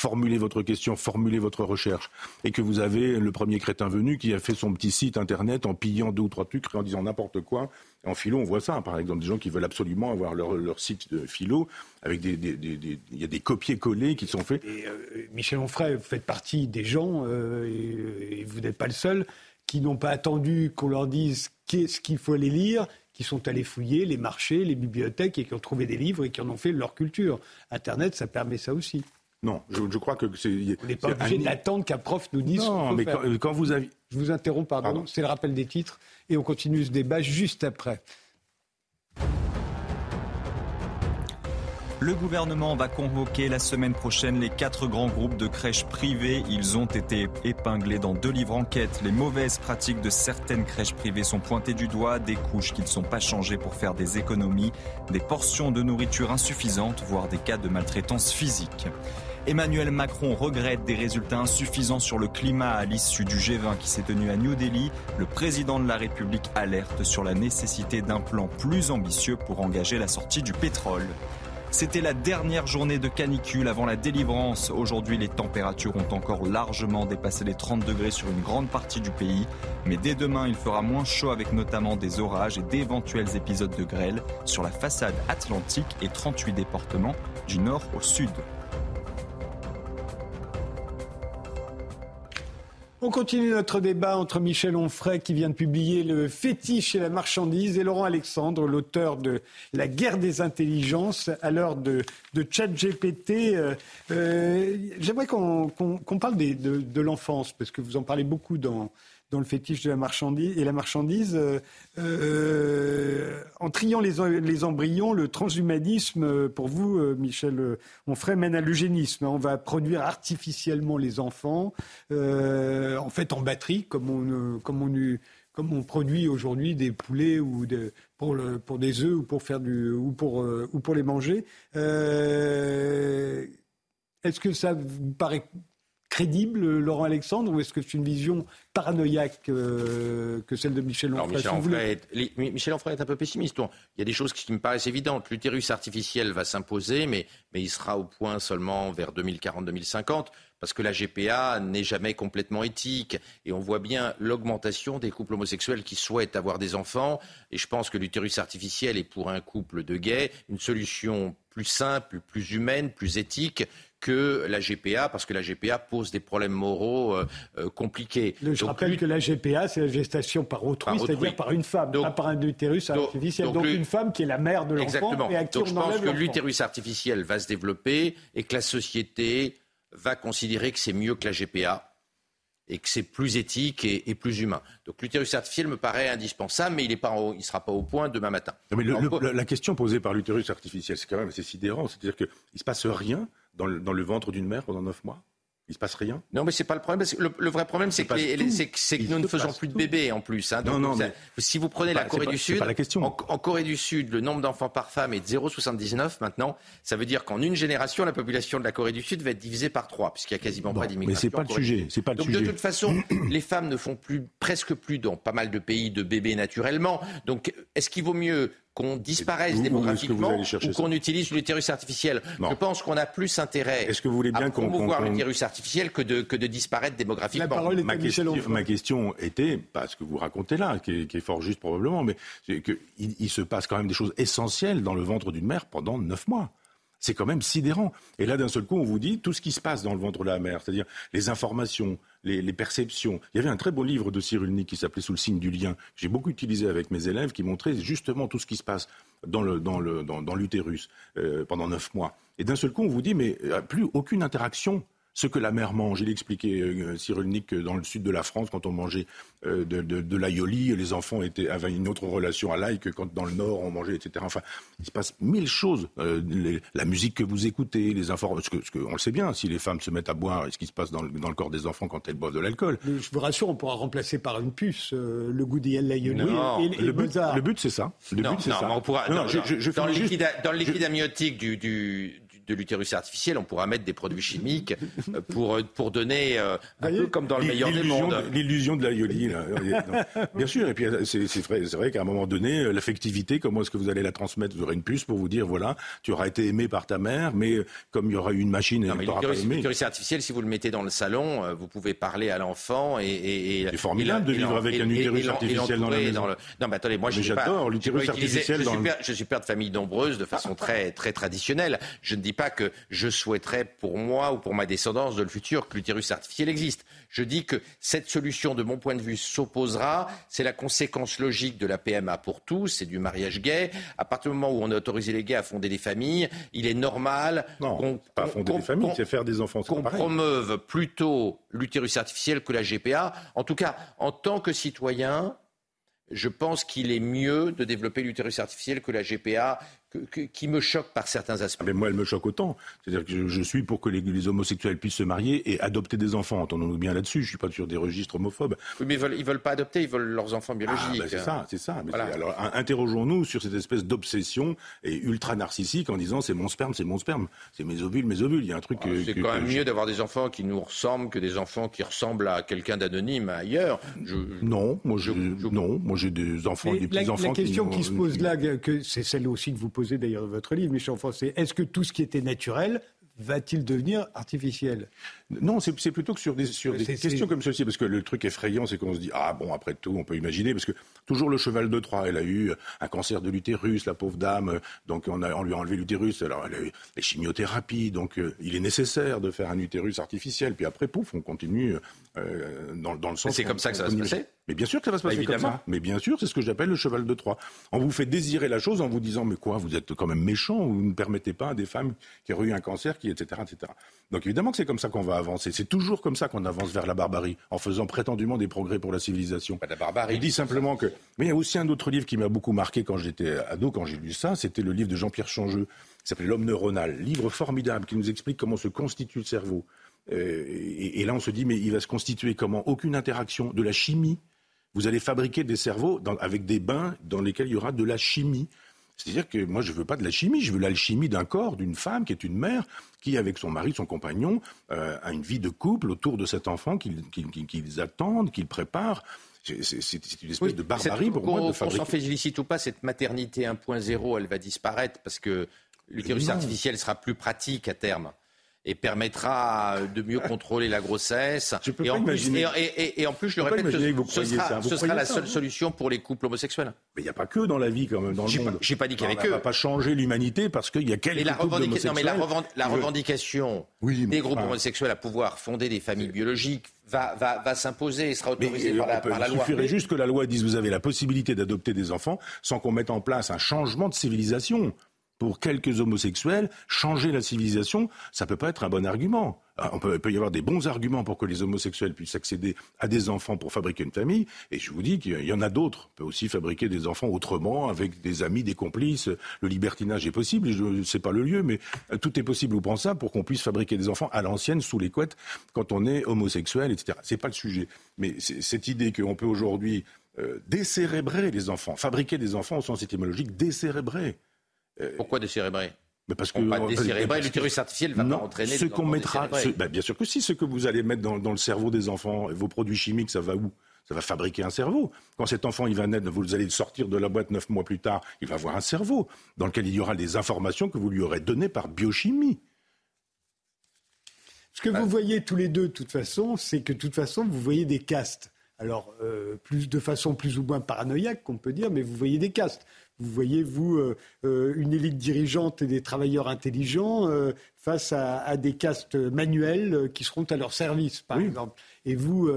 Formulez votre question, formulez votre recherche, et que vous avez le premier crétin venu qui a fait son petit site internet en pillant deux ou trois trucs, en disant n'importe quoi. En philo, on voit ça, par exemple, des gens qui veulent absolument avoir leur, site de philo, avec des, il y a des copier-coller qui sont faits. Euh, Michel Onfray, vous faites partie des gens, euh, et, vous n'êtes pas le seul, qui n'ont pas attendu qu'on leur dise qu'est-ce qu'il faut aller lire, qui sont allés fouiller les marchés, les bibliothèques et qui ont trouvé des livres et qui en ont fait leur culture. Internet, ça permet ça aussi. Non, je, crois que c'est. On n'est pas obligé d'attendre qu'un prof nous dise. Non, mais quand, vous avez. Je vous interromps, pardon. C'est le rappel des titres et on continue ce débat juste après. Le gouvernement va convoquer la semaine prochaine les quatre grands groupes de crèches privées. Ils ont été épinglés dans deux livres enquêtes. Les mauvaises pratiques de certaines crèches privées sont pointées du doigt, des couches qui ne sont pas changées pour faire des économies, des portions de nourriture insuffisantes, voire des cas de maltraitance physique. Emmanuel Macron regrette des résultats insuffisants sur le climat à l'issue du G20 qui s'est tenu à New Delhi. Le président de la République alerte sur la nécessité d'un plan plus ambitieux pour engager la sortie du pétrole. C'était la dernière journée de canicule avant la délivrance. Aujourd'hui, les températures ont encore largement dépassé les 30 degrés sur une grande partie du pays. Mais dès demain, il fera moins chaud avec notamment des orages et d'éventuels épisodes de grêle sur la façade atlantique et 38 départements du nord au sud. On continue notre débat entre Michel Onfray, qui vient de publier Le fétiche et la marchandise, et Laurent Alexandre, l'auteur de La guerre des intelligences, à l'heure de, de ChatGPT. Euh, euh, J'aimerais qu'on parle de l'enfance, parce que vous en parlez beaucoup dans, dans le fétiche de la marchandise et la marchandise. Euh, euh, en triant les, embryons, le transhumanisme, euh, pour vous, Michel Onfray, mène à l'eugénisme. On va produire artificiellement les enfants, en fait en batterie, comme on, produit aujourd'hui des poulets ou pour, des œufs ou pour faire ou pour les manger. Est-ce que ça vous paraît crédible, Laurent Alexandre, ou est-ce que c'est une vision paranoïaque euh, que celle de Michel Onfray Michel, Onfray est, un peu pessimiste. Il y a des choses qui me paraissent évidentes. L'utérus artificiel va s'imposer, mais, mais il sera au point seulement vers 2040-2050 parce que la GPA n'est jamais complètement éthique. Et on voit bien l'augmentation des couples homosexuels qui souhaitent avoir des enfants. Et je pense que l'utérus artificiel est pour un couple de gays une solution plus simple, plus humaine, plus éthique que la GPA, parce que la GPA pose des problèmes moraux euh, euh, compliqués. je rappelle que la GPA, c'est la gestation par autrui, c'est-à-dire par une femme, pas par un utérus artificiel. Donc, une femme qui est la mère de l'enfant et à qui donc, je pense que l'utérus artificiel va se développer et que la société va considérer que c'est mieux que la GPA et que c'est plus éthique et, plus humain. Donc l'utérus artificiel me paraît indispensable, mais il ne sera pas au point demain matin. mais la question posée par l'utérus artificiel, c'est quand même assez sidérant. C'est-à-dire qu'il ne se passe rien dans le, ventre d'une mère pendant neuf mois? Il se passe rien? Non, mais c'est pas le problème. Le, vrai problème, c'est que, que, nous ne faisons plus de bébés en plus. Hein. non, non, mais... Si vous prenez la Corée du Sud, la question. En, Corée du Sud, le nombre d'enfants par femme est de 0,79 maintenant. Ça veut dire qu'en une génération, la population de la Corée du Sud va être divisée par trois, puisqu'il n'y a quasiment pas d'immigration. Mais c'est pas le sujet. C'est pas le Donc sujet. de toute façon, les femmes ne font plus, presque plus dans pas mal de pays de bébés naturellement. Donc, est-ce qu'il vaut mieux qu'on disparaisse démographiquement ou qu'on utilise l'utérus artificiel. Je pense qu'on a plus intérêt Est-ce que vous voulez bien à promouvoir l'utérus artificiel que de, que de disparaître démographiquement. La parole est ma, question, ma question était, pas ce que vous racontez là, qui est, fort juste probablement, mais qu'il il se passe quand même des choses essentielles dans le ventre d'une mère pendant neuf mois. C'est quand même sidérant. Et là, d'un seul coup, on vous dit tout ce qui se passe dans le ventre de la mère, c'est-à-dire les informations, les, perceptions. Il y avait un très beau livre de Cyrulnik qui s'appelait Sous le signe du lien, que j'ai beaucoup utilisé avec mes élèves, qui montrait justement tout ce qui se passe dans, l'utérus euh, pendant neuf mois. Et d'un seul coup, on vous dit, mais euh, plus aucune interaction ce que la mère mange. Il expliquait, euh, Cyrulnik, dans le sud de la France, quand on mangeait euh, de, de, de l'aioli, les enfants étaient, avaient une autre relation à l'ail que quand dans le Nord on mangeait, etc. Enfin, il se passe mille choses. Euh, la musique que vous écoutez, les informations, parce que, on le sait bien, si les femmes se mettent à boire, et ce qui se passe dans le, dans le corps des enfants quand elles boivent de l'alcool. Je vous rassure, on pourra remplacer par une puce le goût l'aioli et, le, but, le but, c'est ça. Le but, c'est ça. On pourra, dans, le liquide, dans le liquide amniotique du, du de l'utérus artificiel, on pourra mettre des produits chimiques euh, pour, euh, pour donner euh, un peu comme dans le meilleur des mondes. L'illusion de la yoli. Bien sûr, et puis c'est vrai, vrai qu'à un moment donné, l'affectivité, comment est-ce que vous allez la transmettre? Vous aurez une puce pour vous dire, voilà, tu auras été aimé par ta mère, mais comme il y aura une machine, elle t'aura pas aimé. L'utérus artificiel, si vous le mettez dans le salon, vous pouvez parler à l'enfant et... et, c'est formidable de vivre avec un utérus artificiel dans la maison. Non, mais attendez, moi, j'adore l'utérus artificiel. Je suis père de famille nombreuse de façon très, très traditionnelle. Je ne dis pas que je souhaiterais pour moi ou pour ma descendance de le futur que l'utérus artificiel existe. Je dis que cette solution, de mon point de vue, s'opposera. C'est la conséquence logique de la PMA pour tous, c'est du mariage gay. À partir du moment où on a autorisé les gays à fonder des familles, il est normal qu'on pas fonder des familles, c'est faire des enfants. Qu'on promeuve plutôt l'utérus artificiel que la GPA. En tout cas, en tant que citoyen, je pense qu'il est mieux de développer l'utérus artificiel que la GPA qui me choque par certains aspects. Mais moi, elle me choque autant. C'est-à-dire que je, suis pour que les, homosexuels puissent se marier et adopter des enfants. Entendons-nous bien là-dessus. Je suis pas sur des registres homophobes. Oui, mais ils veulent, veulent pas adopter, ils veulent leurs enfants ah, biologiques. Ah, c'est ça, c'est ça. Alors, interrogeons-nous sur cette espèce d'obsession et ultra narcissique en disant c'est mon sperme, c'est mon sperme, c'est mes ovules, mes ovules. Il y a un truc. Ah, c'est quand même mieux d'avoir des enfants qui nous ressemblent que des enfants qui ressemblent à quelqu'un d'anonyme ailleurs. Non, moi, je, non, moi j'ai des enfants, des petits enfants. La question qui, se pose là, que c'est celle aussi que vous posez d'ailleurs dans votre livre Michel est-ce que tout ce qui était naturel va-t-il devenir artificiel? Non, c'est plutôt que sur des, sur des questions comme ceci, parce que le truc effrayant, c'est qu'on se dit, ah bon, après tout, on peut imaginer, parce que toujours le cheval de Troie, elle a eu un cancer de l'utérus, la pauvre dame, donc on, a, on lui a enlevé l'utérus, alors elle a eu les chimiothérapies, donc euh, il est nécessaire de faire un utérus artificiel, puis après, pouf, on continue euh, dans, dans, le sens... C'est comme ça que ça va se passer? Mais bien sûr que ça va se passer comme ça. Mais bien sûr, c'est ce que j'appelle le cheval de Troie. On vous fait désirer la chose en vous disant, mais quoi, vous êtes quand même méchant, vous ne permettez pas à des femmes qui ont eu un cancer, qui, etc., etc. Donc évidemment que c'est comme ça qu'on va avancer. C'est toujours comme ça qu'on avance vers la barbarie, en faisant prétendument des progrès pour la civilisation. Pas la barbarie. Il dit simplement que. Mais il y a aussi un autre livre qui m'a beaucoup marqué quand j'étais ado, quand j'ai lu ça, c'était le livre de Jean-Pierre Changeux, qui s'appelait L'homme neuronal. Livre formidable qui nous explique comment se constitue le cerveau. Euh, et, et, là, on se dit, mais il va se constituer comment Aucune interaction de la chimie vous allez fabriquer des cerveaux avec des bains dans lesquels il y aura de la chimie. C'est-à-dire que moi, je ne veux pas de la chimie, je veux l'alchimie d'un corps, d'une femme qui est une mère, qui, avec son mari, son compagnon, euh, a une vie de couple autour de cet enfant qu'ils attendent, qu'ils préparent. C'est une espèce de barbarie pour moi de fabriquer. Qu'on s'en félicite ou pas, cette maternité 1.0, elle va disparaître parce que l'utérus artificiel sera plus pratique à terme et permettra de mieux contrôler la grossesse. et, en plus, et, en plus, je le répète, ce, sera, ce sera la seule solution pour les couples homosexuels. Mais il n'y a pas que dans la vie, quand même, dans le monde. J'ai pas dit qu'il y avait que. On va pas changer l'humanité parce qu'il y a quelques la couples homosexuels. Non, mais la, revendication des groupes homosexuels à pouvoir fonder des familles biologiques va, va, va s'imposer et sera autorisée par, la, par la loi. Il suffirait juste que la loi dise vous avez la possibilité d'adopter des enfants sans qu'on mette en place un changement de civilisation pour quelques homosexuels, changer la civilisation, ça peut pas être un bon argument. Ah, on peut, il peut y avoir des bons arguments pour que les homosexuels puissent accéder à des enfants pour fabriquer une famille, et je vous dis qu'il y en a d'autres. On peut aussi fabriquer des enfants autrement, avec des amis, des complices. Le libertinage est possible, je ne sais pas le lieu, mais tout est possible ou pensable pour qu'on puisse fabriquer des enfants à l'ancienne, sous les couettes, quand on est homosexuel, etc. C'est pas le sujet. Mais cette idée qu'on peut aujourd'hui euh, décérébrer les enfants, fabriquer des enfants au sens étymologique, décérébrer. Euh, Pourquoi décérébrer mais parce que l'utérus artificiel va pas entraîner ce qu'on mettra, bah, bien sûr que si, ce que vous allez mettre dans, le cerveau des enfants, vos produits chimiques, ça va où? Ça va fabriquer un cerveau. Quand cet enfant il va naître, vous allez sortir de la boîte neuf mois plus tard, il va avoir un cerveau dans lequel il y aura des informations que vous lui aurez données par biochimie. Ce que vous voyez tous les deux, de toute façon, c'est que de toute façon, vous voyez des castes. Alors, euh, plus, de façon plus ou moins paranoïaque, qu'on peut dire, mais vous voyez des castes. Vous voyez, vous, euh, euh, une élite dirigeante et des travailleurs intelligents face à, des castes manuels qui seront à leur service, par exemple. Et vous,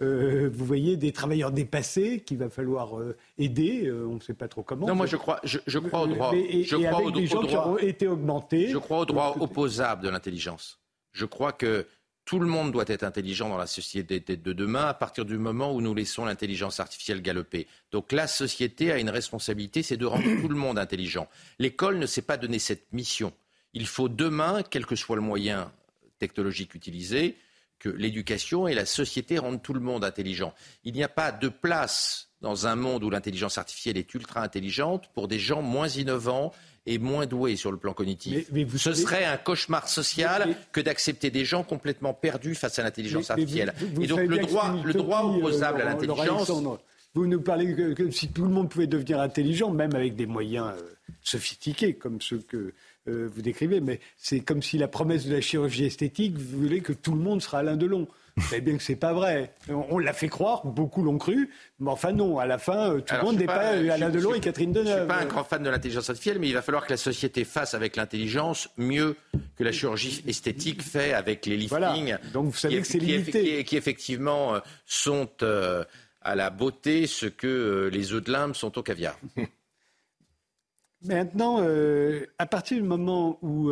vous voyez des travailleurs dépassés qu'il va falloir aider. on ne sait pas trop comment. Non, moi, je crois, je, crois au droit. je crois avec des gens qui ont été augmentés. Je crois au droit opposable de l'intelligence. Je crois que tout le monde doit être intelligent dans la société de demain à partir du moment où nous laissons l'intelligence artificielle galoper. Donc la société a une responsabilité, c'est de rendre tout le monde intelligent. L'école ne s'est pas donné cette mission. Il faut demain, quel que soit le moyen technologique utilisé, que l'éducation et la société rendent tout le monde intelligent. Il n'y a pas de place dans un monde où l'intelligence artificielle est ultra intelligente pour des gens moins innovants et moins doués sur le plan cognitif. Ce serait un cauchemar social que d'accepter des gens complètement perdus face à l'intelligence artificielle. et donc le droit, le droit opposable à l'intelligence. Vous nous parlez que, si tout le monde pouvait devenir intelligent, même avec des moyens euh, sophistiqués comme ceux que euh, vous décrivez, mais c'est comme si la promesse de la chirurgie esthétique voulait que tout le monde sera Alain Delon. Vous savez bien que c'est pas vrai. On, l'a fait croire, beaucoup l'ont cru, mais enfin non, à la fin, euh, tout le monde n'est pas, Alain Delon et Catherine Deneuve. Je ne suis pas un grand fan de l'intelligence artificielle, mais il va falloir que la société fasse avec l'intelligence mieux que la chirurgie esthétique fait avec les liftings. Donc vous savez qui, que c'est limité. Qui, effectivement euh, sont euh, à la beauté ce que les œufs de limbe sont au caviar. Maintenant, à partir du moment où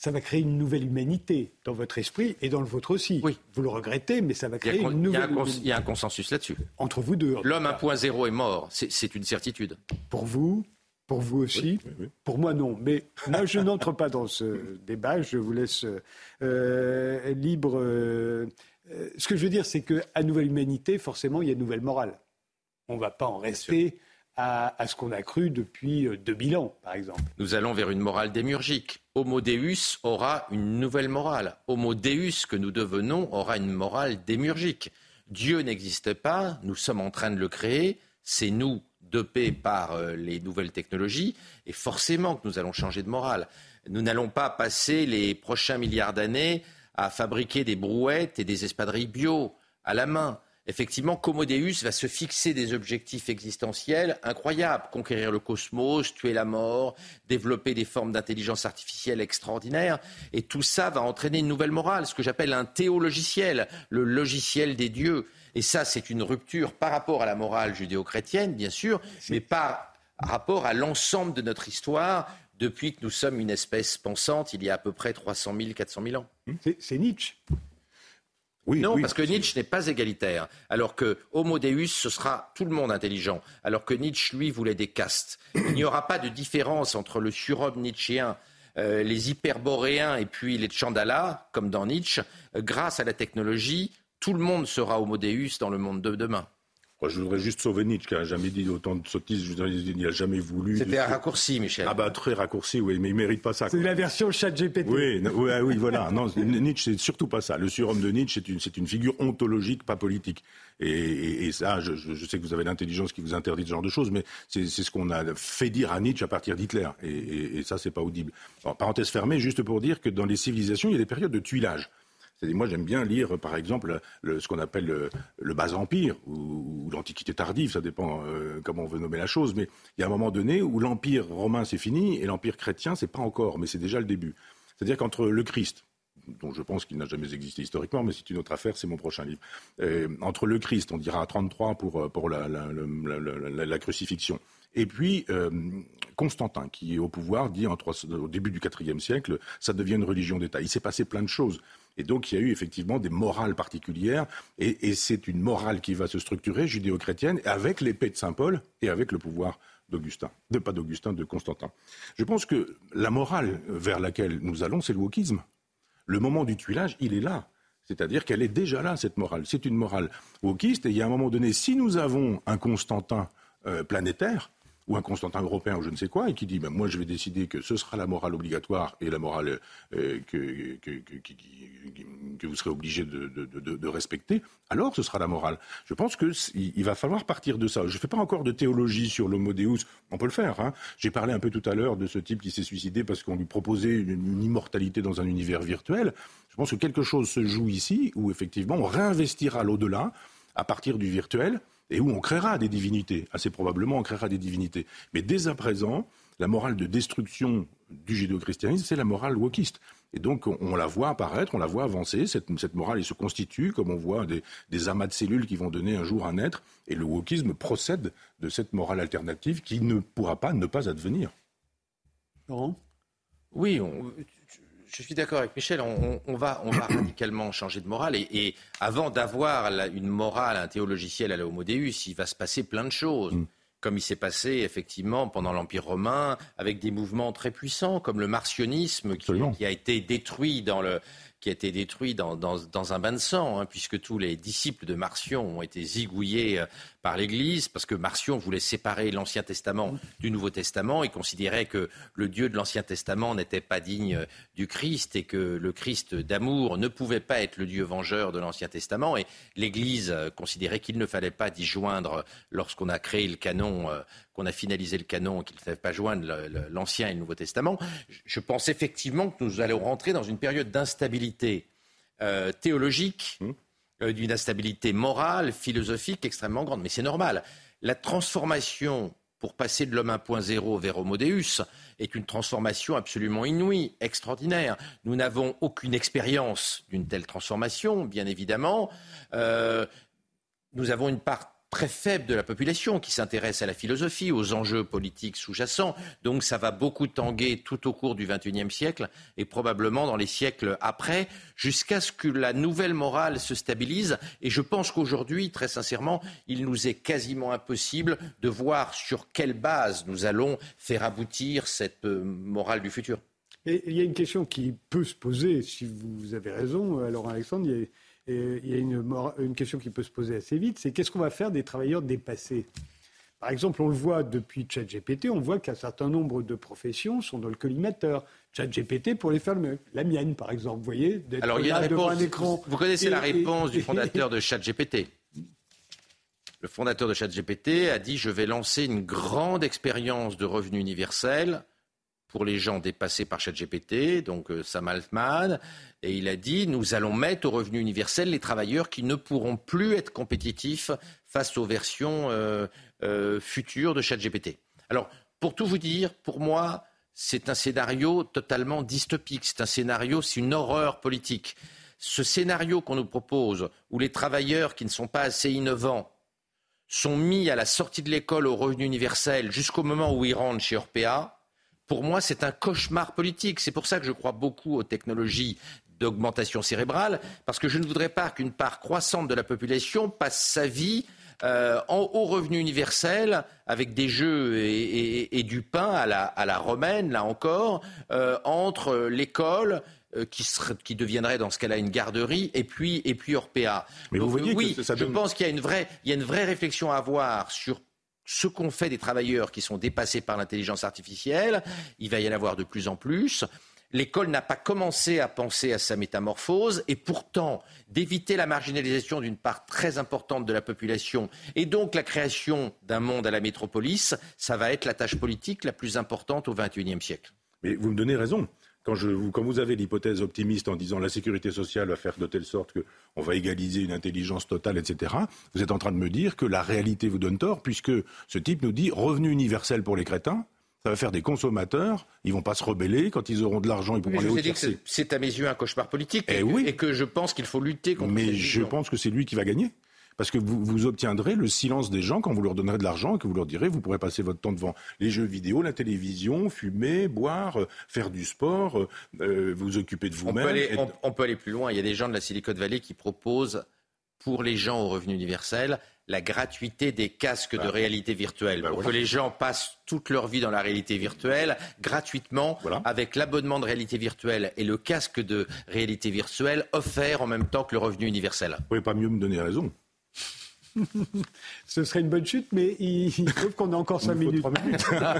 ça va créer une nouvelle humanité dans votre esprit et dans le vôtre aussi. Oui. Vous le regrettez, mais ça va créer une nouvelle humanité. Il y a un consensus là-dessus. Entre vous deux. L'homme 1.0 est mort, c'est une certitude. Pour vous pour vous aussi Pour moi, non. Mais moi, je n'entre pas dans ce débat. Je vous laisse euh, libre. Euh, ce que je veux dire, c'est qu'à Nouvelle Humanité, forcément, il y a une nouvelle morale. On ne va pas en rester à, ce qu'on a cru depuis 2000 euh, ans, par exemple. Nous allons vers une morale démurgique. Homo Deus aura une nouvelle morale. Homo Deus que nous devenons aura une morale démurgique. Dieu n'existe pas, nous sommes en train de le créer, c'est nous dopés par euh, les nouvelles technologies, et forcément que nous allons changer de morale. Nous n'allons pas passer les prochains milliards d'années à fabriquer des brouettes et des espadrilles bio à la main effectivement, Comodeus va se fixer des objectifs existentiels incroyables. Conquérir le cosmos, tuer la mort, développer des formes d'intelligence artificielle extraordinaires. Et tout ça va entraîner une nouvelle morale, ce que j'appelle un théologiciel, le logiciel des dieux. Et ça, c'est une rupture par rapport à la morale judéo-chrétienne, bien sûr, mais par rapport à l'ensemble de notre histoire depuis que nous sommes une espèce pensante il y a à peu près 300 000, 400 000 ans. C'est Nietzsche non, parce que Nietzsche n'est pas égalitaire. Alors que Homo Deus, ce sera tout le monde intelligent. Alors que Nietzsche, lui, voulait des castes. Il n'y aura pas de différence entre le surhomme nietzschéen, euh, les hyperboréens et puis les Chandala, comme dans Nietzsche. Euh, grâce à la technologie, tout le monde sera Homo Deus dans le monde de demain je voudrais juste sauver Nietzsche, qui n'a jamais dit autant de sottises. il n'a jamais voulu. C'était un raccourci, Michel. Ah bah très raccourci, oui, mais il mérite pas ça. C'est la version chat GPT. Oui, oui, oui, voilà. Non, Nietzsche, c'est surtout pas ça. Le surhomme de Nietzsche, c'est une, une, figure ontologique, pas politique. Et, et, ça, je, je, sais que vous avez l'intelligence qui vous interdit ce genre de choses, mais c'est ce qu'on a fait dire à Nietzsche à partir d'Hitler. Et, et, ça, c'est pas audible. Alors, parenthèse fermée, juste pour dire que dans les civilisations, il y a des périodes de tuilage moi, j'aime bien lire, par exemple, ce qu'on appelle le, bas empire ou, l'Antiquité tardive, ça dépend euh, comment on veut nommer la chose. Mais il y a un moment donné où l'Empire romain c'est fini et l'Empire chrétien c'est pas encore, mais c'est déjà le début. C'est-à-dire qu'entre le Christ, dont je pense qu'il n'a jamais existé historiquement, mais c'est une autre affaire, c'est mon prochain livre. Euh, entre le Christ, on dira 33 pour, euh, pour la, la, crucifixion, et puis Constantin, qui est au pouvoir, dit au début du IVe siècle, ça devient une religion d'État. Il s'est passé plein de choses. Et donc il y a eu effectivement des morales particulières, et, c'est une morale qui va se structurer judéo-chrétienne avec l'épée de Saint Paul et avec le pouvoir d'Augustin, de pas d'Augustin, de Constantin. Je pense que la morale vers laquelle nous allons, c'est le wokisme. Le moment du tuilage, il est là. C'est-à-dire qu'elle est déjà là, cette morale. C'est une morale wokiste, et il y a un moment donné, si nous avons un Constantin euh, planétaire, ou un Constantin européen ou je ne sais quoi, et qui dit ben, moi je vais décider que ce sera la morale obligatoire et la morale euh, que, vous serez obligé de, respecter, alors ce sera la morale. Je pense qu'il va falloir partir de ça. Je ne fais pas encore de théologie sur l'homo deus, on peut le faire. Hein. J'ai parlé un peu tout à l'heure de ce type qui s'est suicidé parce qu'on lui proposait une, immortalité dans un univers virtuel. Je pense que quelque chose se joue ici où effectivement on réinvestira l'au-delà à partir du virtuel et où on créera des divinités. Assez probablement, on créera des divinités. Mais dès à présent, la morale de destruction du judéo-christianisme, c'est la morale wokiste. Et donc, on, la voit apparaître, on la voit avancer. Cette, morale, elle se constitue, comme on voit des, amas de cellules qui vont donner un jour un être. Et le wokisme procède de cette morale alternative qui ne pourra pas ne pas advenir. Laurent? Oui, je suis d'accord avec Michel. On, va, on va radicalement changer de morale. Et, avant d'avoir une morale, un théologiciel à la Homo Deus, il va se passer plein de choses. Mm comme il s'est passé effectivement pendant l'Empire romain, avec des mouvements très puissants comme le martionnisme qui, a été détruit dans le, qui a été détruit dans, un bain de sang, hein, puisque tous les disciples de Marcion ont été zigouillés euh, par l'Église, parce que Marcion voulait séparer l'Ancien Testament du Nouveau Testament et considérait que le Dieu de l'Ancien Testament n'était pas digne euh, du Christ et que le Christ d'amour ne pouvait pas être le Dieu vengeur de l'Ancien Testament. Et l'Église euh, considérait qu'il ne fallait pas d'y joindre lorsqu'on a créé le canon qu'on a finalisé le canon, qu'il ne fallait pas joindre l'Ancien et le Nouveau Testament, je pense effectivement que nous allons rentrer dans une période d'instabilité euh, théologique, mmh. Euh, d'une instabilité morale, philosophique extrêmement grande. Mais c'est normal. La transformation pour passer de l'homme 1.0 vers Homo Deus est une transformation absolument inouïe, extraordinaire. Nous n'avons aucune expérience d'une telle transformation, bien évidemment. Euh, nous avons une part très faible de la population qui s'intéresse à la philosophie, aux enjeux politiques sous-jacents. Donc ça va beaucoup tanguer tout au cours du XXIe siècle et probablement dans les siècles après, jusqu'à ce que la nouvelle morale se stabilise. Et je pense qu'aujourd'hui, très sincèrement, il nous est quasiment impossible de voir sur quelle base nous allons faire aboutir cette euh, morale du futur. Il y a une question qui peut se poser, si vous avez raison, alors Alexandre, il y a une, question qui peut se poser assez vite, c'est qu'est-ce qu'on va faire des travailleurs dépassés? Par exemple, on le voit depuis ChatGPT, on voit qu'un certain nombre de professions sont dans le collimateur. ChatGPT pour les faire le. La mienne, par exemple, vous voyez, Alors, il y a un écran. Vous connaissez la réponse du fondateur de ChatGPT Le fondateur de ChatGPT a dit Je vais lancer une grande expérience de revenu universel pour les gens dépassés par ChatGPT, donc euh, Sam Altman, et il a dit nous allons mettre au revenu universel les travailleurs qui ne pourront plus être compétitifs face aux versions euh, euh, futures de ChatGPT. Alors, pour tout vous dire, pour moi, c'est un scénario totalement dystopique. C'est un scénario, c'est une horreur politique. Ce scénario qu'on nous propose, où les travailleurs qui ne sont pas assez innovants sont mis à la sortie de l'école au revenu universel jusqu'au moment où ils rentrent chez Orpea, pour moi, c'est un cauchemar politique. C'est pour ça que je crois beaucoup aux technologies d'augmentation cérébrale, parce que je ne voudrais pas qu'une part croissante de la population passe sa vie euh, en haut revenu universel, avec des jeux et, du pain à la, romaine, là encore, euh, entre l'école euh, qui, deviendrait dans ce cas-là une garderie, et puis, et puis Orpea. Mais vous voyez oui, que ça je pense qu'il y a une vraie, il y a une vraie réflexion à avoir sur ce qu'ont fait des travailleurs qui sont dépassés par l'intelligence artificielle. Il va y en avoir de plus en plus. L'école n'a pas commencé à penser à sa métamorphose et pourtant d'éviter la marginalisation d'une part très importante de la population et donc la création d'un monde à la métropolis, ça va être la tâche politique la plus importante au XXIe siècle. Mais vous me donnez raison. Quand, vous avez l'hypothèse optimiste en disant la sécurité sociale va faire de telle sorte qu'on va égaliser une intelligence totale, etc., vous êtes en train de me dire que la réalité vous donne tort, puisque ce type nous dit revenu universel pour les crétins, ça va faire des consommateurs, ils vont pas se rebeller, quand ils auront de l'argent, ils pourront aller au C'est à mes yeux un cauchemar politique, eh et, que je pense qu'il faut lutter contre Mais je pense que c'est lui qui va gagner. Parce que vous, vous, obtiendrez le silence des gens quand vous leur donnerez de l'argent et que vous leur direz, vous pourrez passer votre temps devant les jeux vidéo, la télévision, fumer, boire, euh, faire du sport, euh, euh, vous occuper de vous-même. On, peut aller plus loin. Il y a des gens de la Silicon Valley qui proposent pour les gens au revenu universel la gratuité des casques de ah. réalité virtuelle. Bah pour que les gens passent toute leur vie dans la réalité virtuelle gratuitement avec l'abonnement de réalité virtuelle et le casque de réalité virtuelle offert en même temps que le revenu universel. Vous pouvez pas mieux me donner raison. Ce serait une bonne chute, mais il, trouve qu'on a encore 5 minutes.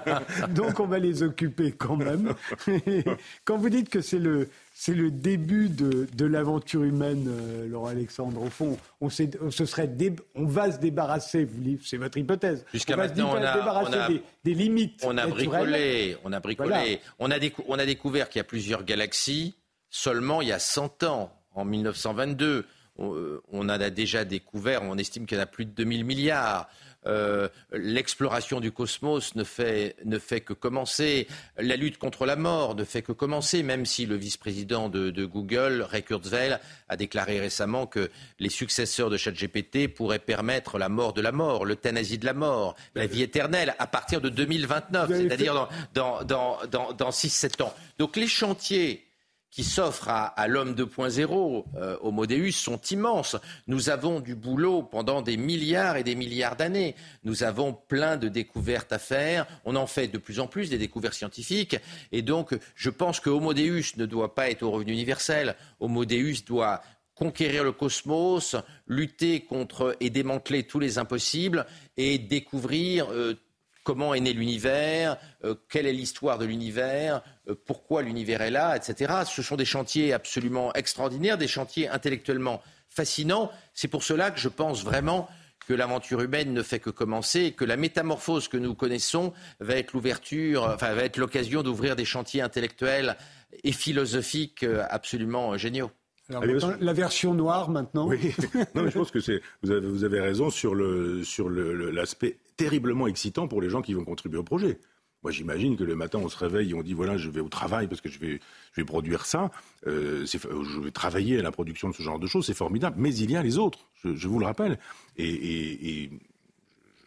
Donc on va les occuper quand même. quand vous dites que c'est le, c'est le début de, de l'aventure humaine, euh, Laurent Alexandre. Au fond, on, ce serait on va se débarrasser, c'est votre hypothèse. Jusqu'à maintenant, on a, débarrasser des, limites. On a bricolé, on a bricolé. On, a on a découvert qu'il y a plusieurs galaxies seulement il y a 100 ans, en 1922. Euh, on, en a déjà découvert, on estime qu'il y en a plus de 2000 milliards. Euh, l'exploration du cosmos ne fait, ne fait que commencer. La lutte contre la mort ne fait que commencer, même si le vice-président de, Google, Ray Kurzweil, a déclaré récemment que les successeurs de ChatGPT pourraient permettre la mort de la mort, l'euthanasie de la mort, la vie éternelle à partir de 2029, c'est-à-dire dans, dans, dans, dans 6-7 ans. Donc les chantiers qui s'offrent à, l'homme 2.0, euh, au Modéus, sont immenses. Nous avons du boulot pendant des milliards et des milliards d'années. Nous avons plein de découvertes à faire. On en fait de plus en plus des découvertes scientifiques. Et donc, je pense que Homo Deus ne doit pas être au revenu universel. Homo Deus doit conquérir le cosmos, lutter contre et démanteler tous les impossibles et découvrir euh, comment est né l'univers, euh, quelle est l'histoire de l'univers, euh, pourquoi l'univers est là, etc. Ce sont des chantiers absolument extraordinaires, des chantiers intellectuellement fascinants. C'est pour cela que je pense vraiment que l'aventure humaine ne fait que commencer et que la métamorphose que nous connaissons va être l'ouverture, enfin, va être l'occasion d'ouvrir des chantiers intellectuels et philosophiques euh, absolument géniaux. la version noire maintenant. Oui, non, je pense que c'est vous avez, vous avez raison sur le sur l'aspect terriblement excitant pour les gens qui vont contribuer au projet. Moi, j'imagine que le matin, on se réveille et on dit voilà, je vais au travail parce que je vais, je vais produire ça. Euh, je vais travailler à la production de ce genre de choses, c'est formidable. Mais il y a les autres, je, vous le rappelle. et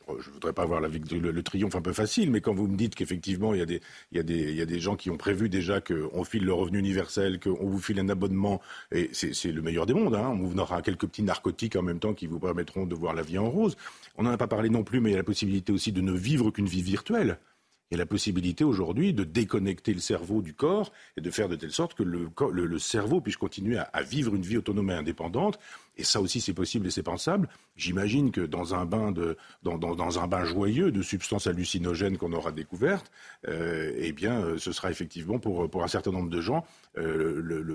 je ne voudrais pas avoir la, le, le, triomphe un peu facile, mais quand vous me dites qu'effectivement, il, y a des, gens qui ont prévu déjà qu'on file le revenu universel, qu'on vous file un abonnement, et c'est le meilleur des mondes. Hein. On vous aura quelques petits narcotiques en même temps qui vous permettront de voir la vie en rose. On n'en a pas parlé non plus, mais il y a la possibilité aussi de ne vivre qu'une vie virtuelle. La possibilité aujourd'hui de déconnecter le cerveau du corps et de faire de telle sorte que le, cerveau puisse continuer à, vivre une vie autonome et indépendante. Et ça aussi, c'est possible et c'est pensable. J'imagine que dans un bain de, dans, un bain joyeux de substances hallucinogènes qu'on aura découvertes, euh, eh bien, euh, ce sera effectivement pour, pour un certain nombre de gens euh,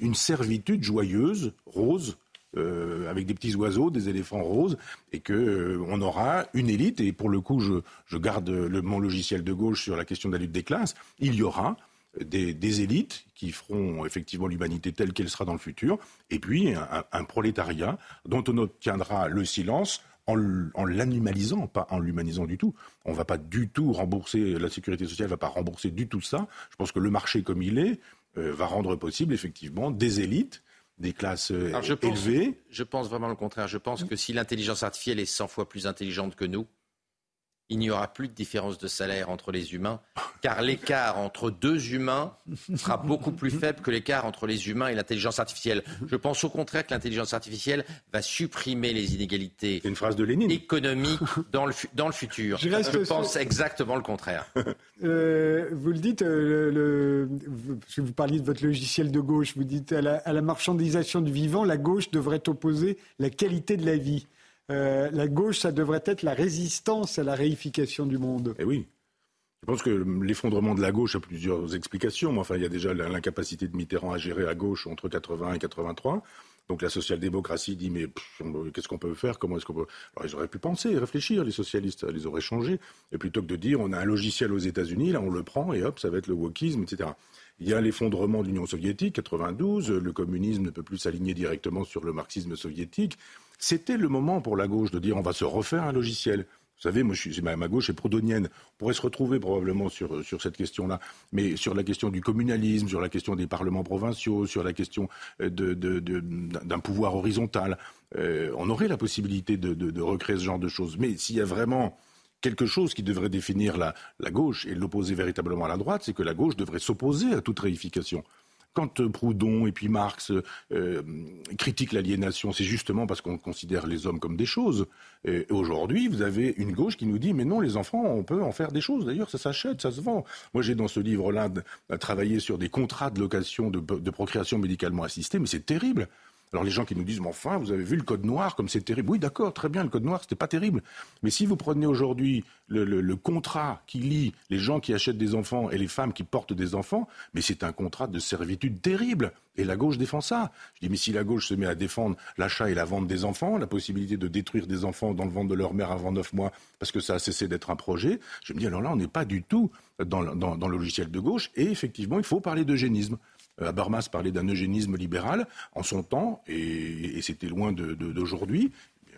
une servitude joyeuse, rose, euh, avec des petits oiseaux, des éléphants roses, et que euh, on aura une élite. Et pour le coup, je, garde mon logiciel de gauche sur la question de la lutte des classes. Il y aura des, élites qui feront effectivement l'humanité telle qu'elle sera dans le futur, et puis un, prolétariat dont on obtiendra le silence en, en l'animalisant, pas en l'humanisant du tout. On ne va pas du tout rembourser, la sécurité sociale ne va pas rembourser du tout ça. Je pense que le marché comme il est euh, va rendre possible effectivement des élites des classes euh, je élevées. je pense vraiment le contraire. Je pense que si l'intelligence artificielle est 100 fois plus intelligente que nous, il n'y aura plus de différence de salaire entre les humains, car l'écart entre deux humains sera beaucoup plus faible que l'écart entre les humains et l'intelligence artificielle. Je pense au contraire que l'intelligence artificielle va supprimer les inégalités une phrase de Lénine. économiques dans le, dans le futur. Je, pense exactement le contraire. Euh, vous le dites, euh, le, parce que vous parliez de votre logiciel de gauche, vous dites à la, à la marchandisation du vivant, la gauche devrait opposer la qualité de la vie. Euh, la gauche, ça devrait être la résistance à la réification du monde. Eh oui. Je pense que l'effondrement de la gauche a plusieurs explications. Enfin, il y a déjà l'incapacité de Mitterrand à gérer à gauche entre 80 et 83. Donc la social-démocratie dit mais qu'est-ce qu'on peut faire? Comment est-ce qu'on peut Alors ils auraient pu penser, réfléchir, les socialistes, les auraient changés. Et plutôt que de dire on a un logiciel aux États-Unis, là on le prend et hop, ça va être le wokisme, etc. Il y a l'effondrement de l'Union soviétique, 92. Le communisme ne peut plus s'aligner directement sur le marxisme soviétique. C'était le moment pour la gauche de dire on va se refaire un logiciel. Vous savez, moi, je suis, ma, gauche est prodonienne. On pourrait se retrouver probablement sur, sur cette question-là. Mais sur la question du communalisme, sur la question des parlements provinciaux, sur la question euh, d'un pouvoir horizontal, euh, on aurait la possibilité de, recréer ce genre de choses. Mais s'il y a vraiment quelque chose qui devrait définir la gauche et l'opposer véritablement à la droite, c'est que la gauche devrait s'opposer à toute réification. Quand euh, Proudhon et puis Marx euh, critiquent l'aliénation, c'est justement parce qu'on considère les hommes comme des choses. Et aujourd'hui, vous avez une gauche qui nous dit mais non, les enfants, on peut en faire des choses. D'ailleurs, ça s'achète, ça se vend. Moi, j'ai dans ce livre-là travaillé sur des contrats de location de procréation médicalement assistée, mais c'est terrible. Alors les gens qui nous disent, mais enfin, vous avez vu le code noir comme c'est terrible. Oui, d'accord, très bien, le code noir, c'était pas terrible. Mais si vous prenez aujourd'hui le, contrat qui lie les gens qui achètent des enfants et les femmes qui portent des enfants, mais c'est un contrat de servitude terrible. Et la gauche défend ça. Je dis, mais si la gauche se met à défendre l'achat et la vente des enfants, la possibilité de détruire des enfants dans le ventre de leur mère avant neuf mois, parce que ça a cessé d'être un projet, je me dis, alors là, on n'est pas du tout dans, le logiciel de gauche. Et effectivement, il faut parler d'eugénisme. Euh, Habermas parlait d'un eugénisme libéral en son temps, et, c'était loin d'aujourd'hui,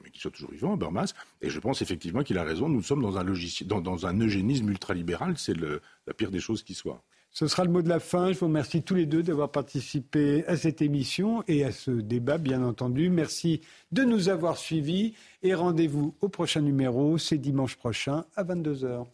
mais qu'il soit toujours vivant, Habermas. Et je pense effectivement qu'il a raison. Nous sommes dans un, logiciel, dans, un eugénisme ultralibéral. C'est la pire des choses qui soit. Ce sera le mot de la fin. Je vous remercie tous les deux d'avoir participé à cette émission et à ce débat, bien entendu. Merci de nous avoir suivis et rendez-vous au prochain numéro. C'est dimanche prochain à 22h.